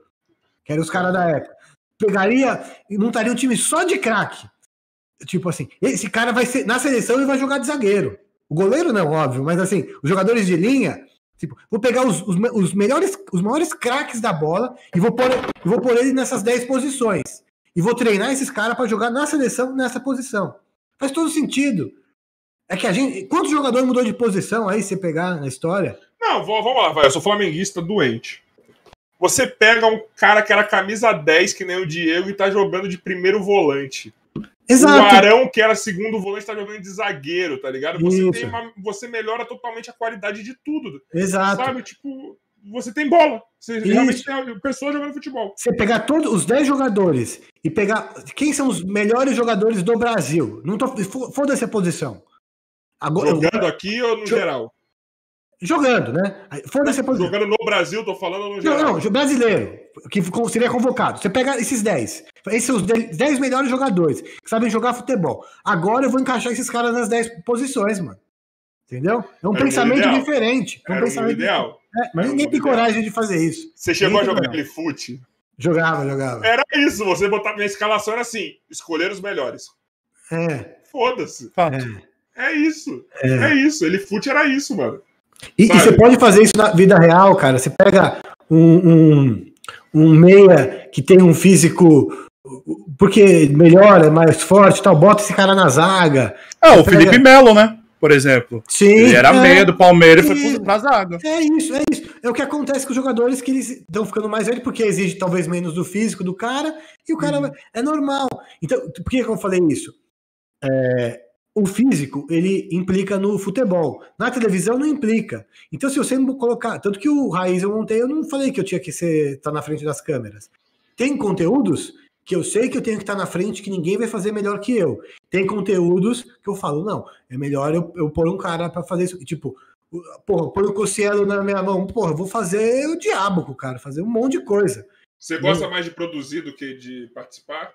Que eram os caras da época. Pegaria e montaria um time só de craque. Tipo assim, esse cara vai ser. Na seleção ele vai jogar de zagueiro. O goleiro não, óbvio, mas assim, os jogadores de linha. Tipo, vou pegar os, os, os melhores, os maiores craques da bola e vou pôr, vou pôr ele nessas 10 posições. E vou treinar esses caras para jogar na seleção nessa posição. Faz todo sentido. É que a gente. Quantos jogadores mudou de posição aí, você pegar na história? Não, vamos lá, vai. Eu sou flamenguista doente. Você pega um cara que era camisa 10, que nem o Diego, e tá jogando de primeiro volante. Exato. O Arão, que era segundo volante, tá jogando de zagueiro, tá ligado? Você, tem uma, você melhora totalmente a qualidade de tudo. Exato. Sabe? Tipo, você tem bola. Você Isso. realmente tem pessoas jogando futebol. Você pegar todos os 10 jogadores e pegar. Quem são os melhores jogadores do Brasil? Não tô. Foda-se a posição. Agora, Jogando aqui ou no geral? Jogando, né? Foda-se Jogando no Brasil, tô falando no geral. Não, não, brasileiro, que seria convocado. Você pega esses 10. Esses são os 10 melhores jogadores que sabem jogar futebol. Agora eu vou encaixar esses caras nas 10 posições, mano. Entendeu? É um Era pensamento diferente. É um Era pensamento ideal. É, mas ninguém tem coragem de fazer isso. Você chegou a jogar aquele fute? Jogava, jogava. Era isso, você botava na escalação, era assim: escolher os melhores. É. Foda-se. É. É isso. É, é isso. Ele fute era isso, mano. E, e, você pode fazer isso na vida real, cara. Você pega um, um, um meia que tem um físico porque melhora, é mais forte tal, bota esse cara na zaga. É, o Felipe pega... Melo, né? Por exemplo. Sim. Ele era é, meia do Palmeiras e foi pra zaga. É isso, é isso. É o que acontece com os jogadores que eles estão ficando mais velhos porque exige talvez menos do físico do cara e o cara uhum. é normal. Então, por que, que eu falei isso? É, o físico ele implica no futebol. Na televisão não implica. Então, se você colocar. Tanto que o Raiz eu montei, eu não falei que eu tinha que estar tá na frente das câmeras. Tem conteúdos que eu sei que eu tenho que estar tá na frente, que ninguém vai fazer melhor que eu. Tem conteúdos que eu falo, não, é melhor eu, eu pôr um cara para fazer isso. Tipo, porra, põe o Cossielo na minha mão, porra, vou fazer o diabo com o cara, fazer um monte de coisa. Você gosta eu... mais de produzir do que de participar?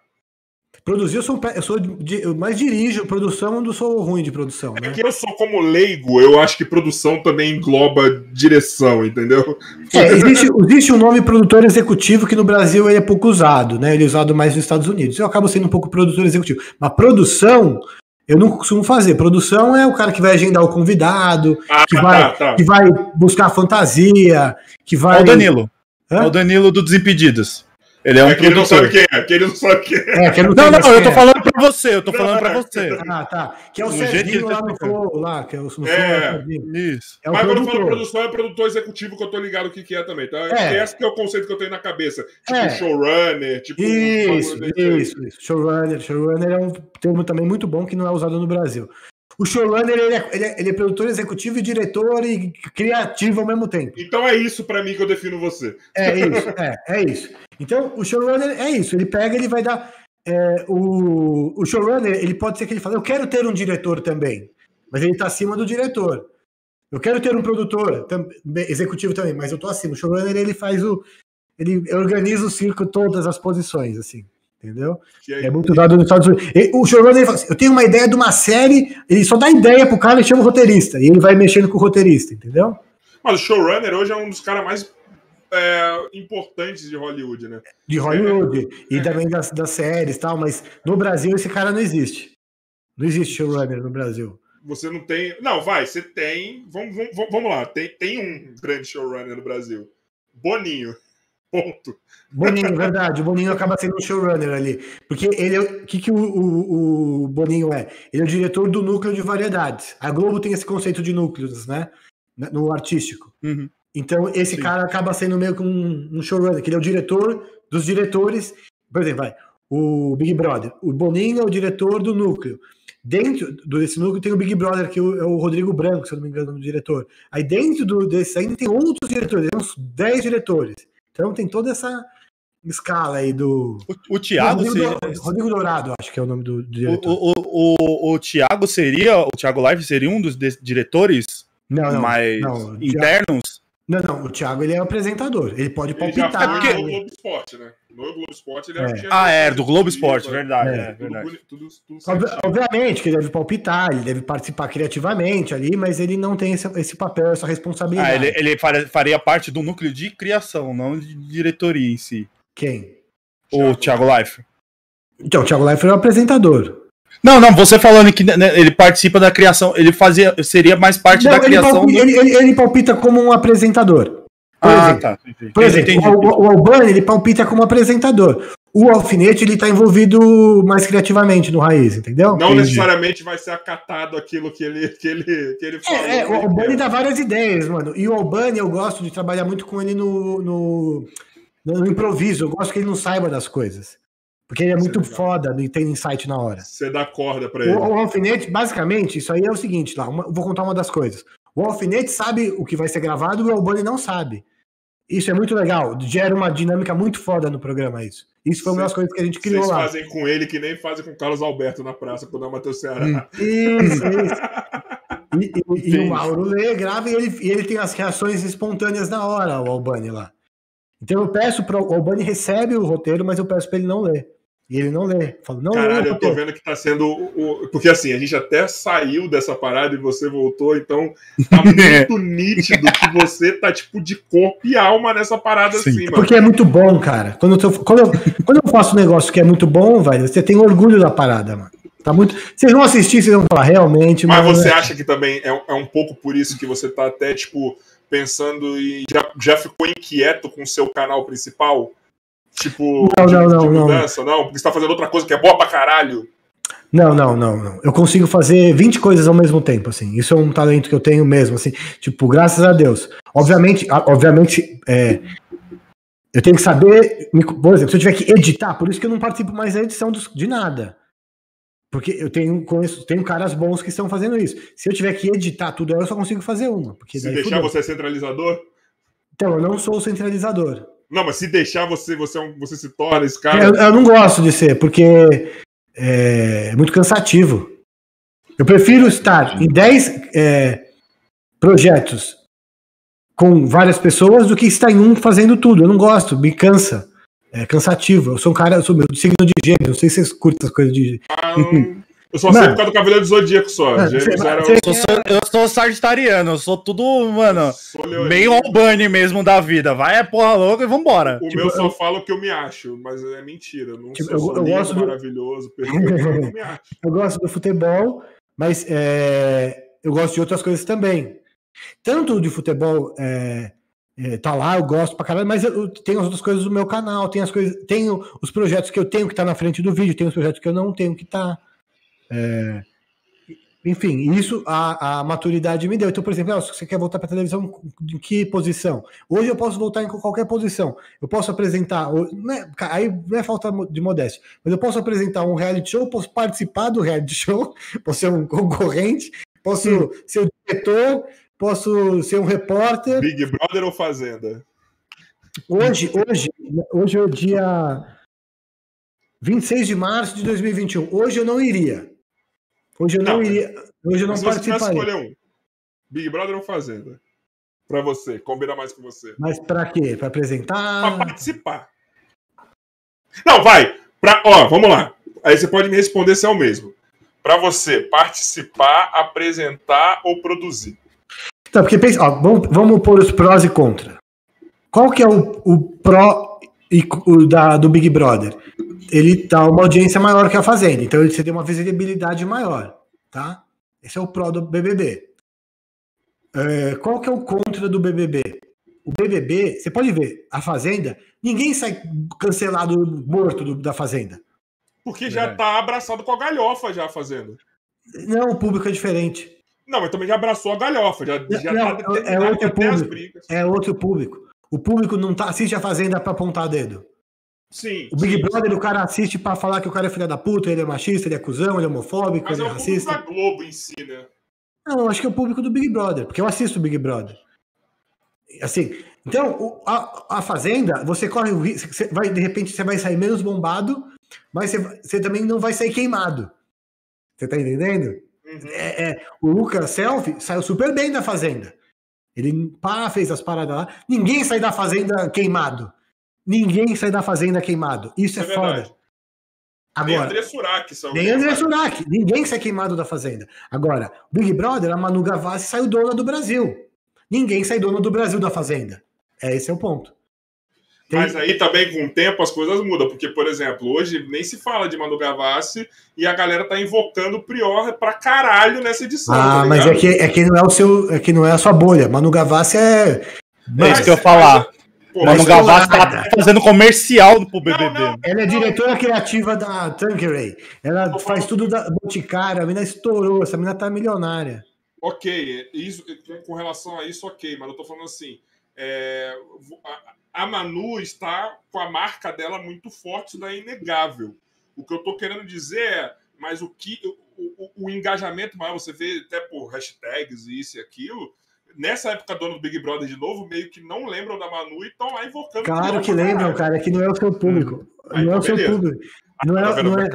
Produzir, eu sou, eu sou de, eu mais dirijo produção, eu não sou ruim de produção. É né? que eu sou como leigo, eu acho que produção também engloba direção, entendeu? É, existe, existe um nome produtor executivo que no Brasil ele é pouco usado, né? Ele é usado mais nos Estados Unidos. Eu acabo sendo um pouco produtor executivo. Mas produção, eu não costumo fazer. Produção é o cara que vai agendar o convidado, ah, que, vai, tá, tá. que vai buscar fantasia, que vai. É o Danilo. Hã? É o Danilo do Desimpedidos. Ele é um é que ele não sabe quem é, que ele não sabe quem é. é que não, não, não, eu tô é. falando pra você, eu tô falando pra você. Ah, tá. Que é o Serginho lá no Flow, lá, que é o no é, Isso. É Mas quando eu falo produção, é produtor executivo que eu tô ligado o que, que é também, tá? É. Esse que é o conceito que eu tenho na cabeça. Tipo é. showrunner, tipo... Isso, isso, isso. Showrunner. Showrunner é um termo também muito bom que não é usado no Brasil. O showrunner ele é, ele, é, ele é produtor executivo e diretor e criativo ao mesmo tempo. Então é isso para mim que eu defino você. É isso, é, é isso. Então o showrunner é isso. Ele pega, ele vai dar é, o, o showrunner. Ele pode ser que ele fale, eu quero ter um diretor também, mas ele está acima do diretor. Eu quero ter um produtor executivo também, mas eu tô acima. O showrunner ele faz o, ele organiza o circo todas as posições assim. Entendeu? É, é muito dado nos Estados Unidos. O showrunner fala assim, eu tenho uma ideia de uma série, ele só dá ideia pro cara e chama o roteirista. E ele vai mexendo com o roteirista, entendeu? Mas o showrunner hoje é um dos caras mais é, importantes de Hollywood, né? De Hollywood. É. E também das, das séries e tal, mas no Brasil esse cara não existe. Não existe showrunner no Brasil. Você não tem. Não, vai, você tem. Vamos, vamos, vamos lá, tem, tem um grande showrunner no Brasil. Boninho. Ponto. Boninho, verdade. O Boninho acaba sendo um showrunner ali. Porque ele é. O que, que o, o, o, Boninho é? Ele é o diretor do núcleo de variedades. A Globo tem esse conceito de núcleos, né? No artístico. Uhum. Então, esse Sim. cara acaba sendo meio que um, um showrunner, que ele é o diretor dos diretores. Por exemplo, vai, o Big Brother. O Boninho é o diretor do núcleo. Dentro desse núcleo tem o Big Brother, que é o Rodrigo Branco, se eu não me engano, o diretor. Aí dentro do, desse ainda tem outros diretores, tem uns 10 diretores. Então tem toda essa escala aí do. O, o Thiago Rodrigo, seria... Rodrigo Dourado, acho que é o nome do, do diretor. O, o, o, o Thiago seria. O Thiago Live seria um dos diretores não, não, mais não, internos? Não, não, o Thiago ele é o apresentador. Ele pode palpitar. Ele já foi no Globo Esporte, né? No Globo Esporte ele é. é. Ah, é, do Globo Esporte, verdade. É, é verdade. Tudo, tudo, tudo Obviamente que ele deve palpitar, ele deve participar criativamente ali, mas ele não tem esse, esse papel, essa responsabilidade. Ah, ele, ele faria, parte do núcleo de criação, não de diretoria em si. Quem? O Thiago Life. Então, o Thiago Life é o apresentador. Não, não, você falando que né, ele participa da criação, ele fazia, seria mais parte não, da ele criação. Palpita, do... ele, ele, palpita como um apresentador. Por ah, exemplo, tá. Por exemplo o, o Albani ele palpita como apresentador. O alfinete ele está envolvido mais criativamente no raiz, entendeu? Não Entendi. necessariamente vai ser acatado aquilo que ele, que ele, que ele falou. É, é o Albani dá várias ideias, mano. E o Albani eu gosto de trabalhar muito com ele no, no, no improviso. Eu gosto que ele não saiba das coisas. Porque ele é muito foda e tem insight na hora. Você dá corda para ele. O, o, alfinete, basicamente, isso aí é o seguinte, lá, uma, vou contar uma das coisas. O alfinete sabe o que vai ser gravado e o Albani não sabe. Isso é muito legal, gera uma dinâmica muito foda no programa isso. Isso foi uma das coisas que a gente criou lá. Vocês fazem com ele que nem fazem com o Carlos Alberto na praça quando é o Matheus Ceará. Hum. Isso, isso. E, e, e o Mauro lê, grava e ele, e ele tem as reações espontâneas na hora, o Albani lá. Então eu peço para o Albani recebe o roteiro, mas eu peço para ele não ler. E ele não lê. Fala, não Caralho, lê, eu tô vendo que tá sendo. O... Porque assim, a gente até saiu dessa parada e você voltou, então tá muito nítido que você tá, tipo, de corpo e alma nessa parada Sim. assim, mano. Porque é muito bom, cara. Quando eu, tô... quando, eu... quando eu faço um negócio que é muito bom, velho, você tem orgulho da parada, mano. Tá muito. Vocês vão assistir, vocês vão falar realmente. Mas, mas você é... acha que também é, é um pouco por isso que você tá até, tipo, pensando e já, já ficou inquieto com o seu canal principal? Tipo, não, de, não, não, de mudança, não. não? Porque você tá fazendo outra coisa que é boa pra caralho. Não, não, não, não. Eu consigo fazer 20 coisas ao mesmo tempo, assim. Isso é um talento que eu tenho mesmo, assim. Tipo, graças a Deus. Obviamente, obviamente, é, eu tenho que saber, por exemplo, se eu tiver que editar, por isso que eu não participo mais da edição de nada. Porque eu tenho, conheço, tenho caras bons que estão fazendo isso. Se eu tiver que editar tudo, eu só consigo fazer uma. Porque se deixar fudeu. você centralizador? Então, eu não sou centralizador. Não, mas se deixar você, você, é um, você se torna esse cara. Eu, eu não gosto de ser, porque é, muito cansativo. Eu prefiro estar em 10 é, projetos com várias pessoas do que estar em um fazendo tudo. Eu não gosto, me cansa. É cansativo. Eu sou um cara, eu sou meu signo de gêmeo. Não sei se vocês curtem as coisas de. Ah, eu só sei por causa do Cavaleiro do Zodíaco só. Mano, eu, sou, eu sou sagitariano, eu sou tudo, mano, meio Albani mesmo da vida. Vai é porra louca e vambora. O tipo, meu só eu... fala o que eu me acho, mas é mentira. Não tipo, sou eu, eu gosto do... maravilhoso, perfeito, eu gosto do futebol, mas é... eu gosto de outras coisas também. Tanto de futebol é, é, tá lá, eu gosto pra caralho, mas eu, tenho as outras coisas do meu canal, tem as coisas, tenho os projetos que eu tenho que tá na frente do vídeo, tenho os projetos que eu não tenho que tá. É, enfim, isso a, a, maturidade me deu. Então, por exemplo, ah, se você quer voltar para televisão, em que posição? Hoje eu posso voltar em qualquer posição. Eu posso apresentar, não é, aí não é falta de modéstia, mas eu posso apresentar um reality show, posso participar do reality show, posso ser um concorrente, posso Sim. ser o diretor, posso ser um repórter. Big Brother ou Fazenda? Hoje, hoje, hoje é o dia 26 de março de 2021. Hoje eu não iria. Hoje eu não, não iria. Hoje eu não participaria. escolher um. Big Brother ou Fazenda? Para você, combina mais com você. Mas para quê? Para apresentar? Para participar. Não, vai. Pra, ó, vamos lá. Aí você pode me responder se é o mesmo. Para você participar, apresentar ou produzir. Tá, porque pensa, ó, vamos, vamos pôr os prós e contra. Qual que é o, o pró e, o da, do Big Brother? Ele tá uma audiência maior que a Fazenda, então ele tem uma visibilidade maior, tá? Esse é o pró do BBB. É, qual que é o contra do BBB? O BBB, você pode ver, a Fazenda, ninguém sai cancelado, morto do, da Fazenda. Porque já é. tá abraçado com a galhofa já fazendo. Não, o público é diferente. Não, mas também já abraçou a galhofa, já, já não, tá é outro público. É outro público. O público não tá, assiste a Fazenda pra apontar dedo. Sim. O Big sim, Brother, sim. o cara assiste pra falar que o cara é filho da puta, ele é machista, ele é cuzão, ele é homofóbico, mas ele é, é racista. Mas é o Globo em si, né? Não, eu acho que é o público do Big Brother, porque eu assisto o Big Brother. Assim, então, a, a Fazenda, você corre o risco, vai, de repente você vai sair menos bombado, mas você, você também não vai sair queimado. Você tá entendendo? Uhum. É, é, o Lucas Selfie saiu super bem da Fazenda. Ele pá, fez as paradas lá. Ninguém sai da Fazenda queimado. Ninguém sai da Fazenda queimado. Isso é, é foda. Agora, nem André Surak. Nem André Surak. Ninguém sai queimado da Fazenda. Agora, Big Brother, a Manu Gavassi saiu dona do Brasil. Ninguém sai dona do Brasil da Fazenda. É, esse é o ponto. Tem... Mas aí também, com o tempo, as coisas mudam. Porque, por exemplo, hoje nem se fala de Manu Gavassi e a galera tá invocando o Prior pra caralho nessa edição. Ah, tá mas é que, é que não é o seu. É que não é a sua bolha. Manu Gavassi é. É isso que eu ia falar. Pô, Manu Gavassi tá fazendo comercial pro BBB. Não, não, ela é diretora criativa da Tanqueray. Ela faz tudo da Boticária. A menina estourou. Essa menina tá milionária. Ok, isso, com relação a isso, ok, mas eu tô falando assim. É, a Manu está com a marca dela muito forte, isso daí é inegável. O que eu estou querendo dizer é, mas o que o, o, o, engajamento maior, você vê até por hashtags e isso e aquilo. Nessa época do ano do Big Brother de novo, meio que não lembram da Manu e estão lá invocando. Claro que lembram, cara, é que não é o seu público. Hum. não é o seu público. Não é, tá não é,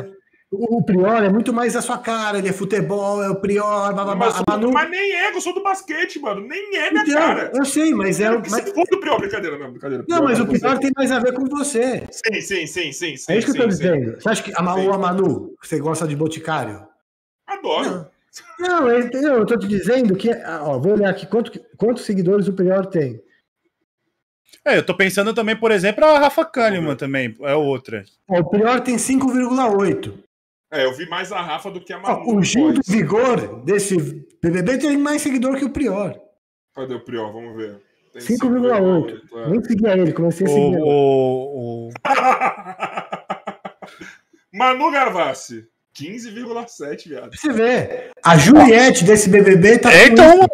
o Prior é muito mais a sua cara, ele é futebol, é o Prior, blá, blá, mas, Manu... mas nem é, eu sou do basquete, mano. Nem é minha então, cara. Eu sei, mas é. Mas... Se for do Prior, brincadeira, não, brincadeira. Não, mas o Prior tem mais a ver com você. Sim, sim, sim, sim. sim é isso que sim, eu tô dizendo. Você acha que a, ou a Manu, você gosta de Boticário? Adoro. Não, não eu, eu tô te dizendo que. Ó, vou olhar aqui quanto, quantos seguidores o Prior tem. É, eu tô pensando também, por exemplo, a Rafa Kahneman também, é outra. O Prior tem 5,8. É, eu vi mais a Rafa do que a Manu. o Gil do Vigor desse BBB tem mais seguidor que o Prior. Cadê o Prior? Vamos ver. 5,8. É. Nem seguia ele, comecei a seguir. O, o... Manu Gavassi, 15,7, viado. Você vê. A Juliette desse BBB tá. É, então.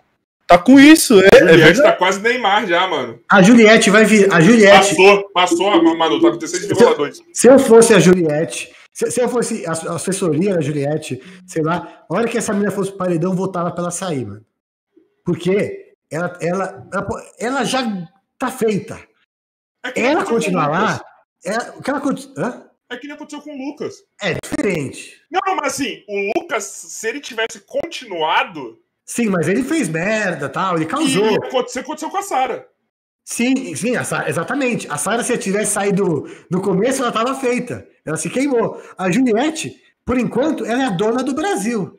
Tá com isso, é. A Juliette é tá quase Neymar já, mano. A Juliette vai vir. A Juliette. Passou, passou a Manu, tá com 16,2. Se eu fosse a Juliette, se, se eu fosse a, a assessoria da Juliette, sei lá, a hora que essa menina fosse paredão, votava pra ela sair, mano. Porque ela, ela, ela, ela já tá feita. É ela continuar lá. É, o que ela? É que nem aconteceu com o Lucas. É diferente. Não, mas assim, o Lucas, se ele tivesse continuado. Sim, mas ele fez merda tal, ele causou. E aconteceu, aconteceu com a Sara. Sim, sim, a Sarah, exatamente. A Sara, se tivesse saído no começo, ela estava feita. Ela se queimou. A Juliette, por enquanto, ela é a dona do Brasil.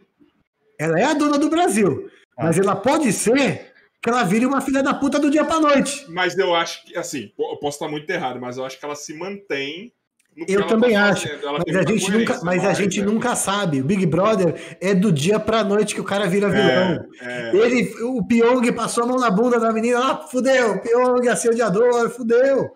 Ela é a dona do Brasil. Ah. Mas ela pode ser que ela vire uma filha da puta do dia pra noite. Mas eu acho que, assim, eu posso estar muito errado, mas eu acho que ela se mantém eu também tá acho. Mas a gente, nunca, mas a gente né? nunca sabe. O Big Brother é do dia pra noite que o cara vira é, vilão. É, é. Ele, o Pyong passou a mão na bunda da menina, ah, fudeu. Pyong, assediador, fudeu.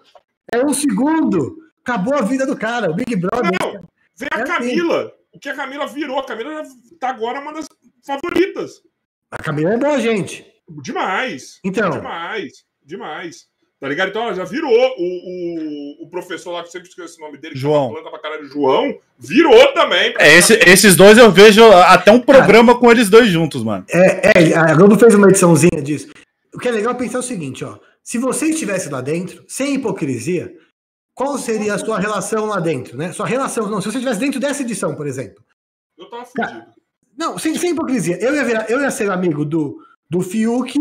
É um segundo. Acabou a vida do cara. O Big Brother. Não, vem a é assim. Camila. Assim. O que a Camila virou. A Camila tá agora uma das favoritas. A Camila é boa, gente. Demais. Então. Demais. Demais. Tá ligado? Então, ela já virou o, o, o professor lá, que sempre esqueci o nome dele, João. planta pra caralho, João, virou também. É, esse, esses dois eu vejo até um programa Cara, com eles dois juntos, mano. É, é, a Globo fez uma ediçãozinha disso. O que é legal pensar o seguinte, ó. Se você estivesse lá dentro, sem hipocrisia, qual seria a sua relação lá dentro, né? Sua relação, não, se você estivesse dentro dessa edição, por exemplo. Eu tava fudido. Não, sem, sem hipocrisia. Eu ia, virar, eu ia ser amigo do, do Fiuk,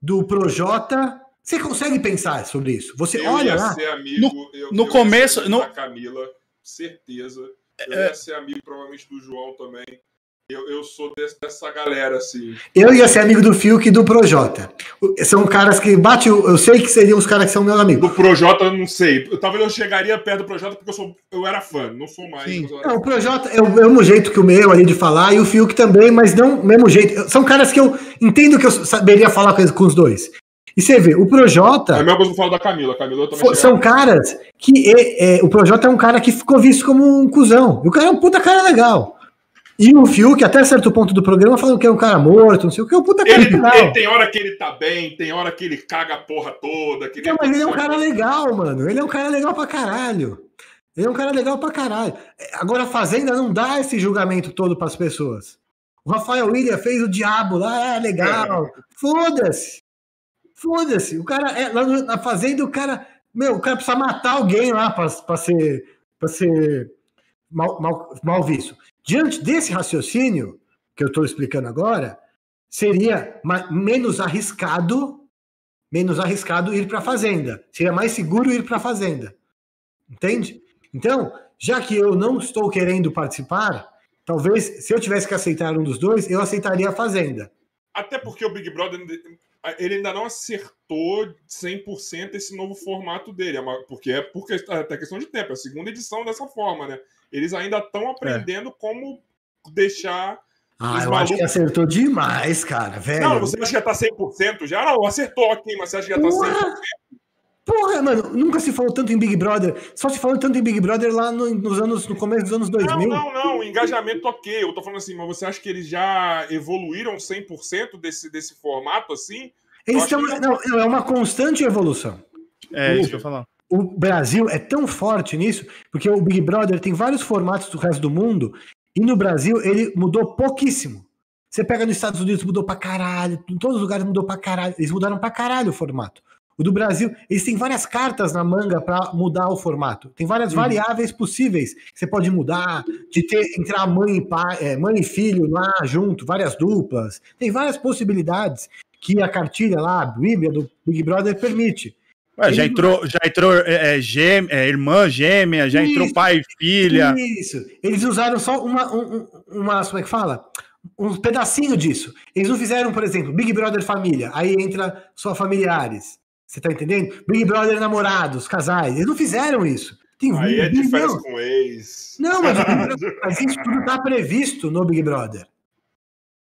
do Projota você consegue pensar sobre isso? Você eu olha lá. Amigo, no, eu, no eu começo. No... Camila, certeza. Eu ia ser amigo, provavelmente, do João também. Eu, eu sou desse, dessa galera, assim. Eu ia ser amigo do Fiuk e do Projota. São caras que bate. Eu sei que seriam os caras que são meus amigos. Do Projota, eu não sei. Eu, talvez eu chegaria perto do Projota porque eu, sou, eu era fã, não sou mais. Não, o Projota é o mesmo jeito que o meu ali de falar, e o Fiuk também, mas não o mesmo jeito. São caras que eu entendo que eu saberia falar com, com os dois. E você vê, o Projota. É a mesma coisa que eu falo da Camila. Camila são caras que. É, é, o Projota é um cara que ficou visto como um cuzão. E o cara é um puta cara legal. E o Fiuk, até certo ponto do programa, falando que é um cara morto, não sei o que, é um puta cara ele, legal. Ele, tem hora que ele tá bem, tem hora que ele caga a porra toda. Que não, mas ele é um cara legal, mano. Ele é um cara legal pra caralho. Ele é um cara legal pra caralho. Agora a Fazenda não dá esse julgamento todo pras pessoas. O Rafael William fez o diabo lá, é legal. É. Foda-se. Foda-se. O cara, é, lá na Fazenda, o cara. Meu, o cara precisa matar alguém lá pra ser, pra ser mal, mal, mal visto. Diante desse raciocínio que eu estou explicando agora, seria menos arriscado, menos arriscado ir para a fazenda. Seria mais seguro ir para a fazenda. Entende? Então, já que eu não estou querendo participar, talvez se eu tivesse que aceitar um dos dois, eu aceitaria a fazenda. Até porque o Big Brother ele ainda não acertou 100% esse novo formato dele, é porque é porque até questão de tempo, é a segunda edição dessa forma, né? Eles ainda estão aprendendo é. como deixar. Ah, eu malucos... acho que acertou demais, cara, velho. Não, você acha que já tá 100% já? Não, acertou aqui, mas você acha que já tá Porra. 100%? Porra, mano, nunca se falou tanto em Big Brother. Só se falou tanto em Big Brother lá no, nos anos, no começo dos anos 2000. Não, não, não. Engajamento ok. Eu tô falando assim, mas você acha que eles já evoluíram 100% desse, desse formato assim? Eles estão. Que... Não, é uma constante evolução. É, isso que eu falar. O Brasil é tão forte nisso, porque o Big Brother tem vários formatos do resto do mundo, e no Brasil ele mudou pouquíssimo. Você pega nos Estados Unidos, mudou pra caralho, em todos os lugares mudou pra caralho. Eles mudaram pra caralho o formato. O do Brasil, eles têm várias cartas na manga para mudar o formato. Tem várias uhum. variáveis possíveis você pode mudar, de ter entrar mãe e pai, é, mãe e filho lá junto, várias duplas. Tem várias possibilidades que a cartilha lá, a Bíblia do Big Brother permite. Ué, já entrou, já entrou é, é, gêmea, é, irmã gêmea, já isso, entrou pai e filha. Isso. Eles usaram só uma, um, uma, como é que fala? Um pedacinho disso. Eles não fizeram, por exemplo, Big Brother família, aí entra só familiares. Você tá entendendo? Big Brother namorados, casais. Eles não fizeram isso. Tem Aí é diferença com ex. Não, mas, mas isso tudo tá previsto no Big Brother.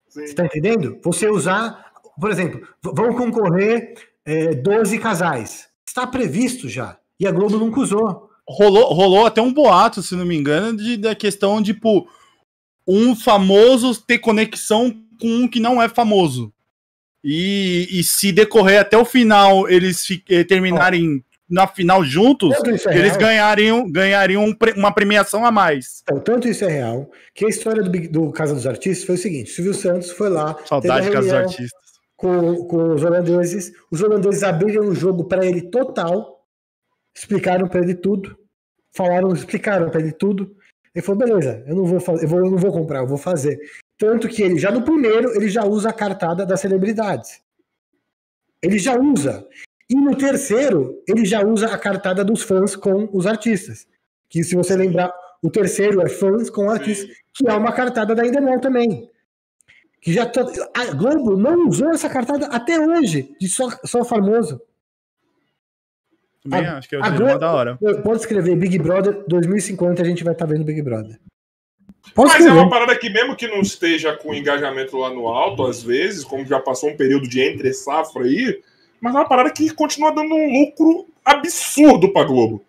Sim. Você tá entendendo? Você usar, por exemplo, vão concorrer é, 12 casais. Está previsto já. E a Globo nunca usou. Rolou, rolou até um boato, se não me engano, de, da questão de, tipo, um famoso ter conexão com um que não é famoso. E, e se decorrer até o final, eles eh, terminarem oh. na final juntos, é eles ganhariam, ganhariam uma premiação a mais. Então, tanto isso é real, que a história do, do Casa dos Artistas foi o seguinte: Silvio Santos foi lá. Saudade de Casa dos Artistas. Com, com os holandeses. Os holandeses abriram o jogo para ele total, explicaram para ele tudo, falaram, explicaram para ele tudo. Ele falou: beleza, eu não vou fazer, eu, vou, eu não vou comprar, eu vou fazer. Tanto que ele já no primeiro, ele já usa a cartada das celebridades. Ele já usa. E no terceiro, ele já usa a cartada dos fãs com os artistas. Que se você lembrar, o terceiro é fãs com artistas, que é uma cartada da Endemol também. Que já to... A Globo não usou essa cartada até hoje, de só, só famoso. Também a, acho que é o da hora. Pode escrever Big Brother 2050, a gente vai estar tá vendo Big Brother. Posso Mas é uma parada que, mesmo que não esteja com engajamento lá no alto, às vezes, como já passou um período de entre safra aí, mas é uma parada que continua dando um lucro absurdo pra Globo.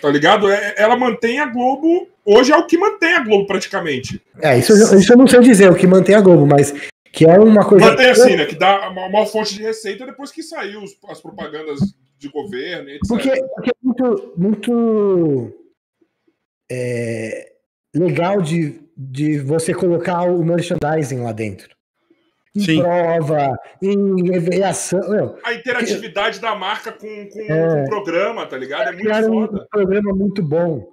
Tá ligado? É, ela mantém a Globo. Hoje é o que mantém a Globo, praticamente. É, isso, isso eu não sei dizer, o que mantém a Globo, mas que é uma coisa. Mantém assim, né? Que dá uma, uma fonte de receita depois que saiu as propagandas de governo, etc. Porque, porque é muito. muito é, legal de, de você colocar o merchandising lá dentro. Em Sim. prova, em reação. a interatividade que, da marca com, com, é, o programa, tá ligado? É muito foda. um programa muito bom.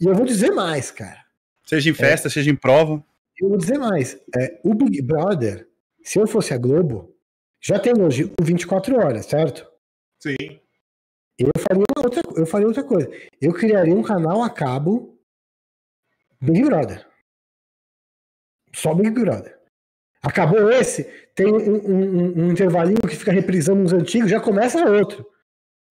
E eu vou dizer mais, cara. Seja em festa, é, seja em prova. Eu vou dizer mais. É, o Big Brother, se eu fosse a Globo, já tem hoje o 24 horas, certo? Sim. Eu faria outra, eu faria outra coisa. Eu criaria um canal a cabo Big Brother. Só Big Brother. Acabou esse, tem um, um, um, intervalinho que fica reprisando uns antigos, já começa outro.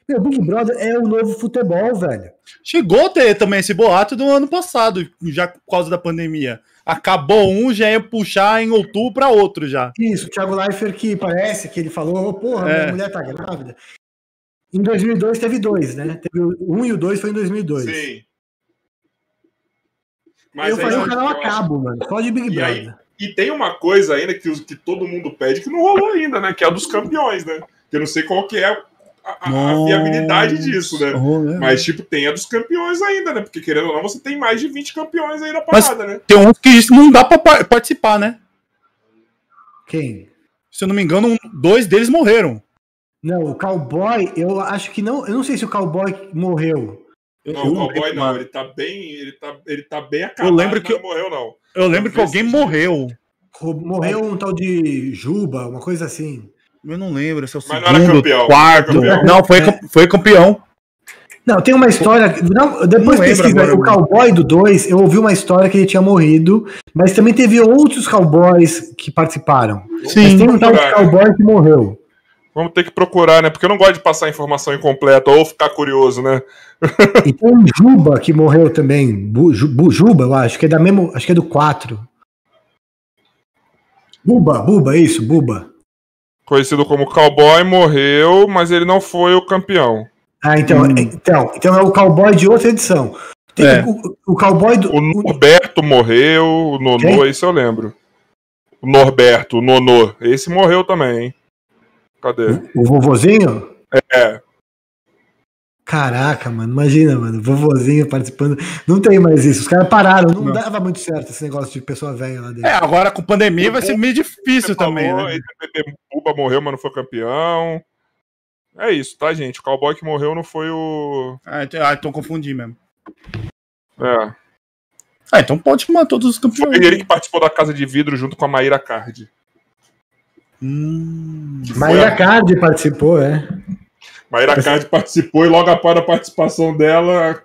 Meu, Big Brother é o novo futebol, velho. Chegou a ter também esse boato do ano passado, já por causa da pandemia. Acabou um, já ia puxar em outubro para outro já. Isso, o Thiago Leifert que parece que ele falou, porra, é. minha mulher tá grávida. Em 2002 teve dois, né? Teve o um e o dois foi em 2002. Sim. Mas eu falei o canal a cabo, mano. Só de Big Brother. E tem uma coisa ainda que, que todo mundo pede que não rolou ainda, né? Que é a dos campeões, né? Eu não sei qual que é a, a, a viabilidade disso, né? Oh, Mas, tipo, tem a dos campeões ainda, né? Porque, querendo ou não, você tem mais de 20 campeões aí na parada, Mas né? Tem uns que não dá pra participar, né? Quem? Se eu não me engano, um, dois deles morreram. Não, o cowboy, eu acho que não. Eu não sei se o cowboy morreu. Não, eu, o cowboy não, ele tá bem. Ele tá, ele tá bem acabado. Eu lembro que. Não morreu, não. Eu lembro que alguém morreu. Morreu um tal de Juba, uma coisa assim. Eu não lembro se é o Mas segundo, não campeão, quarto. Não, campeão. não foi, é. foi campeão. Não, tem uma história. Não, depois não pesquisa o cowboy do 2, eu ouvi uma história que ele tinha morrido, mas também teve outros cowboys que participaram. Sim. Mas tem um tal de cowboy que morreu. Vamos ter que procurar, né? Porque eu não gosto de passar informação incompleta ou ficar curioso, né? e tem um Juba que morreu também. Bujuba, eu acho, que é da mesmo. Acho que é do 4. Buba, Buba, isso, Buba. Conhecido como Cowboy, morreu, mas ele não foi o campeão. Ah, então, hum. então, então é o Cowboy de outra edição. Tem é. o, o, Cowboy do. O Norberto morreu, o Nonô, Quem? esse eu lembro. O Norberto, o Nonô, esse morreu também, hein? Cadê? O, vovozinho? É. Caraca, mano, imagina, mano, vovozinho participando. Não tem mais isso. Os caras pararam, não, não, dava muito certo esse negócio de pessoa velha lá dentro. É, agora com pandemia vai ser meio difícil também, falou, né? Buba morreu, mas não foi campeão. É isso, tá, gente? O cowboy que morreu não foi o. Ah, então, ah, então confundi mesmo. É. Ah, então pode chamar todos os campeões. Foi ele que participou da Casa de Vidro junto com a Maíra Card. Hum, Maíra Card participou, é. Maíra Card participou e logo após a participação dela,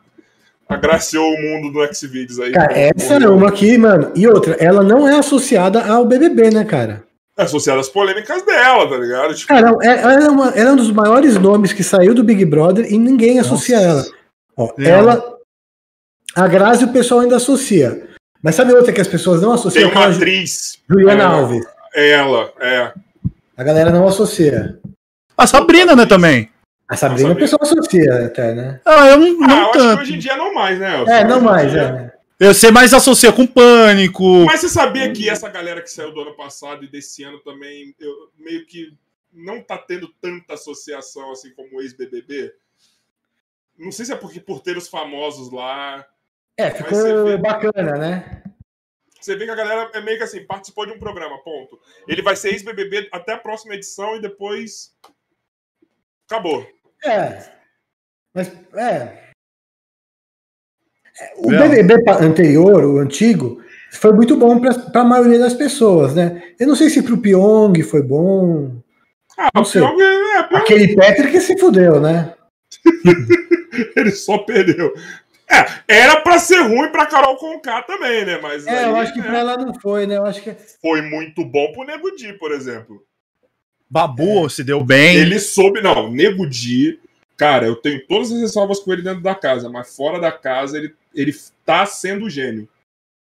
agraciou o mundo do Xvideos aí. Cara, essa é uma aqui, mano. E outra, ela não é associada ao BBB, né, cara? É associada às polêmicas dela, tá ligado? Tipo... Cara, é, ela é, uma, ela é um dos maiores nomes que saiu do Big Brother e ninguém associa Nossa. ela. Ó, ela. A Grazi o pessoal ainda associa. Mas sabe outra que as pessoas não associam? Tem uma atriz. Juliana Alves. Ela, é. A galera não associa. A Sabrina, né, também. A Sabrina o pessoal associa até, né? Ah, eu não, não ah, tanto. hoje em dia não mais, né? É, não mais, é. Eu sei mais associa com pânico. Mas você sabia que essa galera que saiu do ano passado e desse ano também, eu, meio que não tá tendo tanta associação assim como o ex-BBB? Não sei se é porque por ter os famosos lá. É, ficou bacana, né? Você vê que a galera é meio que assim, participou de um programa, ponto. Ele vai ser ex-BBB até a próxima edição e depois. Acabou. É. Mas, é. O BBB anterior, o antigo, foi muito bom para a maioria das pessoas, né? Eu não sei se para o Pyong foi bom. Ah, não o sei. Pyong é, é... Aquele Patrick se fudeu, né? Ele só perdeu. É, era para ser ruim para Carol Conká também, né? Mas é, aí, eu acho que né? para ela não foi, né? Eu acho que foi muito bom pro Nego Di, por exemplo. Babu é. se deu bem. Ele soube, não, Nego Di, cara, eu tenho todas as ressalvas com ele dentro da casa, mas fora da casa ele, ele tá sendo gênio.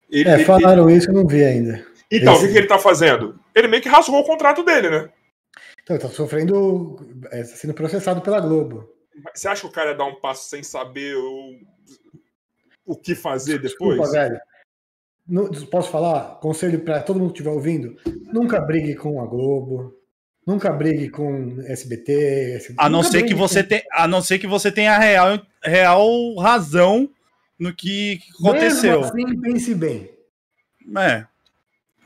Ele, é, falaram ele... isso, eu não vi ainda. Então, Esse... o que, que, ele tá fazendo? Ele meio que rasgou o contrato dele, né? Então, tá sofrendo, é, tá sendo processado pela Globo. Você acha que o cara ia dar um passo sem saber o, o que fazer depois? Desculpa, velho. Não, posso falar? Conselho para todo mundo que estiver ouvindo: nunca brigue com a Globo. Nunca brigue com SBT. SBT. A não ser que você com... te, a não ser que você tenha real, real razão no que aconteceu. Mesmo assim, pense bem. É,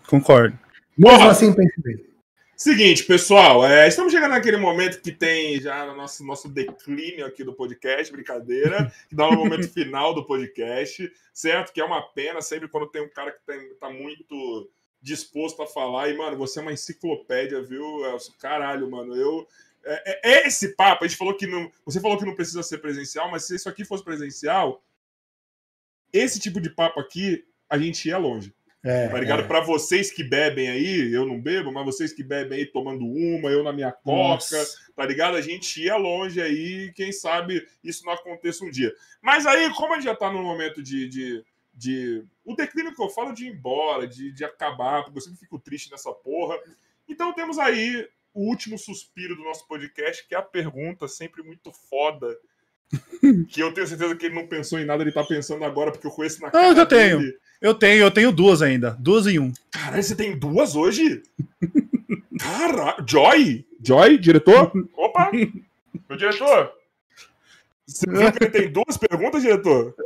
concordo. Mesmo assim, pense bem. Seguinte, pessoal, é, estamos chegando naquele momento que tem já no nosso, nosso declínio aqui do podcast, brincadeira, que dá no momento final do podcast, certo? Que é uma pena sempre quando tem um cara que tem, tá muito disposto a falar. E, mano, você é uma enciclopédia, viu? Caralho, mano. Eu, é, é, esse papo, a gente falou que não. Você falou que não precisa ser presencial, mas se isso aqui fosse presencial, esse tipo de papo aqui, a gente ia longe. É, tá ligado? É. Para vocês que bebem aí, eu não bebo, mas vocês que bebem aí tomando uma, eu na minha coca, Nossa. tá ligado? A gente ia longe aí, quem sabe isso não aconteça um dia. Mas aí, como a gente já tá no momento de, de, de o declínio que eu falo de ir embora, de, de acabar, porque eu sempre fico triste nessa porra. Então temos aí o último suspiro do nosso podcast, que é a pergunta sempre muito foda. que eu tenho certeza que ele não pensou em nada, ele tá pensando agora, porque eu conheço na cara. Eu já tenho. Eu tenho, eu tenho duas ainda. Duas em um. Caralho, você tem duas hoje? Caralho. Joy? Joy, diretor? Opa! Meu diretor! Você viu que ele tem duas perguntas, diretor?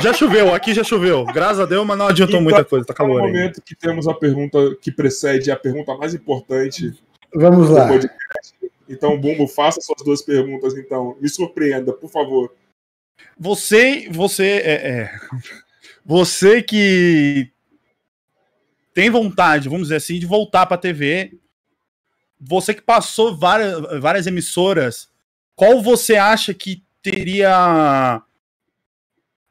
Já choveu, aqui já choveu. Graças a Deus, mas não adiantou então, muita coisa, tá calor. No momento que temos a pergunta que precede a pergunta mais importante. Vamos lá. Podcast. Então, Bumbo, faça suas duas perguntas, então. Me surpreenda, por favor. Você, você, é, é, você que tem vontade, vamos dizer assim, de voltar para a TV, você que passou várias, várias emissoras, qual você acha que teria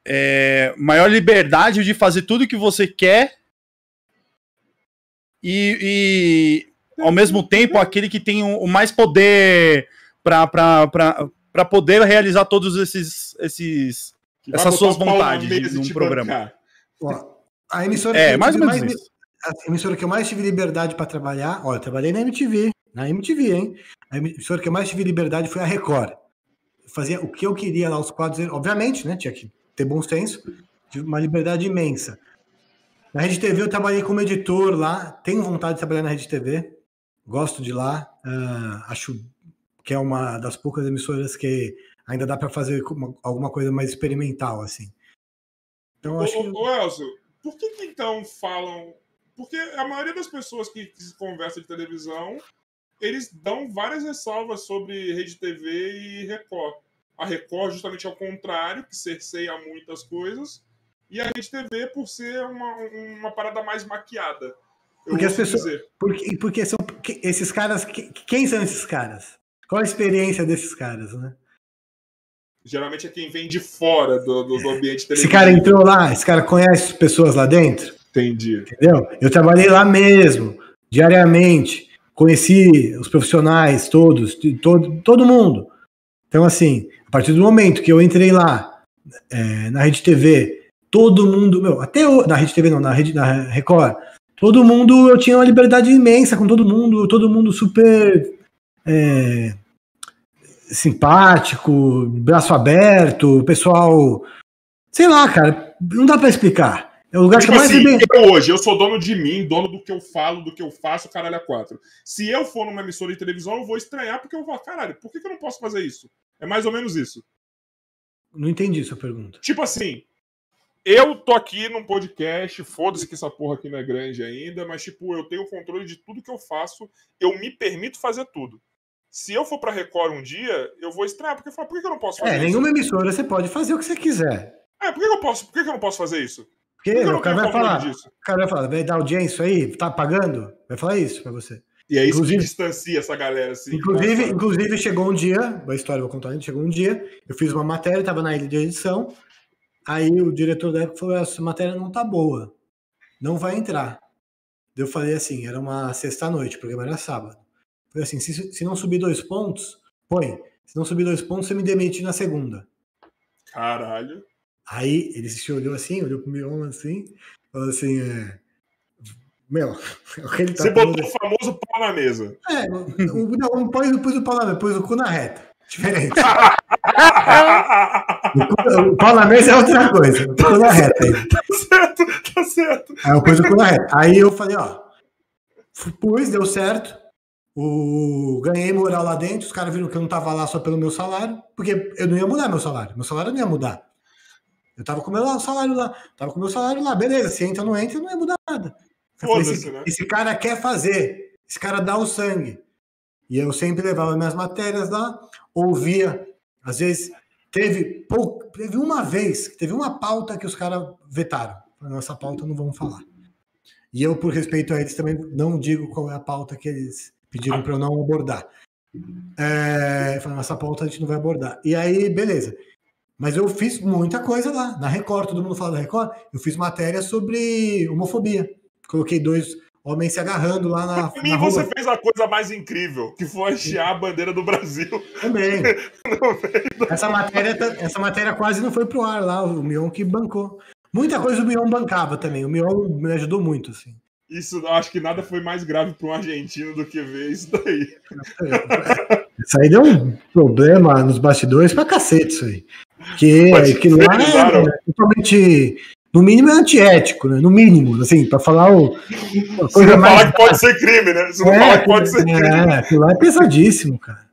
é, maior liberdade de fazer tudo que você quer e, e ao mesmo tempo aquele que tem o, mais poder para poder realizar todos esses, esses essas suas vontades num programa. Ó, a emissora é, mais ou menos mais, isso. A emissora que eu mais tive liberdade para trabalhar, olha, eu trabalhei na MTV, na MTV, hein? A emissora que eu mais tive liberdade foi a Record. Eu fazia o que eu queria lá, os quadros, obviamente, né? Tinha que ter bom senso, tive uma liberdade imensa. Na Rede TV eu trabalhei como editor lá, tenho vontade de trabalhar na Rede TV, gosto de lá, uh, acho que é uma das poucas emissoras que ainda dá para fazer uma, alguma coisa mais experimental, assim. Então, acho ô, que... ô Elcio, por que, que então falam... Porque a maioria das pessoas que, que conversa de televisão, eles dão várias ressalvas sobre Rede TV e Record. A Record, justamente ao contrário, que cerceia muitas coisas, e a Rede TV por ser uma, uma parada mais maquiada. Porque as pessoas. Porque, porque são esses caras. Quem são esses caras? Qual a experiência desses caras, né? Geralmente é quem vem de fora do, do, do ambiente Esse cara entrou lá, esse cara conhece pessoas lá dentro? Entendi. Entendeu? Eu trabalhei lá mesmo, diariamente. Conheci os profissionais todos, todo, todo mundo. Então, assim, a partir do momento que eu entrei lá, é, na Rede TV, todo mundo, meu, até o, na Rede TV não, na Rede na Record, todo mundo, eu tinha uma liberdade imensa com todo mundo, todo mundo super é, simpático, braço aberto, pessoal, sei lá, cara, não dá para explicar. É o lugar tipo que mais assim, bem... eu hoje, eu sou dono de mim, dono do que eu falo, do que eu faço, caralho, a quatro. Se eu for numa emissora de televisão, eu vou estranhar porque eu vou, caralho, por que, que eu não posso fazer isso? É mais ou menos isso. Não entendi sua pergunta. Tipo assim, eu tô aqui num podcast, foda-se que essa porra aqui não é grande ainda, mas tipo, eu tenho controle de tudo que eu faço, eu me permito fazer tudo. Se eu for pra Record um dia, eu vou estranhar, porque eu falo, por que, que eu não posso fazer é, isso? É, nenhuma emissora você pode fazer o que você quiser. É, por que, que eu posso, por que, que eu não posso fazer isso? Porque o cara vai falar, disso? o cara vai falar, vai dar audiência aí, tá pagando? Vai falar isso pra você. E é isso inclusive, que distancia essa galera, assim. Inclusive, inclusive, chegou um dia, a história eu vou contar, chegou um dia, eu fiz uma matéria, tava na ilha de edição, aí o diretor da época falou, essa matéria não tá boa, não vai entrar. Eu falei assim, era uma sexta-noite, o programa era sábado. Falei assim, se, se não subir dois pontos, põe. Se não subir dois pontos, você me demite na segunda. Caralho. Aí ele se olhou assim, olhou pro Mion assim, falou assim: é, Meu, ele tá Você botou o famoso pau na mesa. É, o, não, não pôs, pôs o pau na mesa, pôs o cu na reta. Diferente. o, o pau na mesa é outra coisa. O cu na reta. Aí. Tá certo, tá certo. Aí eu pus o cu na reta. Aí eu falei, ó. Pus, deu certo. O, ganhei moral lá dentro, os caras viram que eu não tava lá só pelo meu salário, porque eu não ia mudar meu salário. Meu salário não ia mudar. Eu tava com o meu salário lá, tava com o meu salário lá, beleza, se entra ou não entra, não ia mudar nada. Falei, esse, né? esse cara quer fazer, esse cara dá o sangue. E eu sempre levava minhas matérias lá, ouvia, às vezes teve, teve uma vez, teve uma pauta que os caras vetaram. Nossa pauta não vamos falar. E eu, por respeito a eles, também não digo qual é a pauta que eles pediram para eu não abordar. É, falando, essa pauta a gente não vai abordar. E aí, beleza. Mas eu fiz muita coisa lá. Na Record, todo mundo fala da Record. Eu fiz matéria sobre homofobia. Coloquei dois homens se agarrando lá na. Pra mim, na você fez a coisa mais incrível, que foi hastear a bandeira do Brasil. Também. essa, matéria, essa matéria quase não foi pro ar lá, o Mion que bancou. Muita coisa o Mion bancava também. O Mion me ajudou muito, assim. Isso, acho que nada foi mais grave para um argentino do que ver isso daí. Isso aí deu um problema nos bastidores pra cacete, isso aí. Que, que lá é totalmente. No mínimo é antiético, né? No mínimo, assim, para falar o. Você não mais... falar que pode ser crime, né? Você não é, falar que pode ser crime. É, aquilo lá é pesadíssimo, cara.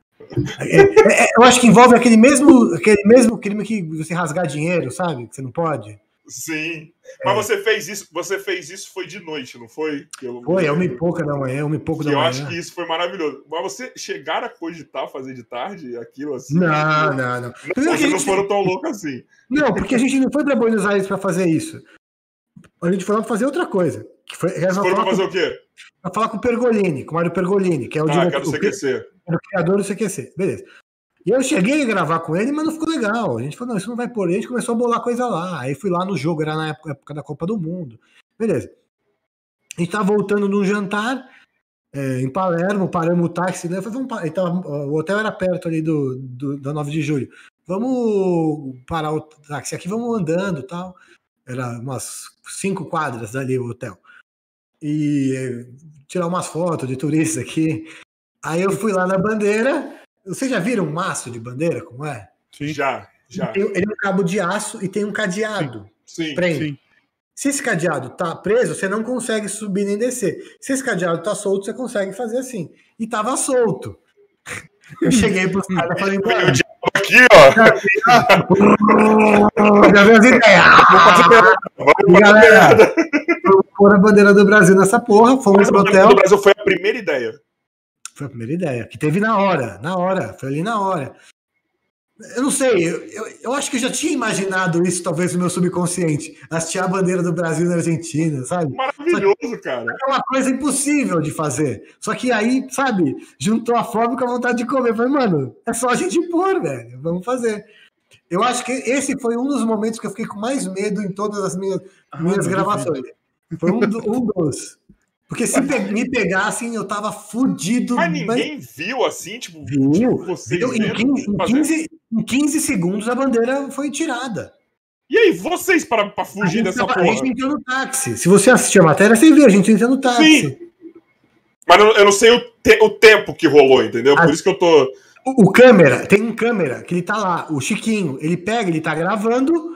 É, é, é, eu acho que envolve aquele mesmo, aquele mesmo crime que você rasgar dinheiro, sabe? Que você não pode. Sim. Mas é. você fez isso, você fez isso foi de noite, não foi? Pelo... Foi, é uma e pouca da manhã, uma e pouco da eu manhã. Eu acho que isso foi maravilhoso. Mas você chegar a cogitar fazer de tarde aquilo assim? Não, não, não. não vocês gente... não foram tão loucos assim. Não, porque a gente não foi para Buenos Aires para fazer isso. A gente foi lá para fazer outra coisa. Que foi, Vocês foram para fazer com, o quê? Para falar com o Pergolini, com o Mário Pergolini, que é o, ah, diretor, o, o criador do CQC. Beleza. E eu cheguei a gravar com ele, mas não ficou legal. A gente falou, não, isso não vai por. A gente começou a bolar coisa lá. Aí fui lá no jogo, era na época, da Copa do Mundo. Beleza. A gente tá voltando num jantar é, em Palermo, paramos o táxi, né? Falei, vamos, tava, o hotel era perto ali do, do, da 9 de julho. Vamos parar o táxi aqui, vamos andando tal. Era umas cinco quadras dali o hotel. E é, tirar umas fotos de turistas aqui. Aí eu fui lá na bandeira, vocês já viram um maço de bandeira, como é? Sim. Já, já. Ele tem um cabo de aço e tem um cadeado. Sim, prende. sim. Se esse cadeado tá preso, você não consegue subir nem descer. Se esse cadeado tá solto, você consegue fazer assim. E tava solto. Eu cheguei pros caras e falei, mano. Aqui, ó. Já viu as ideias? Vamos galera, pôr a bandeira do Brasil nessa porra. Fomos pro hotel. A bandeira do Brasil foi a primeira ideia. Foi a primeira ideia, que teve na hora, na hora, foi ali na hora. Eu não sei, eu, eu, eu, acho que eu já tinha imaginado isso, talvez, no meu subconsciente. Assistir a bandeira do Brasil na Argentina, sabe? Maravilhoso, cara. É uma coisa impossível de fazer. Só que aí, sabe, juntou a fome com a vontade de comer. Eu falei, mano, é só a gente pôr, velho. Vamos fazer. Eu acho que esse foi um dos momentos que eu fiquei com mais medo em todas as minhas, ah, minhas gravações. Foi um, um dos. Porque se me pegassem, eu tava fudido. Mas ninguém mas... viu assim, tipo, viu? Tipo, vocês em, 15, em, 15, em 15 segundos a bandeira foi tirada. E aí, vocês para fugir dessa porra? A gente entrou no táxi. Se você assistiu a matéria, você viu, a gente entrou no táxi. Sim. Mas eu, eu não sei o, te, o, tempo que rolou, entendeu? Por isso que eu tô. O, o, câmera, tem um câmera que ele tá lá, o Chiquinho, ele pega, ele tá gravando,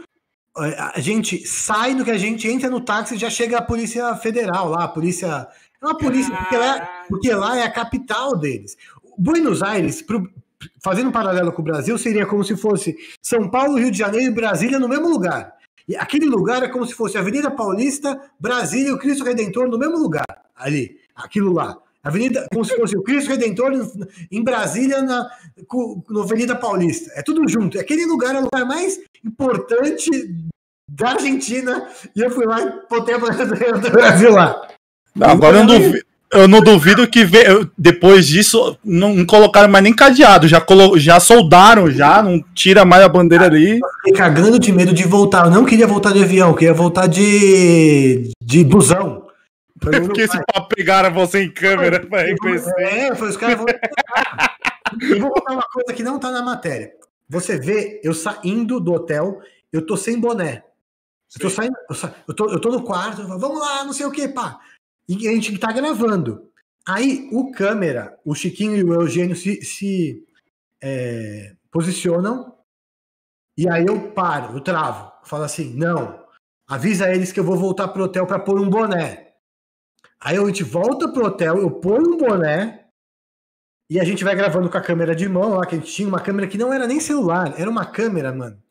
a gente sai do que a gente entra no táxi já chega a Polícia Federal lá, a polícia. É uma polícia, porque lá, porque lá é a capital deles. Buenos Aires, pro, fazendo um paralelo com o Brasil, seria como se fosse São Paulo, Rio de Janeiro e Brasília no mesmo lugar. E aquele lugar é como se fosse Avenida Paulista, Brasília e o Cristo Redentor no mesmo lugar, ali, aquilo lá. Avenida, como se fosse o Cristo Redentor em Brasília, na, na Avenida Paulista. É tudo junto. Aquele lugar é o lugar mais importante da Argentina. E eu fui lá e botei a bandeira do Brasil lá. Não, agora eu não, duvido, eu não duvido que depois disso não colocaram mais nem cadeado, já, colo, já soldaram, já não tira mais a bandeira ali. fiquei cagando de medo de voltar. Eu não queria voltar de avião, queria voltar de, de busão. Foi porque esse papo pegaram você em câmera para reconhecer. É, foi os caras vão. Eu vou contar uma coisa que não tá na matéria. Você vê eu saindo do hotel, eu tô sem boné. Eu tô saindo, eu, sa... eu, tô, eu tô no quarto, falo, vamos lá, não sei o que, pá. E a gente tá gravando. Aí o câmera, o Chiquinho e o Eugênio se, se é, posicionam. E aí eu paro, eu travo. Falo assim: não, avisa eles que eu vou voltar pro hotel para pôr um boné. Aí a gente volta pro hotel, eu ponho um boné e a gente vai gravando com a câmera de mão lá, que a gente tinha uma câmera que não era nem celular, era uma câmera, mano.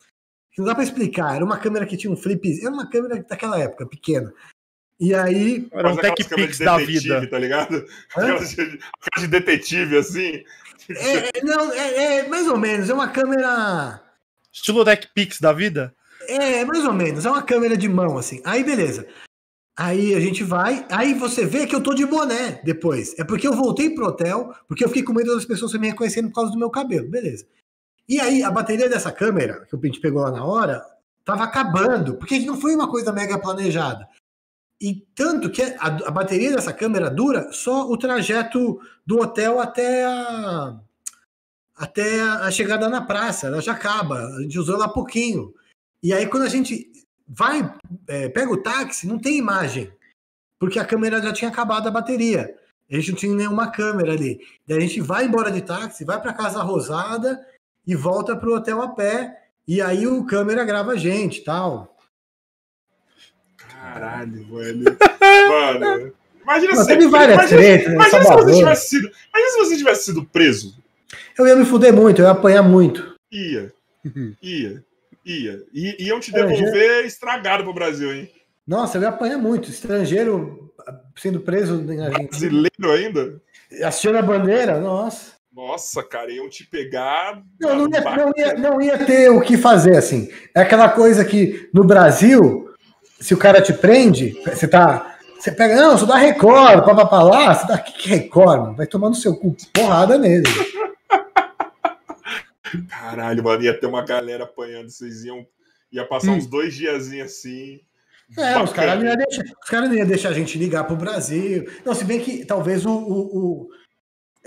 Não dá pra explicar, era uma câmera que tinha um flip, era uma câmera daquela época, pequena. E aí. Era um Tech Pix da vida. Tá ligado? Aquela de, detetive, assim. É, não, é, é, mais ou menos, é uma câmera. Estilo Tech Pix da vida? É, mais ou menos, é uma câmera de mão, assim. Aí, beleza. Aí a gente vai, aí você vê que eu tô de boné depois. É porque eu voltei pro hotel, porque eu fiquei com medo das pessoas me reconhecerem por causa do meu cabelo, beleza. E aí a bateria dessa câmera, que o gente pegou lá na hora, tava acabando, porque não foi uma coisa mega planejada. E tanto que a, a bateria dessa câmera dura só o trajeto do hotel até a, até a chegada na praça, ela já acaba, a gente usou ela pouquinho. E aí quando a gente vai, é, pega o táxi, não tem imagem, porque a câmera já tinha acabado a bateria. A gente não tinha nenhuma câmera ali. Daí a gente vai embora de táxi, vai para Casa Rosada e volta para o hotel a pé. E aí o câmera grava a gente tal. Caralho, velho. Mano. Imagina, Mas se, teve várias imagina, tretas, né? imagina se Salvador. você tivesse sido. Imagina se você tivesse sido preso. Eu ia me fuder muito, eu ia apanhar muito. Ia. Ia. Ia. I, iam te É, devolver estragado pro Brasil, hein? Nossa, eu ia apanhar muito. Estrangeiro sendo preso na Argentina. Brasileiro ainda? Assistindo a bandeira, nossa. Nossa, cara, iam te pegar. Não, não ia, não, ia, não ia ter o que fazer, assim. É aquela coisa que no Brasil, se o cara te prende, você tá. Você pega, não, sou da Record, pá, pá, pá, lá, você tá aqui que Record, mano? vai tomar no seu cu, porrada nele. Caralho, mano, ia ter uma galera apanhando. Vocês iam. Ia passar Hum. uns dois diazinhos assim. É, os Bacana. caras não iam deixar, os não iam deixar a gente ligar pro Brasil. Não, se bem que talvez o. o- o-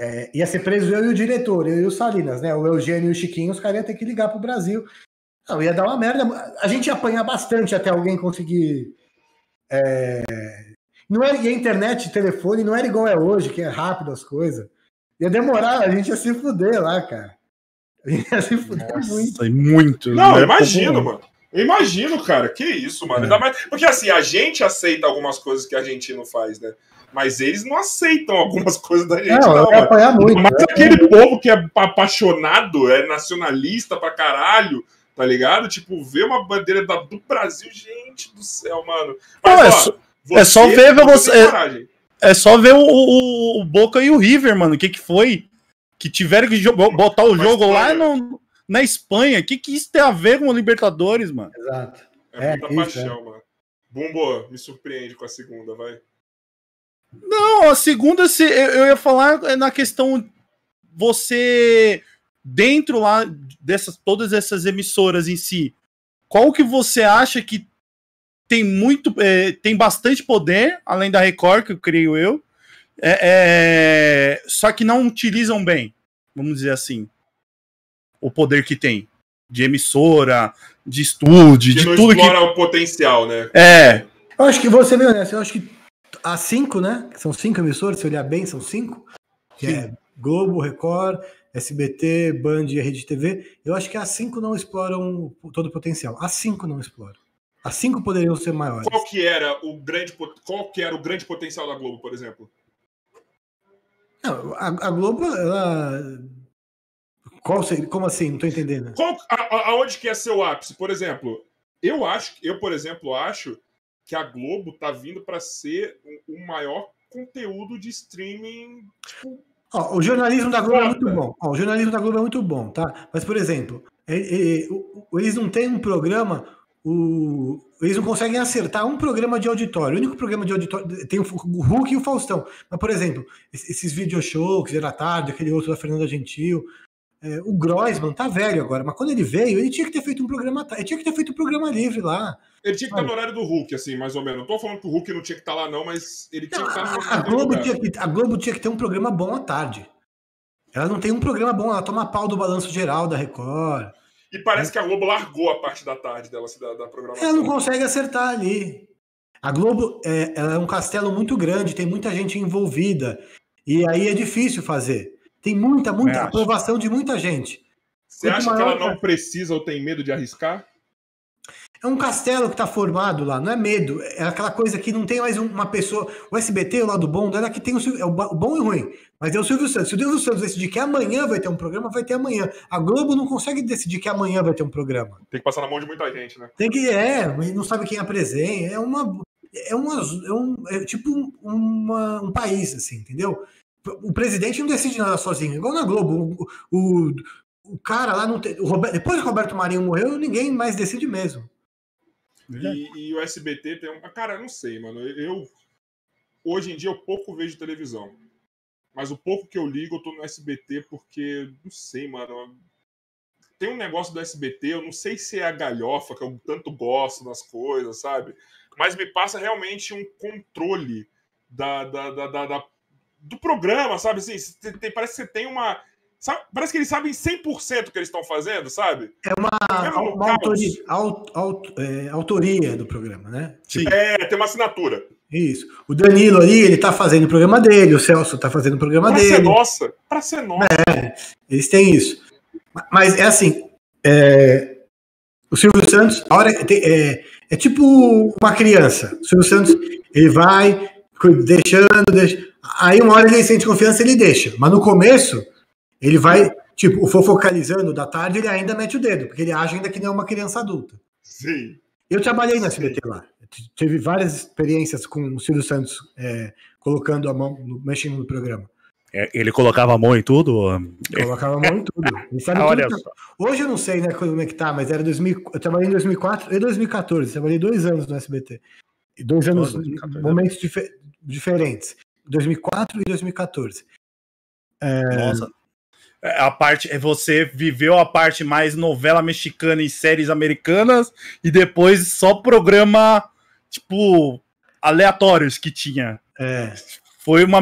é, ia ser preso eu e o diretor, eu e o Salinas, né? O Eugênio e o Chiquinho, os caras iam ter que ligar pro Brasil. Não, ia dar uma merda. A gente ia apanhar bastante até alguém conseguir. é, Não era, e a internet, telefone, não era igual é hoje, que é rápido as coisas. Ia demorar, a gente ia se fuder lá, cara. A gente ia se fuder muito. Nossa, e muito. Não, né? eu imagino, mano. Eu imagino, cara. Que isso, mano. É. Ainda mais... Porque assim, a gente aceita algumas coisas que a argentino faz, né? Mas eles não aceitam algumas coisas da gente, Não, não, mano. apanhar muito. Mas né? aquele povo que é apaixonado, é nacionalista pra caralho, tá ligado? Tipo, ver uma bandeira da- do Brasil, gente do céu, mano. Não, é ó, só- é só ver você- coragem. É só ver o, o- o Boca e o River, mano. O que, que foi? Que tiveram que botar o jogo lá Espanha. no- na Espanha. O que, que isso tem a ver com o Libertadores, mano? Exato. É, É, muita isso, paixão, mano. Bumbo, me surpreende com a segunda, vai. Não, a segunda, se, eu, eu ia falar é na questão você dentro lá dessas todas essas emissoras em si. Qual que você acha que tem muito, é, tem bastante poder além da Record, que eu creio eu, é, é, só que não utilizam bem, vamos dizer assim, o poder que tem de emissora, de estúdio, Que de não tudo que explora o potencial, né? é. Eu acho que ser bem honesto, eu acho que as cinco, né? São cinco emissoras, se olhar bem, são cinco. Que é Globo, Record, SBT, Band e Rede TV. Eu acho que as cinco não exploram todo o potencial. As cinco não exploram. As cinco poderiam ser maiores. Qual que era o grande qual que era o grande potencial da Globo, por exemplo? Não, a, a Globo, ela. Qual seria- como assim? Não tô entendendo. Qual, a, aonde que é seu ápice? Por exemplo, eu acho, eu por exemplo acho que a Globo tá vindo para ser o, o maior conteúdo de streaming. Ó, o jornalismo da Globo é muito bom. Ó, o jornalismo da Globo é muito bom, tá? Mas, por exemplo, é- é- o- eles não têm um programa. O, eles não conseguem acertar um programa de auditório. O único programa de auditório tem o, Hulk e o Faustão. Mas, por exemplo, es- esses video shows que era tarde, aquele outro da Fernanda Gentil. É, o Groisman tá velho agora, mas quando ele veio, ele tinha que ter feito um programa. Ele tinha que ter feito um programa livre lá. Ele tinha que estar no horário do Hulk, assim, mais ou menos. Não tô falando que o Hulk não tinha que estar lá, não, mas ele tinha Não, que estar no a, Globo tinha que, a Globo tinha que ter um programa bom à tarde. Ela não tem um programa bom, ela toma pau do balanço geral da Record. E parece que a Globo largou a parte da tarde dela, assim, da, da programação. Ela não consegue acertar ali. A Globo é, ela é um castelo muito grande, tem muita gente envolvida. E aí é difícil fazer. Tem muita, muita acho. aprovação de muita gente. Você acha que maior, ela não precisa ou tem medo de arriscar? É um castelo que está formado lá, não é medo. É aquela coisa que não tem mais um- uma pessoa. O SBT, o lado bom dela, é que tem o, Sil- é o bom e o ruim. Mas é o Silvio Santos. Se o Silvio Santos decidir que amanhã vai ter um programa, vai ter amanhã. A Globo não consegue decidir que amanhã vai ter um programa. Tem que passar na mão de muita gente, né? Tem que. É, não sabe quem apresenta. É uma. É, uma, é, um, é tipo um, uma- um país, assim, entendeu? O presidente não decide nada sozinho, igual na Globo. O, o, o cara lá não tem. O Roberto, depois que o Roberto Marinho morreu, ninguém mais decide mesmo. E, e, o SBT tem um. Cara, eu não sei, mano. Eu. Hoje em dia eu pouco vejo televisão. Mas o pouco que eu ligo, eu tô no SBT porque. Não sei, mano. Tem um negócio do SBT, eu não sei se é a galhofa, que eu tanto gosto das coisas, sabe? Mas me passa realmente um controle da, da, da, da do programa, sabe? Assim, tem, parece que você tem uma Sabe, parece que eles sabem 100% o que eles estão fazendo, sabe? É uma, uma autoria, aut, aut, é, autoria do programa, né? Sim. É, tem uma assinatura. Isso. O Danilo ali, ele tá fazendo o programa dele, o Celso tá fazendo o programa pra dele. Pra ser nossa, pra ser nossa. É, eles têm isso. Mas é assim, é, o Silvio Santos, a hora é, é tipo uma criança. O Silvio Santos, ele vai deixando, deixa, aí uma hora ele sente confiança, ele deixa. Mas no começo ele vai, tipo, fofocalizando da tarde, ele ainda mete o dedo, porque ele age ainda que nem uma criança adulta. Sim. Eu trabalhei na SBT lá. Tive várias experiências com o Silvio Santos é, colocando a mão, mexendo no programa. É, ele colocava a mão em tudo? Colocava a mão em tudo. Olha tudo. Hoje eu não sei né, como é que tá, mas era 2000, eu trabalhei em 2004 e 2014. Trabalhei dois anos no SBT. E dois anos, Nossa, momentos dif diferentes. 2004 e 2014. É... Nossa. É, a parte é você viveu a parte mais novela mexicana e séries americanas e depois só programa tipo aleatórios que tinha. É. Foi uma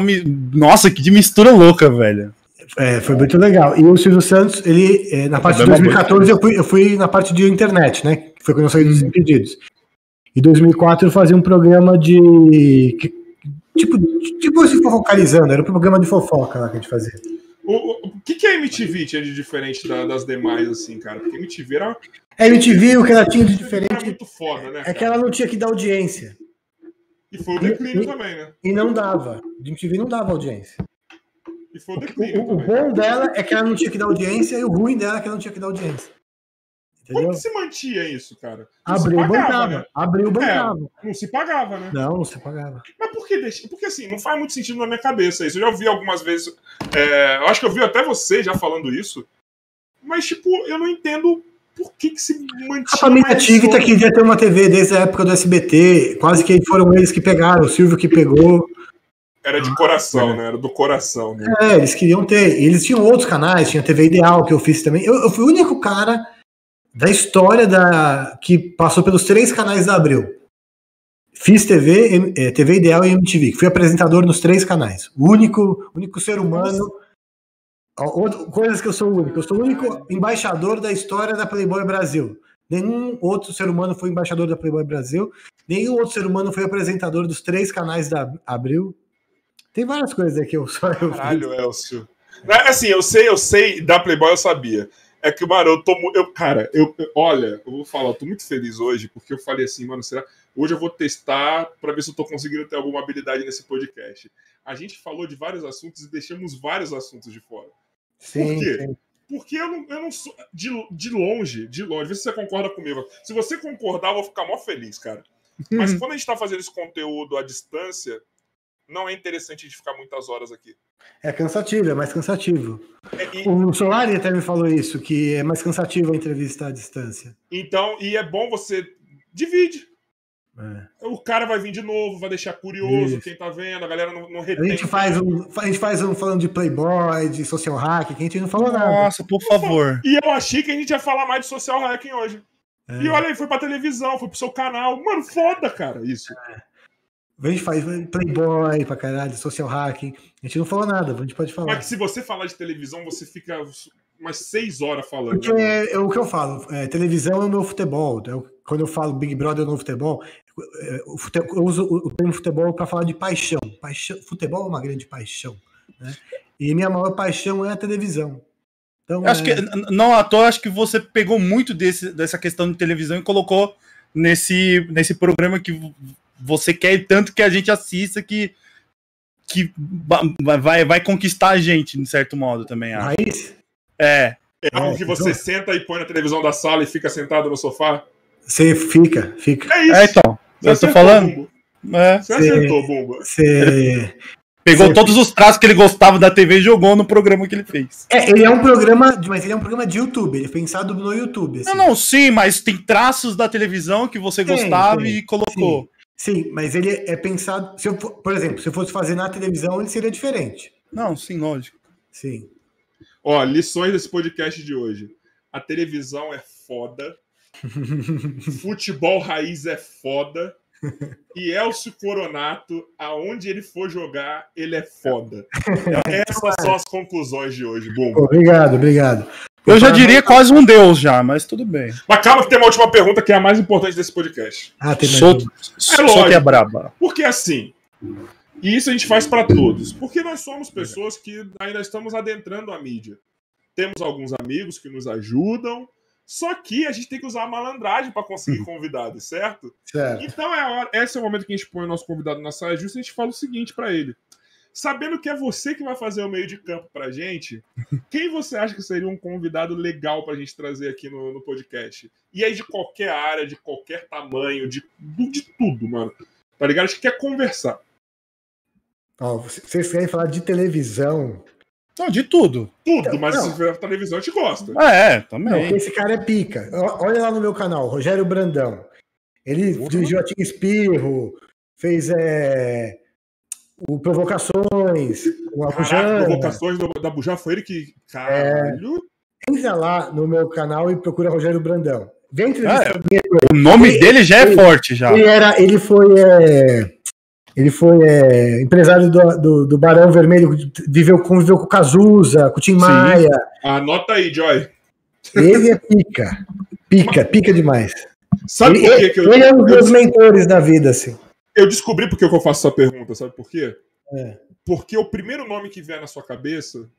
nossa que de mistura louca, velho. É, foi muito legal. E o Silvio Santos, ele é, na parte de 2014 eu fui, eu fui na parte de internet, né? Foi quando eu saí dos impedidos. Em 2004 eu fazia um programa de tipo tipo se focalizando, era um programa de fofoca lá que a gente fazia. O, o que, que a MTV tinha de diferente da, das demais, assim, cara? Porque a MTV era. A MTV, o que ela tinha de diferente. Era muito foda, né? É que ela não tinha que dar audiência. E foi o declínio e, também, né? E não dava. A MTV não dava audiência. E foi o declínio. O, o, o bom dela é que ela não tinha que dar audiência e o ruim dela é que ela não tinha que dar audiência. Entendeu? Como que se mantia isso, cara? Não abriu o bancava. Né? Abriu o bancava. É, não se pagava, né? Não, não se pagava. Mas por que deixa? Porque assim, não faz muito sentido na minha cabeça isso. Eu já ouvi algumas vezes. É, eu acho que eu vi até você já falando isso. Mas, tipo, eu não entendo por que, que se mantinha. A família Tivita queria ter uma TV desde a época do SBT. Quase que foram eles que pegaram, o Silvio que pegou. Era de coração, né? Era do coração. Né? É, eles queriam ter. Eles tinham outros canais, tinha TV Ideal, que eu fiz também. Eu, eu fui o único cara da história da que passou pelos três canais da Abril. Fiz TV, é, TV Ideal e MTV, fui apresentador nos três canais. O único, único ser humano. Coisas que eu sou o único. Eu sou o único embaixador da história da Playboy Brasil. Nenhum outro ser humano foi embaixador da Playboy Brasil. Nenhum outro ser humano foi apresentador dos três canais da Abril. Tem várias coisas aqui, eu só eu Caralho, Elcio. Assim, eu sei, eu sei, da Playboy eu sabia. É que, mano, eu tô. Eu, cara, eu, olha, eu vou falar, eu tô muito feliz hoje, porque eu falei assim, mano, será. Hoje eu vou testar para ver se eu tô conseguindo ter alguma habilidade nesse podcast. A gente falou de vários assuntos e deixamos vários assuntos de fora. Sim, Por quê? Sim. Porque eu não, eu não sou. De, de longe, de longe, vê se você concorda comigo. Se você concordar, eu vou ficar mó feliz, cara. Mas quando a gente tá fazendo esse conteúdo à distância, não é interessante de ficar muitas horas aqui. É cansativo, é mais cansativo. É, e... O Solari até me falou isso, que é mais cansativo a entrevista à distância. Então, e é bom você divide. É. O cara vai vir de novo, vai deixar curioso isso. quem tá vendo, a galera não, não retém. A gente faz um, a gente faz um falando de Playboy, de social hacking, que a gente não falou Nossa, nada. Nossa, por favor. E eu achei que a gente ia falar mais de social hacking hoje. É. E olha aí, foi pra televisão, foi pro seu canal. Mano, foda, cara, isso. É. A gente faz Playboy pra caralho, social hacking. A gente não falou nada, a gente pode falar. Mas se você falar de televisão, você fica umas seis horas falando. Porque é, é o que eu falo, é, televisão é o meu futebol. Eu, quando eu falo Big Brother é o meu futebol, é, o futebol eu uso o termo futebol para falar de paixão. paixão. Futebol é uma grande paixão. Né? E minha maior paixão é a televisão. Então, acho é... que não à toa, acho que você pegou muito desse, dessa questão de televisão e colocou nesse, nesse programa que você quer tanto que a gente assista que, que vai, vai conquistar a gente, de certo modo, também. Acho. Raiz? É. É algo que você então... senta e põe na televisão da sala e fica sentado no sofá? Você fica, fica. É isso. É, então. Você eu tô falando. É. Você acertou, Bumba. Você... Pegou Sim. todos os traços que ele gostava da TV e jogou no programa que ele fez. É, ele é um programa, mas ele é um programa de YouTube, ele é pensado no YouTube. Assim. Não, não, sim, mas tem traços da televisão que você gostava e colocou. Sim. mas ele é pensado. Se eu, por exemplo, se eu fosse fazer na televisão, ele seria diferente. Não, sim, lógico. Sim. Ó, lições desse podcast de hoje. A televisão é foda. Futebol raiz é foda. E Elcio Coronato, aonde ele for jogar, ele é foda. Essas são as conclusões de hoje. Bom. Obrigado, obrigado. Eu já diria quase um deus já, mas tudo bem. Mas calma que tem uma última pergunta que é a mais importante desse podcast. Ah, tem mais Sou, é lógico, que é braba. Porque assim, e isso a gente faz para todos. Porque nós somos pessoas que ainda estamos adentrando a mídia. Temos alguns amigos que nos ajudam, só que a gente tem que usar a malandragem para conseguir uhum. convidados, certo? certo? Então é a hora, esse é o momento que a gente põe o nosso convidado na saia justa e a gente fala o seguinte para ele. Sabendo que é você que vai fazer o meio de campo pra gente, quem você acha que seria um convidado legal pra gente trazer aqui no, no podcast? E aí de qualquer área, de qualquer tamanho, de, de tudo, mano. Tá ligado? A gente quer conversar. Ó, vocês querem falar de televisão? Não, de tudo. Tudo, então, mas não. se a televisão a gente gosta. É, também. Não, esse cara é pica. Olha lá no meu canal, Rogério Brandão. Ele uhum. dirigiu a Tim Espirro, fez é, o Provocações, o Abujamra. Provocações da Bujá foi ele que. Caralho. É, entra lá no meu canal e procura Rogério Brandão. Vem ah, O nome ele, dele já é ele, forte, já. Ele, era, ele foi. É, ele foi é, empresário do, do, do, Barão Vermelho, viveu, conviveu com o Cazuza, com o Tim Sim. Maia. Anota aí, Joy. Ele é pica. Pica, pica demais. Sabe ele, por que, que eu. Ele é um dos meus mentores da vida, assim. Eu descobri por que eu faço essa pergunta, sabe por quê? É. Porque o primeiro nome que vier na sua cabeça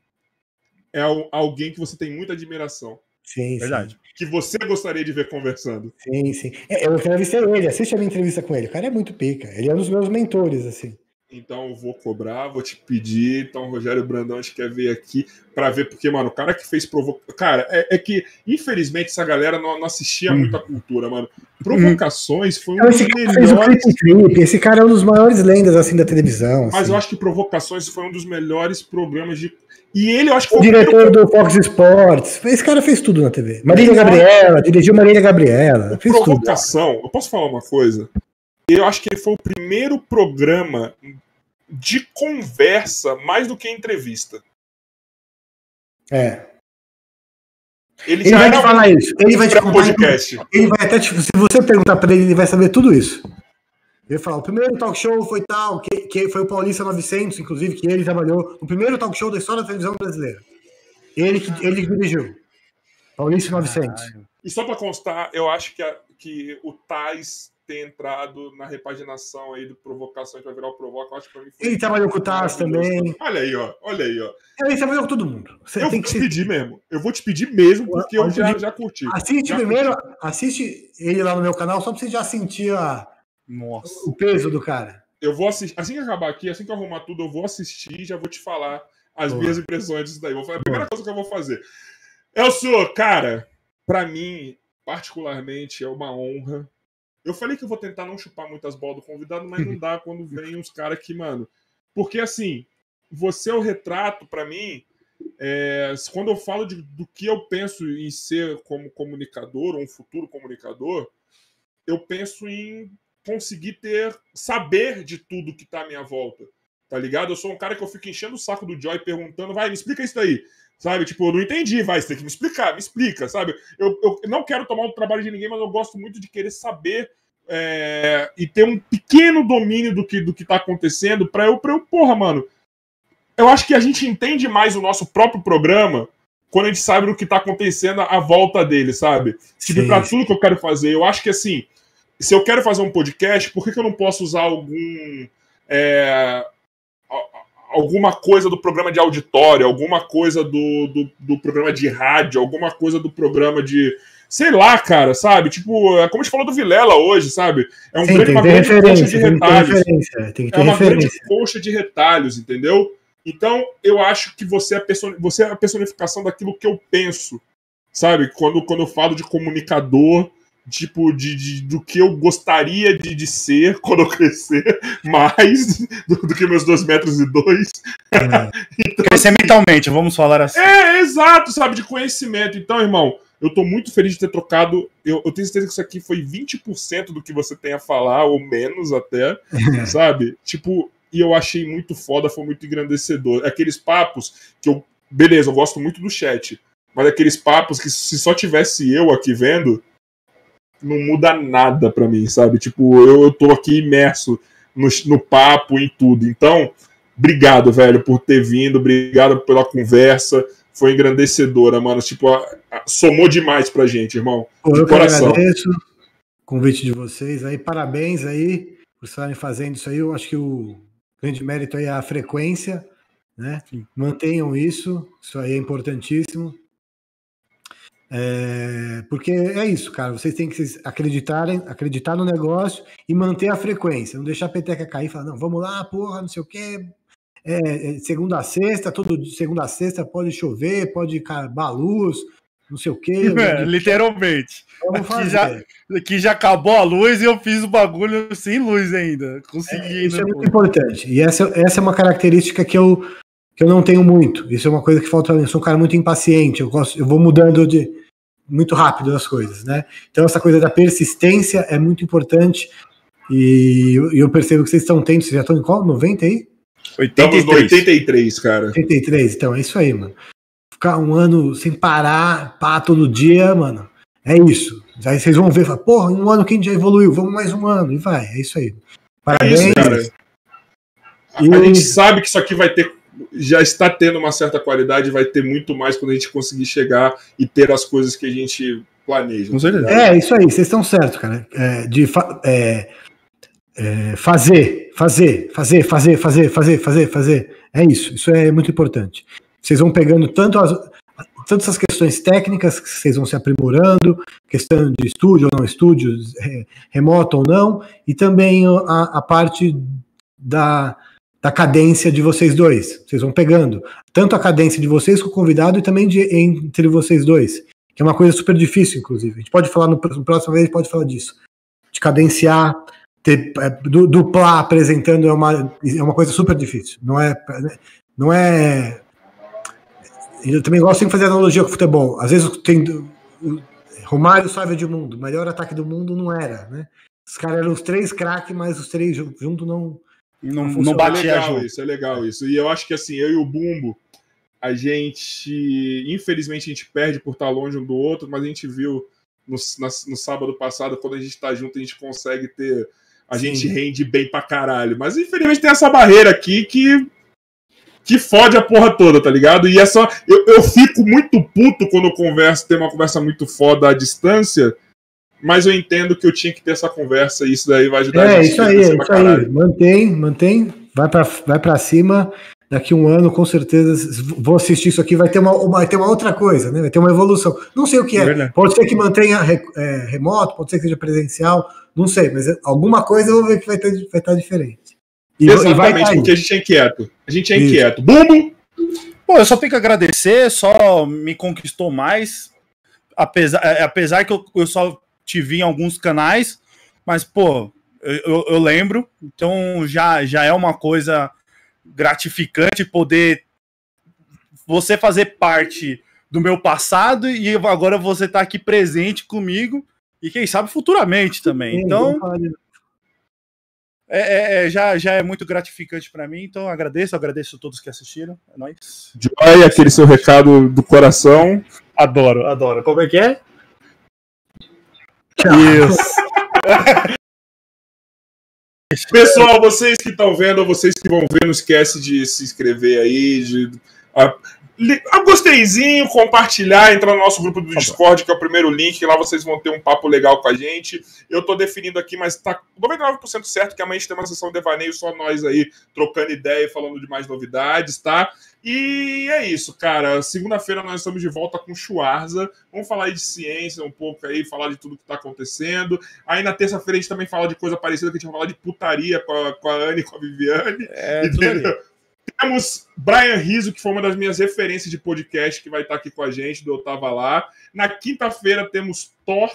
é alguém que você tem muita admiração. Sim, verdade. Sim. Que você gostaria de ver conversando. Sim, sim. É, eu entrevistei ele, assiste a minha entrevista com ele. O cara é muito pica. Ele é um dos meus mentores, assim. Então eu vou cobrar, vou te pedir. Então, Rogério Brandão, a gente quer ver aqui para ver, porque, mano, o cara que fez provocação. Cara, é, é, que, infelizmente, essa galera não, não assistia hum. muita cultura, mano. Provocações foi um dos melhores. Esse cara é um dos maiores lendas assim da televisão. Mas assim. eu acho que Provocações foi um dos melhores programas de e ele, eu acho que foi o diretor do Fox Sports. Esse cara fez tudo na TV. Marília Gabriela, dirigiu Marília Gabriela. Fez provocação. Tudo. Eu posso falar uma coisa? Eu acho que ele foi o primeiro programa de conversa mais do que entrevista. É. Ele, ele vai te falar isso. Ele vai te contar. Podcast. Ele vai até, tipo, se você perguntar para ele, ele vai saber tudo isso. Ele fala, o primeiro talk show foi tal, que, que foi o Paulista 900, inclusive, que ele trabalhou no primeiro talk show da história da televisão brasileira. Ele que, ele que dirigiu. Paulista 900. E só para constar, eu acho que, a, que o Tais ter entrado na repaginação aí do Provocação para virar o Provoca, acho que pra mim foi Ele trabalhou com o Tais também. Olha aí, ó. Olha aí, ó. Ele trabalhou com todo mundo. Você eu vou te pedir mesmo. Eu vou te pedir mesmo, porque eu, eu já, já curti. Assiste já primeiro, curti. assiste ele lá no meu canal, só pra você já sentir a nossa. O peso do cara. Eu vou assistir. Assim que acabar aqui, assim que eu arrumar tudo, eu vou assistir e já vou te falar as Boa. minhas impressões disso daí. Vou fazer a primeira Boa. coisa que eu vou fazer. Eu sou, cara, para mim, particularmente, é uma honra. Eu falei que eu vou tentar não chupar muitas bolas do convidado, mas não dá quando vem uns caras que, mano. Porque assim, você é o retrato, para mim. É, quando eu falo de, do que eu penso em ser como comunicador, ou um futuro comunicador, eu penso em conseguir ter, saber de tudo que tá à minha volta. Tá ligado? Eu sou um cara que eu fico enchendo o saco do Joy perguntando, vai, me explica isso daí. Sabe? Tipo, eu não entendi, vai, você tem que me explicar, me explica, sabe? Eu, eu não quero tomar o trabalho de ninguém, mas eu gosto muito de querer saber é, e ter um pequeno domínio do que, do que tá acontecendo pra eu, pra eu, porra, mano. Eu acho que a gente entende mais o nosso próprio programa quando a gente sabe do que tá acontecendo à volta dele, sabe? Tipo, sim, pra tudo que eu quero fazer. Eu acho que assim, se eu quero fazer um podcast, por que, que eu não posso usar algum. É, alguma coisa do programa de auditório, alguma coisa do, do, do, programa de rádio, alguma coisa do programa de. Sei lá, cara, sabe? Tipo, é como a gente falou do Vilela hoje, sabe? É um Sim, grande, uma grande coxa de retalhos. é uma grande coxa de retalhos, entendeu? Então, eu acho que você é, person... você é a personificação daquilo que eu penso, sabe? Quando, quando eu falo de comunicador tipo, de, de, do que eu gostaria de, de ser quando eu crescer, mais do, do que meus dois metros e dois. É. então, crescer mentalmente, vamos falar assim. É, exato, sabe, de conhecimento. Então, irmão, eu tô muito feliz de ter trocado. Eu, eu tenho certeza que isso aqui foi 20% do que você tem a falar, ou menos até, sabe? Tipo, e eu achei muito foda, foi muito engrandecedor. Aqueles papos que eu. Beleza, eu gosto muito do chat. Mas aqueles papos que se só tivesse eu aqui vendo, não muda nada para mim, sabe? Tipo, eu, eu tô aqui imerso no, no papo, em tudo. Então, obrigado, velho, por ter vindo, obrigado pela conversa. Foi engrandecedora, mano. Tipo, a, a, somou demais pra gente, irmão. De eu coração. agradeço o convite de vocês aí. Parabéns aí por estarem fazendo isso aí. Eu acho que o grande mérito aí é a frequência, né? Mantenham isso, isso aí é importantíssimo. É, porque é isso, cara. Vocês têm que acreditarem, acreditar no negócio e manter a frequência. Não deixar a peteca cair e falar, não, vamos lá, porra, não sei o quê. É, é, segunda a sexta, todo segunda a sexta pode chover, pode acabar a luz, não sei o quê. É, literalmente. Aqui já, aqui já acabou a luz e eu fiz o bagulho sem luz ainda. Consegui. É, isso é muito importante. E essa, essa é uma característica que eu, que eu não tenho muito. Isso é uma coisa que falta. Eu sou um cara muito impaciente. Eu, gosto, eu vou mudando de muito rápido as coisas, né? Então essa coisa da persistência é muito importante e eu percebo que vocês estão tendo, vocês já estão em qual? 90 aí? 83. 83, cara. 83, então é isso aí, mano. Ficar um ano sem parar, pá, todo dia, mano. É isso. Aí vocês vão ver, porra, um ano que a gente já evoluiu, vamos mais um ano, e vai, é isso aí. Parabéns. É isso, cara. E... A gente sabe que isso aqui vai ter já está tendo uma certa qualidade, vai ter muito mais quando a gente conseguir chegar e ter as coisas que a gente planeja. É, isso aí, vocês estão certos, cara. É, de fa é, é, fazer, fazer, fazer, fazer, fazer, fazer, fazer, fazer. É isso, isso é muito importante. Vocês vão pegando tanto as, tanto essas questões técnicas que vocês vão se aprimorando, questão de estúdio ou não estúdio, remoto ou não, e também a, a parte da, da cadência de vocês dois. Vocês vão pegando tanto a cadência de vocês com o convidado e também de, entre vocês dois, que é uma coisa super difícil, inclusive. A gente pode falar no, próximo vez, pode falar disso. De cadenciar, ter, é, duplar apresentando é uma, é uma coisa super difícil. Não é, não é. Eu também gosto de fazer analogia com futebol. Às vezes tem Romário salva de mundo, melhor ataque do mundo não era, né? Os caras eram os três craques, mas os três juntos não não, não batia é legal isso, é legal isso. E eu acho que assim, eu e o Bumbo, a gente, infelizmente, a gente perde por estar longe um do outro, mas a gente viu no, na, no sábado passado, quando a gente está junto, a gente consegue ter. A Sim. gente rende bem pra caralho. Mas infelizmente tem essa barreira aqui que. Que fode a porra toda, tá ligado? E é só. Eu, eu fico muito puto quando eu converso, tem uma conversa muito foda à distância mas eu entendo que eu tinha que ter essa conversa e isso daí vai ajudar é, a gente. É, isso aí, é isso aí. Mantém, mantém, vai para vai pra cima. Daqui um ano, com certeza, vou assistir isso aqui, vai ter uma, vai ter uma outra coisa, né? Vai ter uma evolução. Não sei o que é. é pode ser que mantenha é, remoto, pode ser que seja presencial, não sei, mas alguma coisa eu vou ver que vai, ter, vai estar diferente. E, Exatamente, e porque a gente é inquieto. A gente é isso. inquieto. Bumbo! Pô, eu só tenho que agradecer, só me conquistou mais. Apesar, é, apesar que eu, eu só te vi em alguns canais, mas, pô, eu, eu, lembro, então já, já é uma coisa gratificante poder você fazer parte do meu passado e agora você tá aqui presente comigo e quem sabe futuramente também. Então é, é, é, já, já é muito gratificante para mim, então agradeço, agradeço a todos que assistiram. É nóis. Joy, aquele seu recado do coração. Adoro, adoro. Como é que é? Isso. Pessoal, vocês que estão vendo, vocês que vão ver, não esquece de se inscrever aí, de a, a gosteizinho, compartilhar, entrar no nosso grupo do Discord, que é o primeiro link, lá vocês vão ter um papo legal com a gente. Eu estou definindo aqui, mas tá 99% certo que amanhã a gente tem uma sessão de devaneio, só nós aí trocando ideia e falando de mais novidades, tá? E é isso, cara. Segunda-feira nós estamos de volta com Schwarza. Vamos falar de ciência um pouco aí, falar de tudo que está acontecendo. Aí na terça-feira a gente também fala de coisa parecida, que a gente vai falar de putaria com a, com a Anne e com a Viviane. É, Temos Brian Riso, que foi uma das minhas referências de podcast, que vai estar aqui com a gente, do Eu Tava Lá. Na quinta-feira temos Thor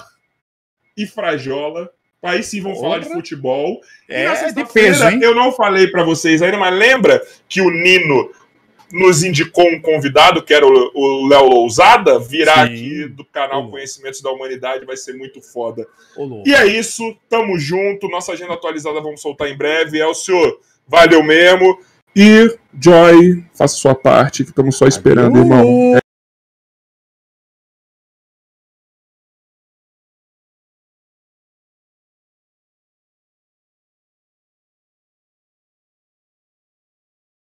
e Frajola. Aí sim vão falar de futebol. É, e na de sexta-feira, eu não falei pra vocês ainda, mas lembra que o Nino nos indicou um convidado, que era o o Léo Lousada, virá Sim. aqui do canal Ô. Conhecimentos da Humanidade, vai ser muito foda. Louco. E é isso, tamo junto. Nossa agenda atualizada vamos soltar em breve. Elcio, valeu mesmo. E Joy, faça sua parte, que estamos só esperando, irmão.